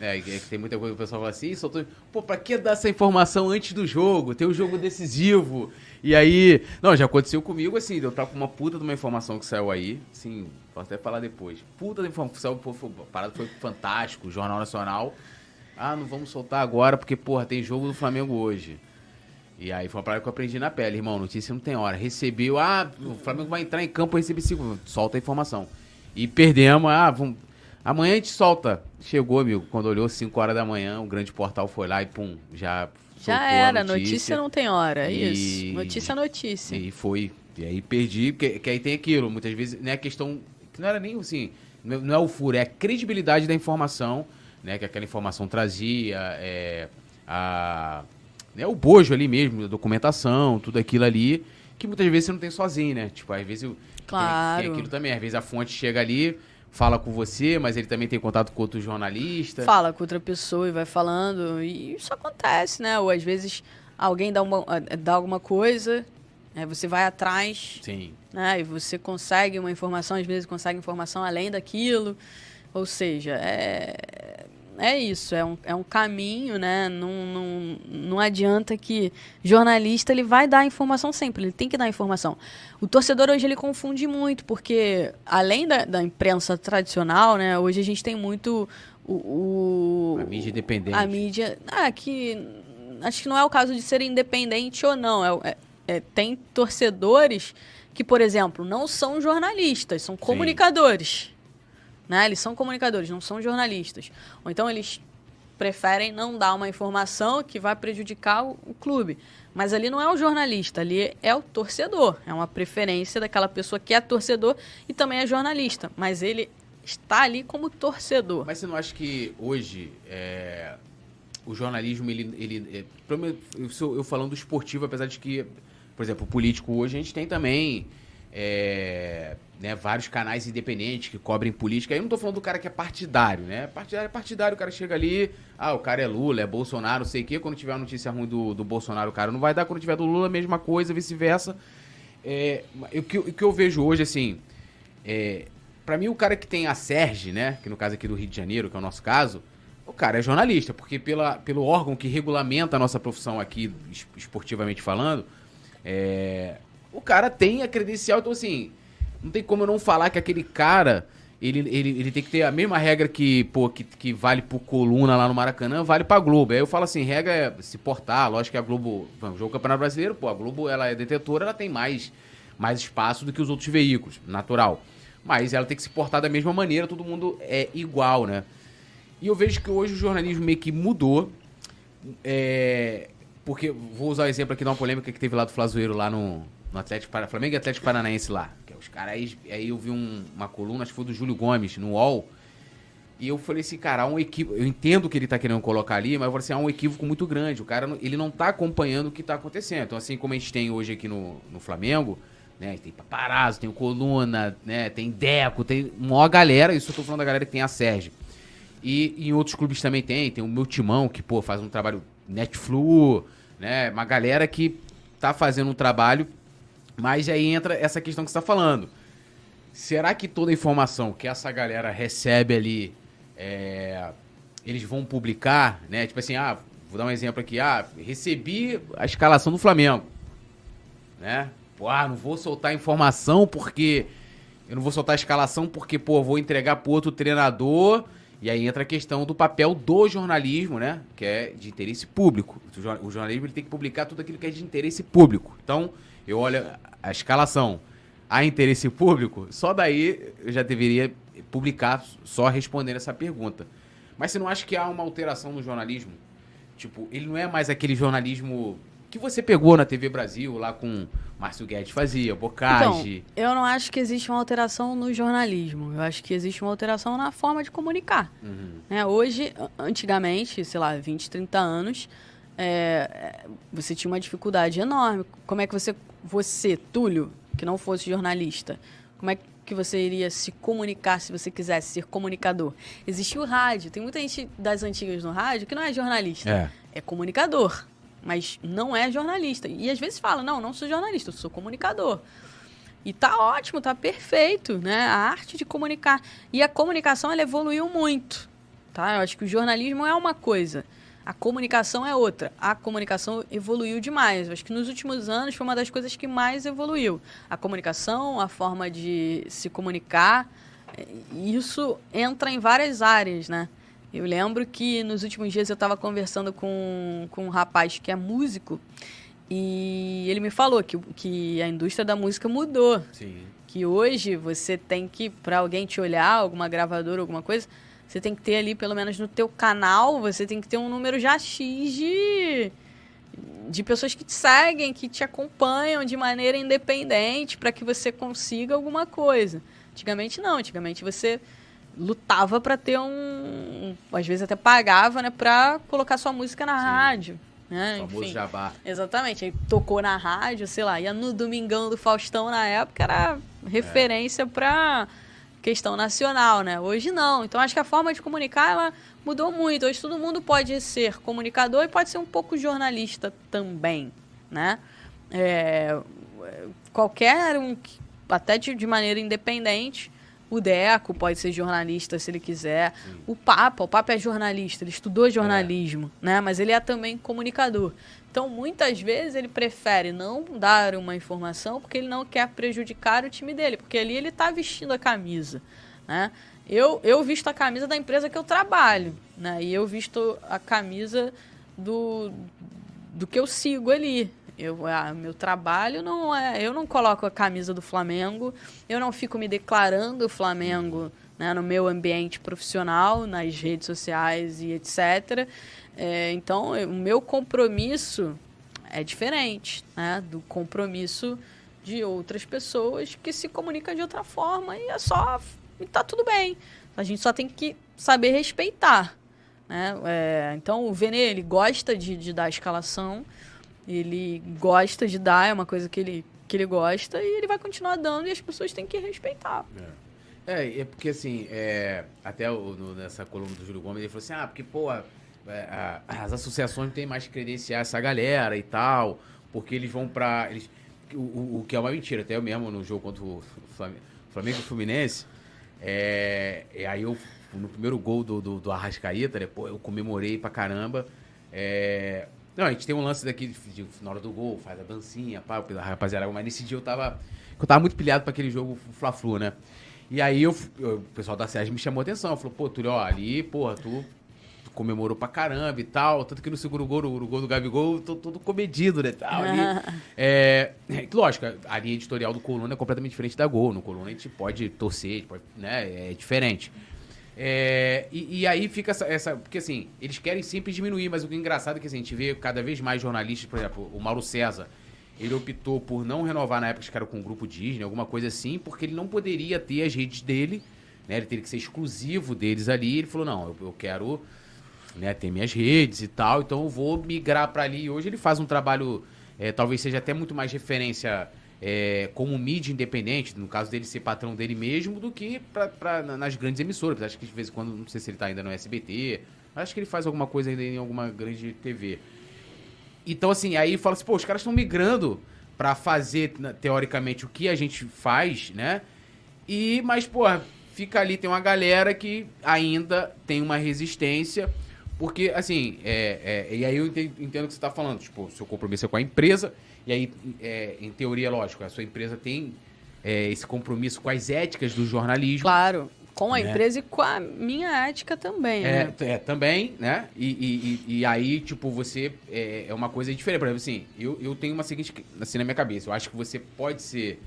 É, é que tem muita coisa que o pessoal fala assim, soltou. Pô, pra que dar essa informação antes do jogo? Tem um jogo decisivo. E aí. Não, já aconteceu comigo, assim, eu tava com uma puta de uma informação que saiu aí. Assim, posso até falar depois. Puta de informação, pô, foi, a parada foi fantástico, Jornal Nacional. Ah, não vamos soltar agora porque, porra, tem jogo do Flamengo hoje. E aí foi uma parada que eu aprendi na pele, irmão. Notícia não tem hora. Recebeu, ah, o Flamengo vai entrar em campo, recebi cinco. Solta a informação. E perdemos, ah, vamos Amanhã a gente solta. Chegou, amigo. Quando olhou 5 horas da manhã, o grande portal foi lá e pum, já. Já era, notícia. notícia. não tem hora, e... isso. Notícia é notícia. E foi. E aí perdi, porque que aí tem aquilo. Muitas vezes, né, a questão. Que não era nem assim. Não é o furo, é a credibilidade da informação, né? Que aquela informação trazia. É, a, né, o bojo ali mesmo, a documentação, tudo aquilo ali que muitas vezes você não tem sozinho, né? Tipo, às vezes eu, Claro. tem, tem aquilo também. Às vezes a fonte chega ali, fala com você, mas ele também tem contato com outro jornalista. Fala com outra pessoa e vai falando. E isso acontece, né? Ou às vezes alguém dá, uma, dá alguma coisa, né? você vai atrás, Sim. né? E você consegue uma informação, às vezes consegue informação além daquilo. Ou seja, é, é isso, é um, é um caminho, né? Não, não, não adianta que jornalista ele vai dar informação sempre, ele tem que dar informação. O torcedor hoje ele confunde muito, porque além da, da imprensa tradicional, né? Hoje a gente tem muito o, o- A mídia independente. a mídia. Ah, que. Acho que não é o caso de ser independente ou não. É, é- é- tem torcedores que, por exemplo, não são jornalistas, são comunicadores. Né? Eles são comunicadores, não são jornalistas. Ou então eles preferem não dar uma informação que vai prejudicar o, o clube. Mas ali não é o jornalista, ali é o torcedor. É uma preferência daquela pessoa que é torcedor e também é jornalista. Mas ele está ali como torcedor. Mas você não acha que hoje é, o jornalismo, ele. ele é, eu, eu falando do esportivo, apesar de que, por exemplo, o político hoje a gente tem também é, né, vários canais independentes que cobrem política. Eu não tô falando do cara que é partidário, né? Partidário é partidário, o cara chega ali, ah, o cara é Lula, é Bolsonaro, sei o quê. Quando tiver uma notícia ruim do, do Bolsonaro, o cara não vai dar. Quando tiver do Lula, a mesma coisa, vice-versa. É, o, que, o que eu vejo hoje, assim, é, Pra mim, o cara que tem a Serge, né? Que no caso aqui do Rio de Janeiro, que é o nosso caso, o cara é jornalista, porque pela, pelo órgão que regulamenta a nossa profissão aqui, es- esportivamente falando, é, o cara tem a credencial. Então, assim, não tem como eu não falar que aquele cara. Ele, ele, ele tem que ter a mesma regra que, pô, que, que vale pro Coluna lá no Maracanã, vale pra Globo. Aí eu falo assim, regra é se portar, lógico que a Globo, vamos, jogo Campeonato Brasileiro, pô, a Globo ela é detetora, ela tem mais, mais espaço do que os outros veículos, natural. Mas ela tem que se portar da mesma maneira, todo mundo é igual, né? E eu vejo que hoje o jornalismo meio que mudou. é, porque, vou usar o exemplo aqui de uma polêmica que teve lá do Flazoeiro lá no, no Atlético Para- Flamengo e Atlético Paranaense lá. É os caras aí, aí eu vi um- uma coluna, acho que foi do Júlio Gomes, no UOL. E eu falei assim, cara, há um equívoco. Eu entendo o que ele tá querendo colocar ali, mas eu falei assim, há um equívoco muito grande. O cara, ele não tá acompanhando o que tá acontecendo. Então, assim como a gente tem hoje aqui no, no Flamengo, né? Tem paparazzo, tem o Coluna, né? Tem Deco, tem uma galera. Isso eu tô falando da galera que tem a Sérgio. E em outros clubes também tem. Tem o meu timão, que, pô, faz um trabalho Netflu, né? Uma galera que tá fazendo um trabalho. Mas aí entra essa questão que você tá falando. Será que toda a informação que essa galera recebe ali, é, eles vão publicar, né? Tipo assim, ah, vou dar um exemplo aqui. Ah, recebi a escalação do Flamengo, né? Pô, ah, não vou soltar informação porque... Eu não vou soltar a escalação porque, pô, vou entregar pro outro treinador... E aí entra a questão do papel do jornalismo, né? Que é de interesse público. O jornalismo ele tem que publicar tudo aquilo que é de interesse público. Então, eu olho a escalação a interesse público, só daí eu já deveria publicar só respondendo essa pergunta. Mas você não acha que há uma alteração no jornalismo? Tipo, ele não é mais aquele jornalismo que você pegou na TV Brasil, lá com Márcio Guedes fazia, Bocage. Então, eu não acho que existe uma alteração no jornalismo. Eu acho que existe uma alteração na forma de comunicar. Uhum. né? Hoje, antigamente, sei lá, 20, 30 anos, é, é, você tinha uma dificuldade enorme. Como é que você, você, Túlio, que não fosse jornalista, como é que você iria se comunicar se você quisesse ser comunicador? Existia o rádio. Tem muita gente das antigas no rádio que não é jornalista É. é comunicador, mas não é jornalista. E às vezes fala, não, não sou jornalista, eu sou comunicador. E tá ótimo, tá perfeito, né? A arte de comunicar. E a comunicação, ela evoluiu muito, tá? Eu acho que o jornalismo é uma coisa, a comunicação é outra. A comunicação evoluiu demais. Acho que nos últimos anos foi uma das coisas que mais evoluiu. A comunicação, a forma de se comunicar, isso entra em várias áreas, né? Eu lembro que nos últimos dias eu estava conversando com, com um rapaz que é músico e ele me falou que, que a indústria da música mudou. Sim. Que hoje você tem que, para alguém te olhar, alguma gravadora, alguma coisa, você tem que ter ali, pelo menos no teu canal, você tem que ter um número já X de, de pessoas que te seguem, que te acompanham de maneira independente para que você consiga alguma coisa. Antigamente não, antigamente você lutava para ter um, às vezes até pagava, né, para colocar sua música na Sim. rádio. Né? O famoso Enfim. jabá. Exatamente. Aí tocou na rádio, sei lá, ia no Domingão do Faustão na época, era referência pra questão nacional, né? Hoje não. Então acho que a forma de comunicar ela mudou muito. Hoje todo mundo pode ser comunicador e pode ser um pouco jornalista também, né? É, qualquer um, até de, de maneira independente. O Deco pode ser jornalista se ele quiser. O Papa, o Papa é jornalista, ele estudou jornalismo, né? Mas ele é também comunicador. Então, muitas vezes ele prefere não dar uma informação porque ele não quer prejudicar o time dele, porque ali ele está vestindo a camisa, né? Eu, eu visto a camisa da empresa que eu trabalho, né? E eu visto a camisa do, do que eu sigo ali. Eu, ah, meu trabalho não é. Eu não coloco a camisa do Flamengo, eu não fico me declarando Flamengo né, no meu ambiente profissional, nas redes sociais e etc. É, então, o meu compromisso é diferente né, do compromisso de outras pessoas que se comunicam de outra forma e é só. E tá tudo bem. A gente só tem que saber respeitar. Né? É, então, o Vene, ele gosta de, de dar escalação, ele gosta de dar, é uma coisa que ele, que ele gosta, e ele vai continuar dando e as pessoas têm que respeitar. É, é porque assim, é, até o- no- nessa coluna do Júlio Gomes, ele falou assim, ah, porque, pô, é, as associações não têm mais que credenciar essa galera e tal, porque eles vão pra... Eles, o, o- o que é uma mentira, até eu mesmo no jogo contra o Flamengo, e Fluminense, é, e aí eu, no primeiro gol do, do, do Arrascaeta, né, pô, eu comemorei pra caramba, é... Não, a gente tem um lance daqui de, de- na hora do gol, faz a dancinha, pá, rapaziada, mas nesse dia eu tava. Eu tava muito pilhado pra aquele jogo Fla-Flu, né? E aí eu, eu- o pessoal da SES me chamou a atenção, falou, pô, Túlio, ó, ali, porra, tu comemorou pra caramba e tal. Tanto que no segundo gol, no gol do Gabigol, tô todo comedido, né? Tal, ali. é, é, lógico, a linha editorial do Coluna é completamente diferente da Gol. No Coluna a gente pode torcer, gente pode, né? É diferente. É, e, e aí fica essa, essa- Porque assim, eles querem sempre diminuir, mas o que é engraçado é que assim, a gente vê cada vez mais jornalistas, por exemplo, o Mauro César. Ele optou por não renovar na época, que era com o grupo Disney, alguma coisa assim, porque ele não poderia ter as redes dele, né? Ele teria que ser exclusivo deles ali. Ele falou: não, eu, eu quero né, ter minhas redes e tal, então eu vou migrar para ali. Hoje ele faz um trabalho, é, talvez seja até muito mais referência é, como mídia independente, no caso dele ser patrão dele mesmo, do que pra, pra- na- nas grandes emissoras. Acho que de vez em quando, não sei se ele tá ainda no SBT, acho que ele faz alguma coisa ainda em alguma grande TV. Então, assim, aí fala assim, pô, os caras estão migrando pra fazer, teoricamente, o que a gente faz, né? E, mas, pô, fica ali, tem uma galera que ainda tem uma resistência, porque, assim, é, é, e aí eu entendo, entendo o que você tá falando, tipo, o seu compromisso é com a empresa, e aí, é, em teoria, lógico, a sua empresa tem é, esse compromisso com as éticas do jornalismo. Claro, com a Né? empresa e com a minha ética também, É, né? é, também, né? E, e, e- aí, tipo, você. É, é uma coisa diferente. Por exemplo, assim, eu, eu tenho uma seguinte. Assim, na minha cabeça. Eu acho que você pode ser.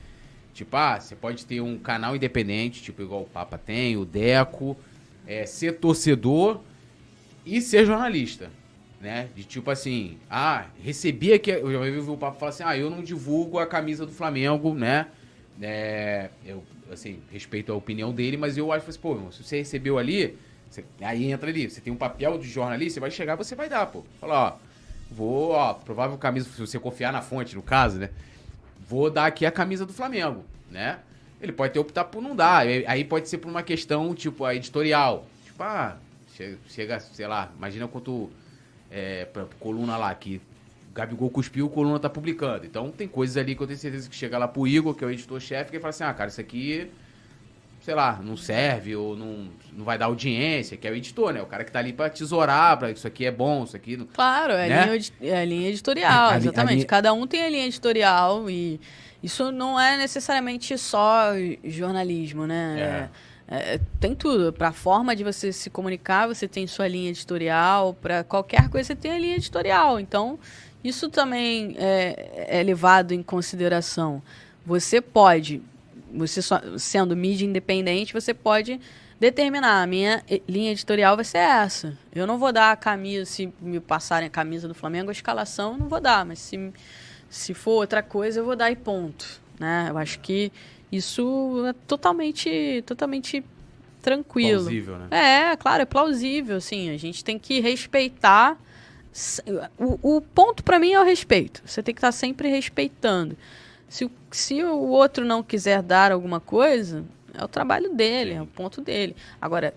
Tipo, ah, você pode ter um canal independente, tipo, igual o Papa tem, o Deco. é, ser torcedor e ser jornalista. Né? De tipo assim, ah, recebi aqui. Eu já ouvi o Papa falar assim, ah, eu não divulgo a camisa do Flamengo, né? É, eu, assim, respeito a opinião dele, mas eu acho assim, pô, se você recebeu ali, você- aí entra ali, você tem um papel de jornalista, você vai chegar, você vai dar, pô. Falar, ó, vou, ó, provável camisa, se você confiar na fonte, no caso, né? Vou dar aqui a camisa do Flamengo, né? Ele pode ter optar por não dar. Aí pode ser por uma questão, tipo, a editorial. Tipo, ah, chega, sei lá, imagina quanto é, pra, coluna lá que Gabigol cuspiu, o coluna tá publicando. Então tem coisas ali que eu tenho certeza que chega lá pro Igor, que é o editor-chefe, que ele fala assim, ah, cara, isso aqui, sei lá, não serve ou não, não vai dar audiência, que é o editor, né? O cara que tá ali pra tesourar, pra isso aqui é bom, isso aqui... Não... Claro, é, Né? linha, é linha editorial, A a exatamente. linha- Cada um tem a linha editorial e isso não é necessariamente só jornalismo, né? É- é- tem tudo. Para a forma de você se comunicar, você tem sua linha editorial. Para qualquer coisa, você tem a linha editorial. Então, isso também é, é levado em consideração. Você pode, você só- sendo mídia independente, você pode determinar a minha linha editorial vai ser essa. Eu não vou dar a camisa, se me passarem a camisa do Flamengo, a escalação eu não vou dar, mas se, se for outra coisa, eu vou dar e ponto. Né? Eu acho que isso é totalmente, totalmente tranquilo. Plausível, né? É, claro, é plausível, sim. A gente tem que respeitar O, o ponto para mim é o respeito. Você tem que estar tá sempre respeitando. Se, se o outro não quiser dar alguma coisa, é o trabalho dele, é o ponto dele. Agora,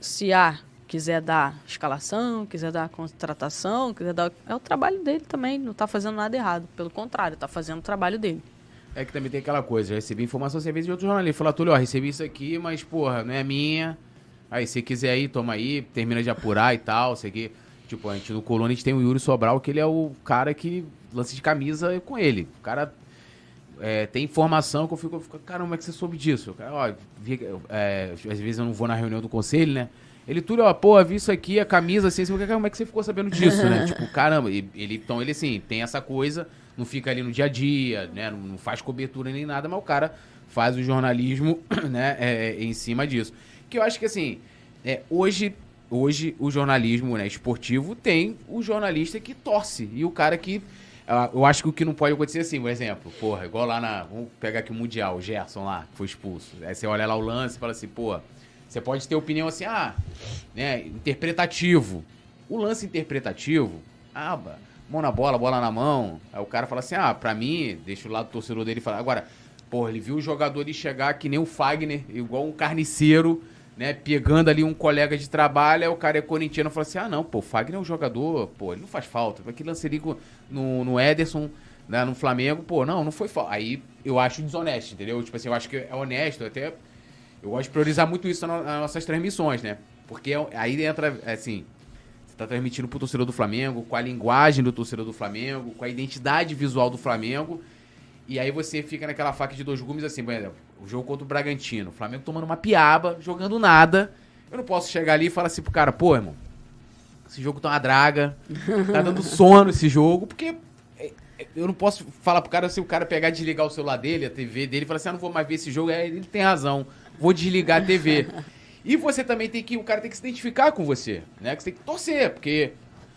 se A quiser dar escalação, quiser dar contratação, quiser dar. É o trabalho dele também, não está fazendo nada errado. Pelo contrário, está fazendo o trabalho dele. É que também tem aquela coisa, eu recebi informação vezes de outro jornalista. Falou, Túlio, ó, recebi isso aqui, mas, porra, não é minha. Aí, se quiser aí, toma aí, termina de apurar e tal, sei que. Tipo, a gente no Colônia a gente tem o Yuri Sobral, que ele é o cara que lance de camisa com ele. O cara é, tem informação que eu fico, eu fico, caramba, como é que você soube disso? Cara, ó, vi, é, às vezes eu não vou na reunião do conselho, né? Ele, tudo, ó, pô, vi isso aqui, a camisa, assim, assim, como é que você ficou sabendo disso, né? tipo, caramba, ele, então ele, assim, tem essa coisa, não fica ali no dia a dia, né? Não, não faz cobertura nem nada, mas o cara faz o jornalismo, né, é, em cima disso. Que eu acho que, assim, é, hoje hoje o jornalismo né, esportivo tem o jornalista que torce e o cara que. Uh, eu acho que o que não pode acontecer assim, por exemplo, porra, igual lá na. Vamos pegar aqui o Mundial, o Gerson lá, que foi expulso. Aí você olha lá o lance e fala assim, pô, você pode ter opinião assim, ah, né, interpretativo. O lance interpretativo, ah, mão na bola, bola na mão. Aí o cara fala assim, ah, pra mim, deixa o lado torcedor dele falar. Agora, porra, ele viu o jogador ali chegar que nem o Fagner, igual um carniceiro né, pegando ali um colega de trabalho, aí o cara é corintiano e fala assim: ah, não, pô, o Fagner é um jogador, pô, ele não faz falta. Aqui lancerico no, no Ederson, né, no Flamengo, pô, não, não foi falta. Aí eu acho desonesto, entendeu? Tipo assim, eu acho que é honesto, até. Eu gosto de priorizar muito isso nas nossas transmissões, né? Porque é aí entra, assim, tá transmitindo pro torcedor do Flamengo, com a linguagem do torcedor do Flamengo, com a identidade visual do Flamengo. E aí você fica naquela faca de dois gumes assim, por exemplo, o jogo contra o Bragantino, o Flamengo tomando uma piaba, jogando nada. Eu não posso chegar ali e falar assim pro cara, pô, irmão, esse jogo tá uma draga, tá dando sono esse jogo, porque é, é, eu não posso falar pro cara se o cara pegar e desligar o celular dele, a TV dele, e falar assim, ah, não vou mais ver esse jogo, é, ele tem razão, vou desligar a TV. E você também tem que, o cara tem que se identificar com você, né? Que você tem que torcer, porque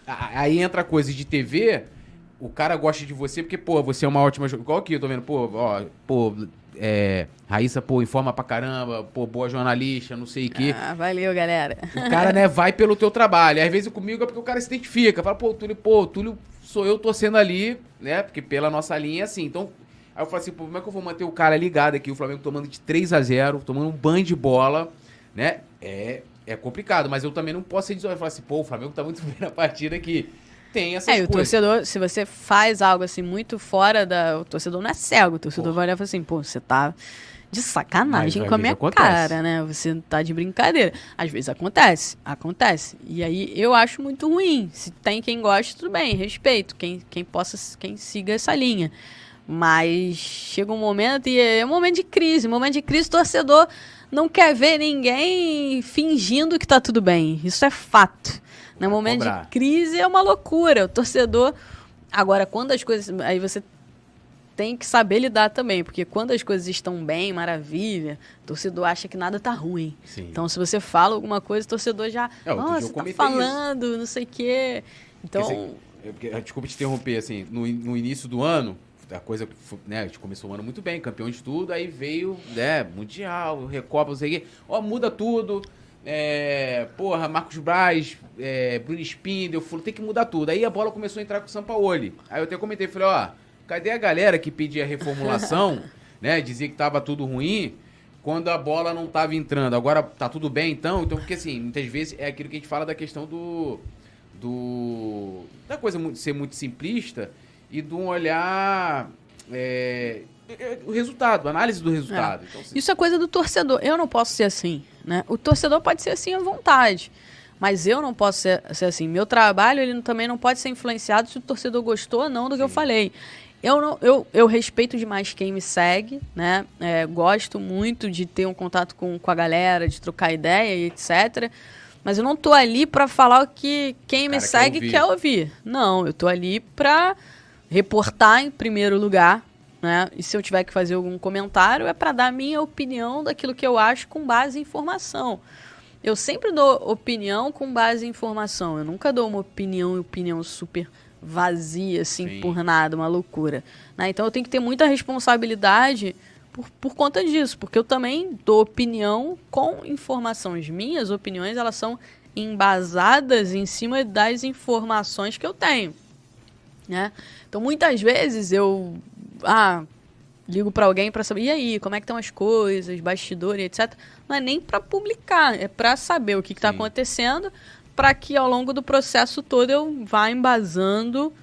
aí entra coisa de TV, o cara gosta de você porque, pô, você é uma ótima jogadora. Igual aqui, eu tô vendo, pô, ó, pô, é, Raíssa, pô, informa pra caramba, pô, boa jornalista, não sei o quê. Ah, valeu, galera. O cara, né, vai pelo teu trabalho. Às vezes comigo é porque o cara se identifica. Fala, pô, Túlio, pô, Túlio sou eu torcendo ali, né? Porque pela nossa linha é assim. Então, aí eu falo assim, pô, como é que eu vou manter o cara ligado aqui? O Flamengo tomando de 3 a 0 tomando um banho de bola, né? É, é complicado, mas eu também não posso ser desolado. Falar assim, pô, o Flamengo tá muito bem na partida aqui tem essas é, coisas. o torcedor, se você faz algo assim muito fora da. O torcedor não é cego, o torcedor vai olhar e falar assim, pô, você tá de sacanagem com a minha acontece. cara, né? Você tá de brincadeira. Às vezes acontece, acontece. E aí eu acho muito ruim. Se tem quem gosta, tudo bem, respeito. Quem, quem possa, quem siga essa linha. Mas chega um momento e é um momento de crise. Um momento de crise, torcedor não quer ver ninguém fingindo que tá tudo bem. Isso é fato. No momento cobrar. de crise é uma loucura. O torcedor. Agora, quando as coisas. Aí você tem que saber lidar também, porque quando as coisas estão bem, maravilha, o torcedor acha que nada tá ruim. Sim. Então, se você fala alguma coisa, o torcedor já. É, Nossa, tá falando, isso. não sei o quê. Então. Porque, desculpa te interromper, assim, no, no início do ano, a coisa, né, a gente começou o ano muito bem, campeão de tudo, aí veio, né, Mundial, Recopa, não sei o quê. Ó, muda tudo. É, porra, Marcos Braz, é, Bruno Spindel, tem que mudar tudo. Aí a bola começou a entrar com o Sampaoli. Aí eu até comentei, falei, ó, cadê a galera que pedia reformulação, né? Dizia que tava tudo ruim, quando a bola não tava entrando. Agora tá tudo bem então? Então, porque assim, muitas vezes é aquilo que a gente fala da questão do. do da coisa ser muito simplista e de um olhar. É, o resultado, análise do resultado. É. Então, assim... Isso é coisa do torcedor. Eu não posso ser assim. Né? O torcedor pode ser assim à vontade. Mas eu não posso ser, ser assim. Meu trabalho ele também não pode ser influenciado se o torcedor gostou ou não do Sim. que eu falei. Eu, não, eu, eu respeito demais quem me segue, né? É, gosto muito de ter um contato com, com a galera, de trocar ideia e etc. Mas eu não tô ali para falar o que quem me segue quer ouvir. quer ouvir. Não, eu tô ali para reportar em primeiro lugar, né? E se eu tiver que fazer algum comentário, é para dar a minha opinião daquilo que eu acho com base em informação. Eu sempre dou opinião com base em informação. Eu nunca dou uma opinião e opinião super vazia, assim, Sim. por nada, uma loucura. Né? Então eu tenho que ter muita responsabilidade por, por conta disso, porque eu também dou opinião com informação. As minhas opiniões, elas são embasadas em cima das informações que eu tenho, né? Então, muitas vezes eu ah, ligo para alguém para saber, e aí, como é que estão as coisas, bastidor e etc. Não é nem para publicar, é para saber o que está acontecendo, para que ao longo do processo todo eu vá embasando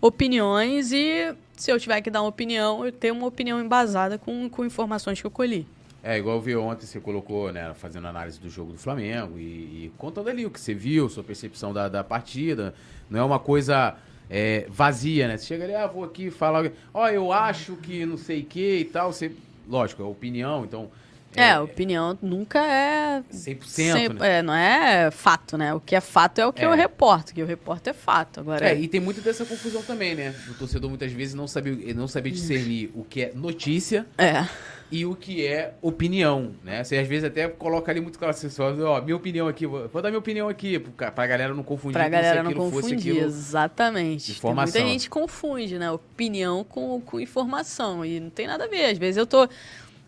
opiniões e se eu tiver que dar uma opinião, eu tenho uma opinião embasada com, com informações que eu colhi. É, igual eu vi ontem, você colocou, né, fazendo análise do jogo do Flamengo e, e contando ali o que você viu, sua percepção da, da partida. Não é uma coisa é, vazia, né? Você chega ali, ah, vou aqui falar, ó, oh, eu acho que não sei o que e tal. Você, lógico, é opinião, então é, é, opinião nunca é 100%, sempre, né? É, não é fato, né? O que é fato é o que é. eu reporto, que eu reporto é fato. Agora é, é, e tem muito dessa confusão também, né? O torcedor muitas vezes não sabe, não sabe discernir o que é notícia é. E o que é opinião, né? Você às vezes até coloca ali muito claro, você só, ó, minha opinião aqui, vou, vou dar minha opinião aqui, pra galera não confundir. Pra galera não confundir, exatamente. Informação. Tem muita gente confunde, né? Opinião com, com informação e não tem nada a ver. Às vezes eu tô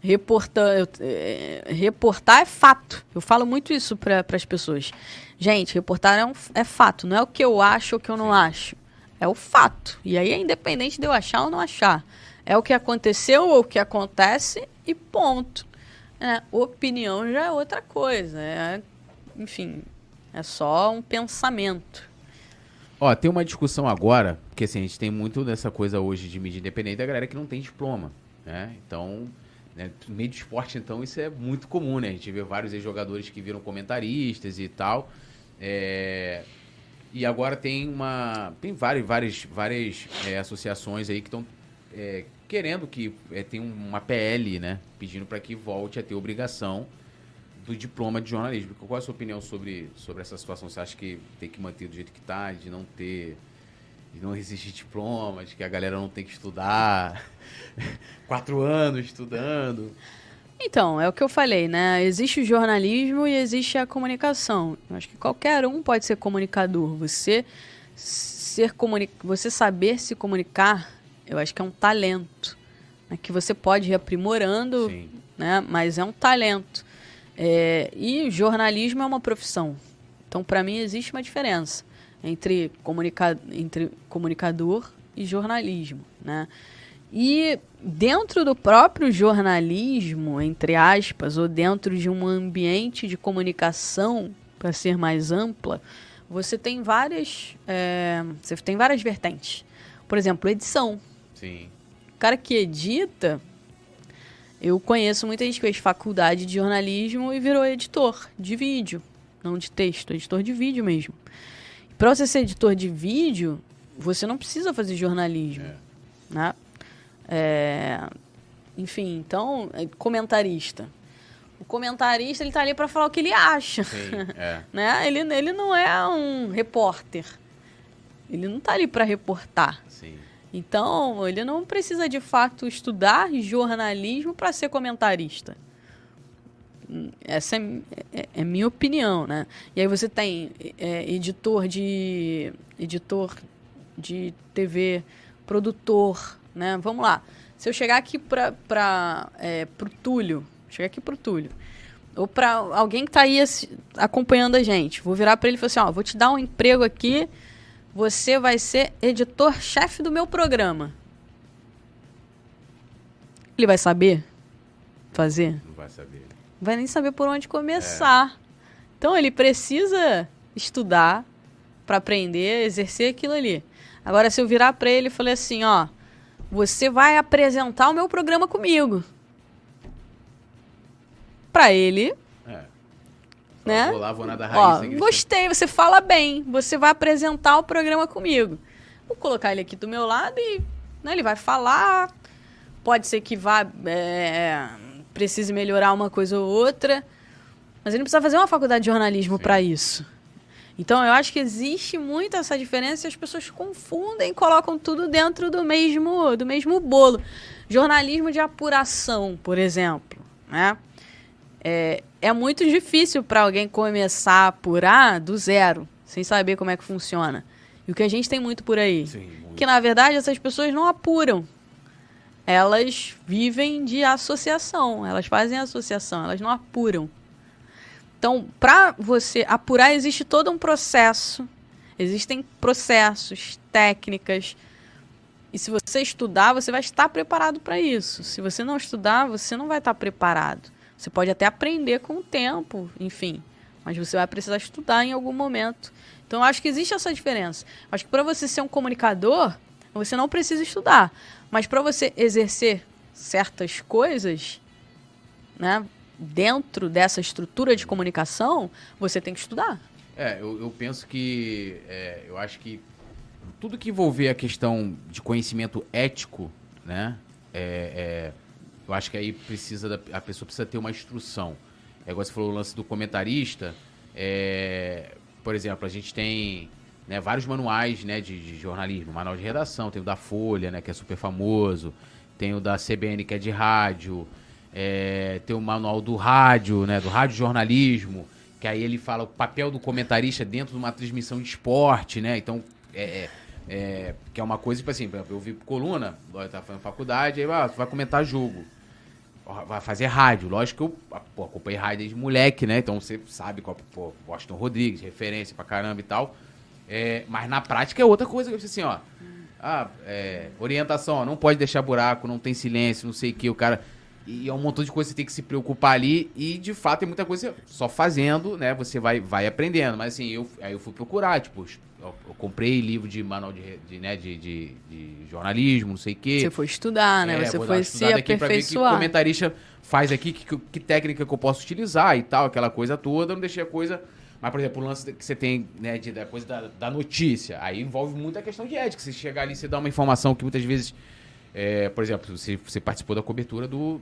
Reportar, é, reportar é fato. Eu falo muito isso para as pessoas. Gente, reportar é, um, é fato, não é o que eu acho ou o que eu não acho. É o fato. E aí é independente de eu achar ou não achar. É o que aconteceu ou o que acontece e ponto. É, opinião já é outra coisa. É, enfim, é só um pensamento. Ó, tem uma discussão agora, porque assim, a gente tem muito dessa coisa hoje de mídia independente da galera que não tem diploma. Né? Então, né? No meio de esporte, então, isso é muito comum, né? A gente vê vários jogadores que viram comentaristas e tal. É... E agora tem uma. Tem várias, várias, várias é, associações aí que estão é, querendo que é, tem uma PL, né? Pedindo para que volte a ter obrigação do diploma de jornalismo. Qual é a sua opinião sobre, sobre essa situação? Você acha que tem que manter do jeito que está, de não ter de não existe diploma, de que a galera não tem que estudar quatro anos estudando. Então, é o que eu falei, né? Existe o jornalismo e existe a comunicação. Eu acho que qualquer um pode ser comunicador. Você ser comuni você saber se comunicar, eu acho que é um talento. Né? Que você pode ir aprimorando, Sim. né? Mas é um talento. É, e jornalismo é uma profissão. Então, para mim, existe uma diferença entre, comunica entre comunicador e jornalismo, né? E dentro do próprio jornalismo, entre aspas, ou dentro de um ambiente de comunicação, para ser mais ampla, você tem várias, é, você tem várias vertentes. Por exemplo, edição. Sim. O cara que edita, eu conheço muita gente que fez faculdade de jornalismo e virou editor de vídeo, não de texto, editor de vídeo mesmo. Para você ser editor de vídeo, você não precisa fazer jornalismo, é. né? É, enfim, então, é comentarista. O comentarista, ele tá ali para falar o que ele acha, Sim, é. né? Ele, ele não é um repórter. Ele não tá ali para reportar. Então, ele não precisa de fato estudar jornalismo para ser comentarista. Essa é, é, é, minha opinião, né? E aí você tem é, editor de editor de TV, produtor, né? Vamos lá. Se eu chegar aqui para para é, pro Túlio, chegar aqui pro Túlio, ou para alguém que está aí acompanhando a gente, vou virar para ele e falar assim, ó, vou te dar um emprego aqui, você vai ser editor-chefe do meu programa. Ele vai saber fazer? Não vai saber vai nem saber por onde começar. É. Então ele precisa estudar para aprender, exercer aquilo ali. Agora, se eu virar para ele e falei assim, ó, você vai apresentar o meu programa comigo. Para ele. Né? Vou lá, vou na da raiz. Ó, gostei, você fala bem, você vai apresentar o programa comigo. Vou colocar ele aqui do meu lado e né, ele vai falar. Pode ser que vá é, precise melhorar uma coisa ou outra, mas ele não precisa fazer uma faculdade de jornalismo para isso. Então eu acho que existe muito essa diferença e as pessoas confundem e colocam tudo dentro do mesmo, do mesmo bolo. Jornalismo de apuração, por exemplo, né? É, é muito difícil para alguém começar a apurar do zero, sem saber como é que funciona. E o que a gente tem muito por aí. Sim, muito. Que na verdade essas pessoas não apuram elas vivem de associação, elas fazem associação, elas não apuram. Então, para você apurar, existe todo um processo. Existem processos, técnicas. E se você estudar, você vai estar preparado para isso. Se você não estudar, você não vai estar preparado. Você pode até aprender com o tempo, enfim. Mas você vai precisar estudar em algum momento. Então, eu acho que existe essa diferença. Acho que para você ser um comunicador, você não precisa estudar. Mas para você exercer certas coisas, né, dentro dessa estrutura de comunicação, você tem que estudar. É, eu, eu penso que. É, eu acho que tudo que envolver a questão de conhecimento ético, né? É, é, eu acho que aí precisa da, a pessoa precisa ter uma instrução. É igual você falou o lance do comentarista. É, por exemplo, a gente tem né, vários manuais né, de, de, jornalismo, manual de redação, tem o da Folha, né, que é super famoso, tem o da CBN, que é de rádio, é, tem o manual do rádio, né, do rádio jornalismo, que aí ele fala o papel do comentarista dentro de uma transmissão de esporte, né? Então, é, é, é que é uma coisa, tipo assim, eu vi coluna, eu tava fazendo faculdade, aí ah, vai comentar jogo. Vai fazer rádio. Lógico que eu pô, acompanhei rádio desde moleque, né? Então você sabe qual, pô, Washington Rodrigues, referência pra caramba e tal. É, mas na prática é outra coisa, assim, ó. Ah, é, orientação, ó, não pode deixar buraco, não tem silêncio, não sei o que, o cara. E é um montão de coisa que você tem que se preocupar ali. E de fato tem muita coisa só fazendo, né? Você vai, vai aprendendo. Mas assim, eu, aí eu fui procurar, tipo, eu, eu comprei livro de manual de, de, né, de, de, de, jornalismo, não sei o quê. Você foi estudar, né? É, você foi se aperfeiçoar. Pra ver que comentarista faz aqui, que, que técnica que eu posso utilizar e tal, aquela coisa toda. Eu não deixei a coisa mas, por exemplo, o lance que você tem, né, de, da coisa da, da notícia, aí envolve muita questão de ética. Você chegar ali, você dá uma informação que muitas vezes, é, por exemplo, você, você participou da cobertura do,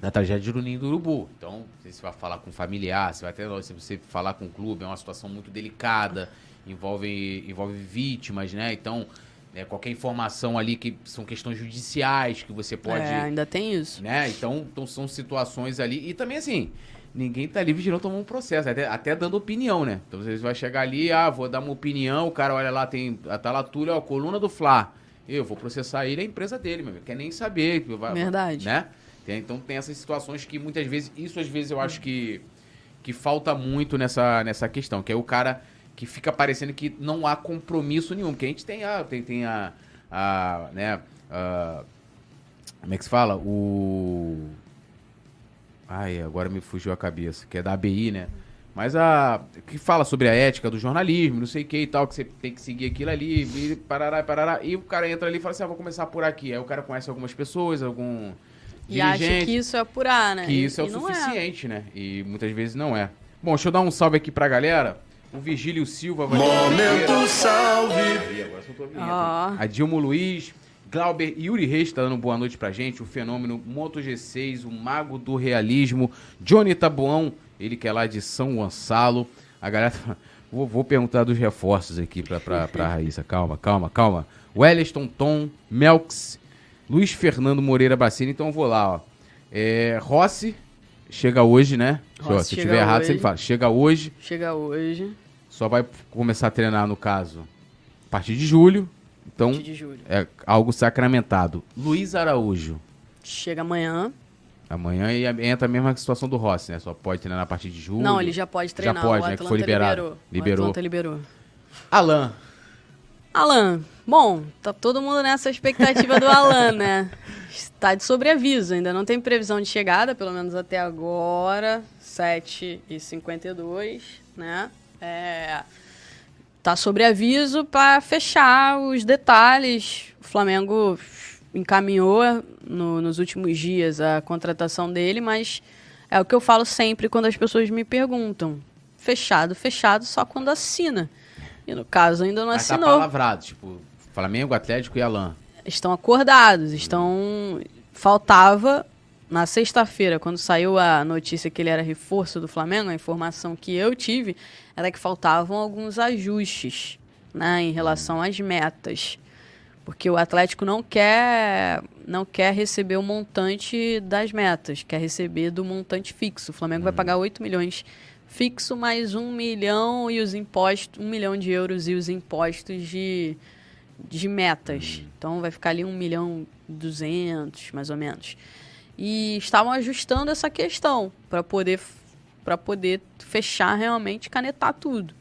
da tragédia de Ninho do Urubu. Então, você vai falar com familiar, você vai até se você falar com o clube, é uma situação muito delicada, envolve, envolve vítimas, né? Então, é, qualquer informação ali que são questões judiciais que você pode. É, ainda tem isso. Né? Então, então são situações ali. E também assim ninguém tá livre de não tomar um processo, até, até dando opinião, né? Então você vai chegar ali, ah, vou dar uma opinião, o cara olha lá, tem tá lá tudo, ó, coluna do Fla. Eu vou processar ele, é a empresa dele, meu, quer nem saber. Vai, Verdade. Né? Então tem essas situações que muitas vezes, isso às vezes eu acho que, que falta muito nessa, nessa questão, que é o cara que fica parecendo que não há compromisso nenhum, porque a gente tem a, tem, tem a, a né, a, como é que se fala? O Ai, agora me fugiu a cabeça, que é da ABI, né? Mas a. que fala sobre a ética do jornalismo, não sei o que e tal, que você tem que seguir aquilo ali, e parará, parará. E o cara entra ali e fala assim: ah, vou começar por aqui. Aí o cara conhece algumas pessoas, algum. E acha que isso é apurar, né? Que isso é o é. suficiente, é. né? E muitas vezes não é. Bom, deixa eu dar um salve aqui pra galera. O Vigílio Silva vai Momento salve! Aí, agora soltou a vinheta. Oh. A Dilma Luiz, Glauber Yuri Reis está dando boa noite pra gente. O fenômeno Moto G6, o mago do realismo. Johnny Tabuão, ele que é lá de São Gonçalo. A galera. Vou, vou perguntar dos reforços aqui pra, pra, pra Raíssa. Calma, calma, calma. Wellington Tom, Melks, Luiz Fernando Moreira Bacini. Então eu vou lá, ó. É, Rossi, chega hoje, né? Rossi, Se eu tiver errado, você me fala. Chega hoje. Chega hoje. Só vai começar a treinar, no caso, a partir de julho. Então, é algo sacramentado. Luiz Araújo. Chega amanhã. Amanhã e entra a mesma situação do Rossi, né? Só pode treinar a partir de julho. Não, ele já pode treinar. Já pode, né? Que foi liberado. Liberou. liberou. O Atlanta liberou. Alan. Alan. Bom, tá todo mundo nessa expectativa do Alan, né? Está de sobreaviso, ainda não tem previsão de chegada, pelo menos até agora, 7h52, né? É, tá sobre aviso para fechar os detalhes. O Flamengo encaminhou no, nos últimos dias a contratação dele, mas é o que eu falo sempre quando as pessoas me perguntam. Fechado, fechado só quando assina. E no caso ainda não mas tá assinou. Tá palavrado, tipo, Flamengo, Atlético e Alain. Estão acordados, estão faltava na sexta-feira, quando saiu a notícia que ele era reforço do Flamengo, a informação que eu tive era que faltavam alguns ajustes né, em relação às metas. Porque o Atlético não quer não quer receber o montante das metas, quer receber do montante fixo. O Flamengo vai uhum. pagar 8 milhões fixo mais 1 milhão e os impostos, 1 milhão de euros e os impostos de, de metas. Uhum. Então vai ficar ali 1 milhão e 200, mais ou menos e estavam ajustando essa questão para poder para poder fechar realmente, canetar tudo.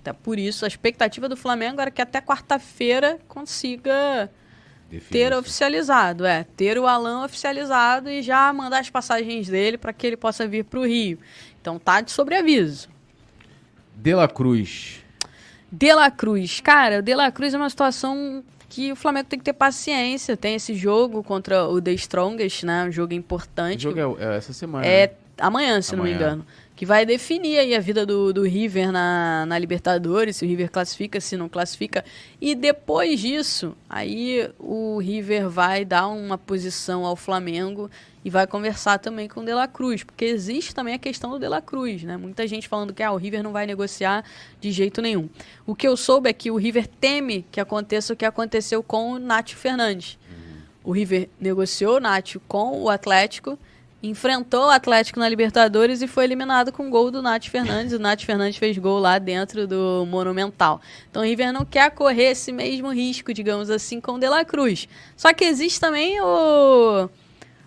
Até por isso, a expectativa do Flamengo era que até quarta-feira consiga ter oficializado, é, ter o Alan oficializado e já mandar as passagens dele para que ele possa vir para o Rio. Então tá de sobreaviso. De La Cruz. De La Cruz, cara, o De La Cruz é uma situação que o Flamengo tem que ter paciência. Tem esse jogo contra o The Strongest, né? Um jogo importante. O jogo é, é essa semana. É né? amanhã, se Amanhã. não me engano. Que vai definir aí a vida do, do River na, na Libertadores, se o River classifica, se não classifica. E depois disso, aí o River vai dar uma posição ao Flamengo e vai conversar também com o De La Cruz, porque existe também a questão do De La Cruz, né? Muita gente falando que ah, o River não vai negociar de jeito nenhum. O que eu soube é que o River teme que aconteça o que aconteceu com o Nath Fernandes. O River negociou o Nath com o Atlético, enfrentou o Atlético na Libertadores e foi eliminado com gol do Nath Fernandes. O Nath Fernandes fez gol lá dentro do Monumental. Então o River não quer correr esse mesmo risco, digamos assim, com o De La Cruz. Só que existe também o,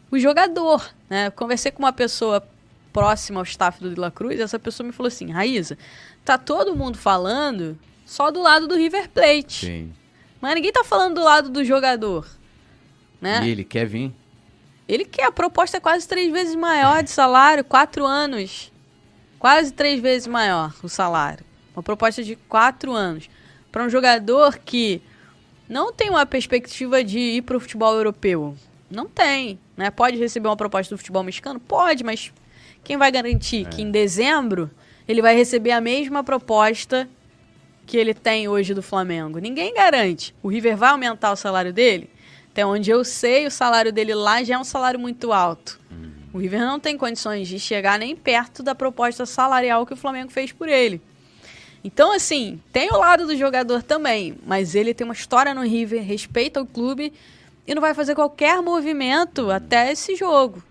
o jogador. Né? Eu conversei com uma pessoa próxima ao staff do De La Cruz e essa pessoa me falou assim: Raíza, tá todo mundo falando só do lado do River Plate. Sim. Mas ninguém tá falando do lado do jogador. Né? E ele quer vir? Ele quer, a proposta é quase três vezes maior de salário, quatro anos. Quase três vezes maior o salário. Uma proposta de quatro anos. Para um jogador que não tem uma perspectiva de ir para o futebol europeu. Não tem. Né? Pode receber uma proposta do futebol mexicano? Pode, mas quem vai garantir que em dezembro ele vai receber a mesma proposta que ele tem hoje do Flamengo? Ninguém garante. O River vai aumentar o salário dele? Até onde eu sei, o salário dele lá já é um salário muito alto. O River não tem condições de chegar nem perto da proposta salarial que o Flamengo fez por ele. Então, assim, tem o lado do jogador também, mas ele tem uma história no River, respeita o clube e não vai fazer qualquer movimento até esse jogo.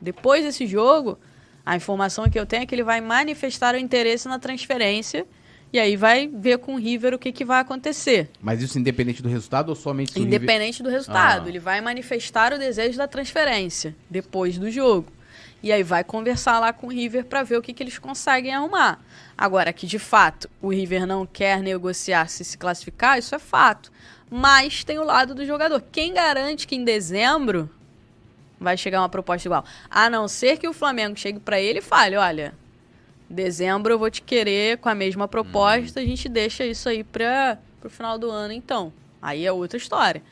Depois desse jogo, a informação que eu tenho é que ele vai manifestar o interesse na transferência e aí vai ver com o River o que, que vai acontecer. Mas isso independente do resultado ou somente se o River- Independente do resultado. Ah. Ele vai manifestar o desejo da transferência depois do jogo. E aí vai conversar lá com o River para ver o que, que eles conseguem arrumar. Agora, que de fato o River não quer negociar se se classificar, isso é fato. Mas tem o lado do jogador. Quem garante que em dezembro vai chegar uma proposta igual? A não ser que o Flamengo chegue para ele e fale: olha, dezembro eu vou te querer com a mesma proposta, a gente deixa isso aí para o final do ano então. Aí é outra história.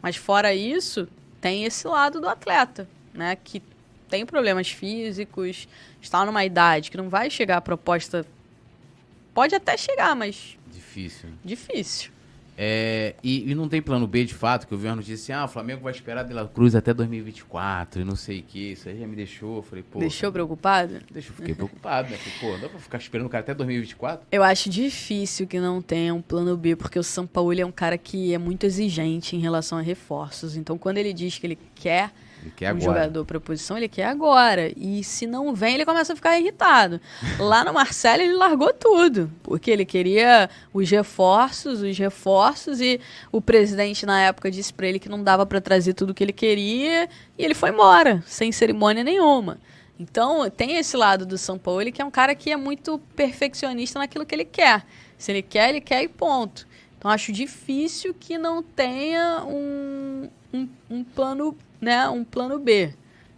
Mas fora isso, tem esse lado do atleta, né? Que tem problemas físicos, está numa idade que não vai chegar a proposta. Pode até chegar, mas Difícil. difícil. É, e, e não tem plano B de fato, que eu vi uma notícia assim, ah, o Flamengo vai esperar De La Cruz até 2024 e não sei o que. Isso aí já me deixou. Falei, pô. Deixou preocupado? Deixa, eu fiquei preocupado, né? Falei, pô, não dá pra ficar esperando o cara até 2024? Eu acho difícil que não tenha um plano B, porque o São Paulo é um cara que é muito exigente em relação a reforços. Então, quando ele diz que ele quer Ele quer agora. jogador para posição, ele quer agora. E se não vem, ele começa a ficar irritado. Lá no Marcelo, ele largou tudo, porque ele queria os reforços, os reforços, e o presidente na época disse para ele que não dava para trazer tudo que ele queria, e ele foi embora, sem cerimônia nenhuma. Então, tem esse lado do São Paulo, ele que é um cara que é muito perfeccionista naquilo que ele quer. Se ele quer, ele quer e ponto. Então, acho difícil que não tenha um, um, um plano, né, um plano B.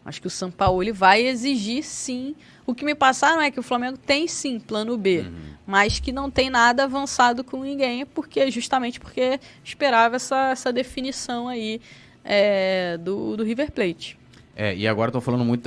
Acho que o São Paulo ele vai exigir sim. O que me passaram é que o Flamengo tem sim plano B, mas que não tem nada avançado com ninguém, porque justamente porque esperava essa, essa definição aí é, do, do River Plate. É, e agora estão falando muito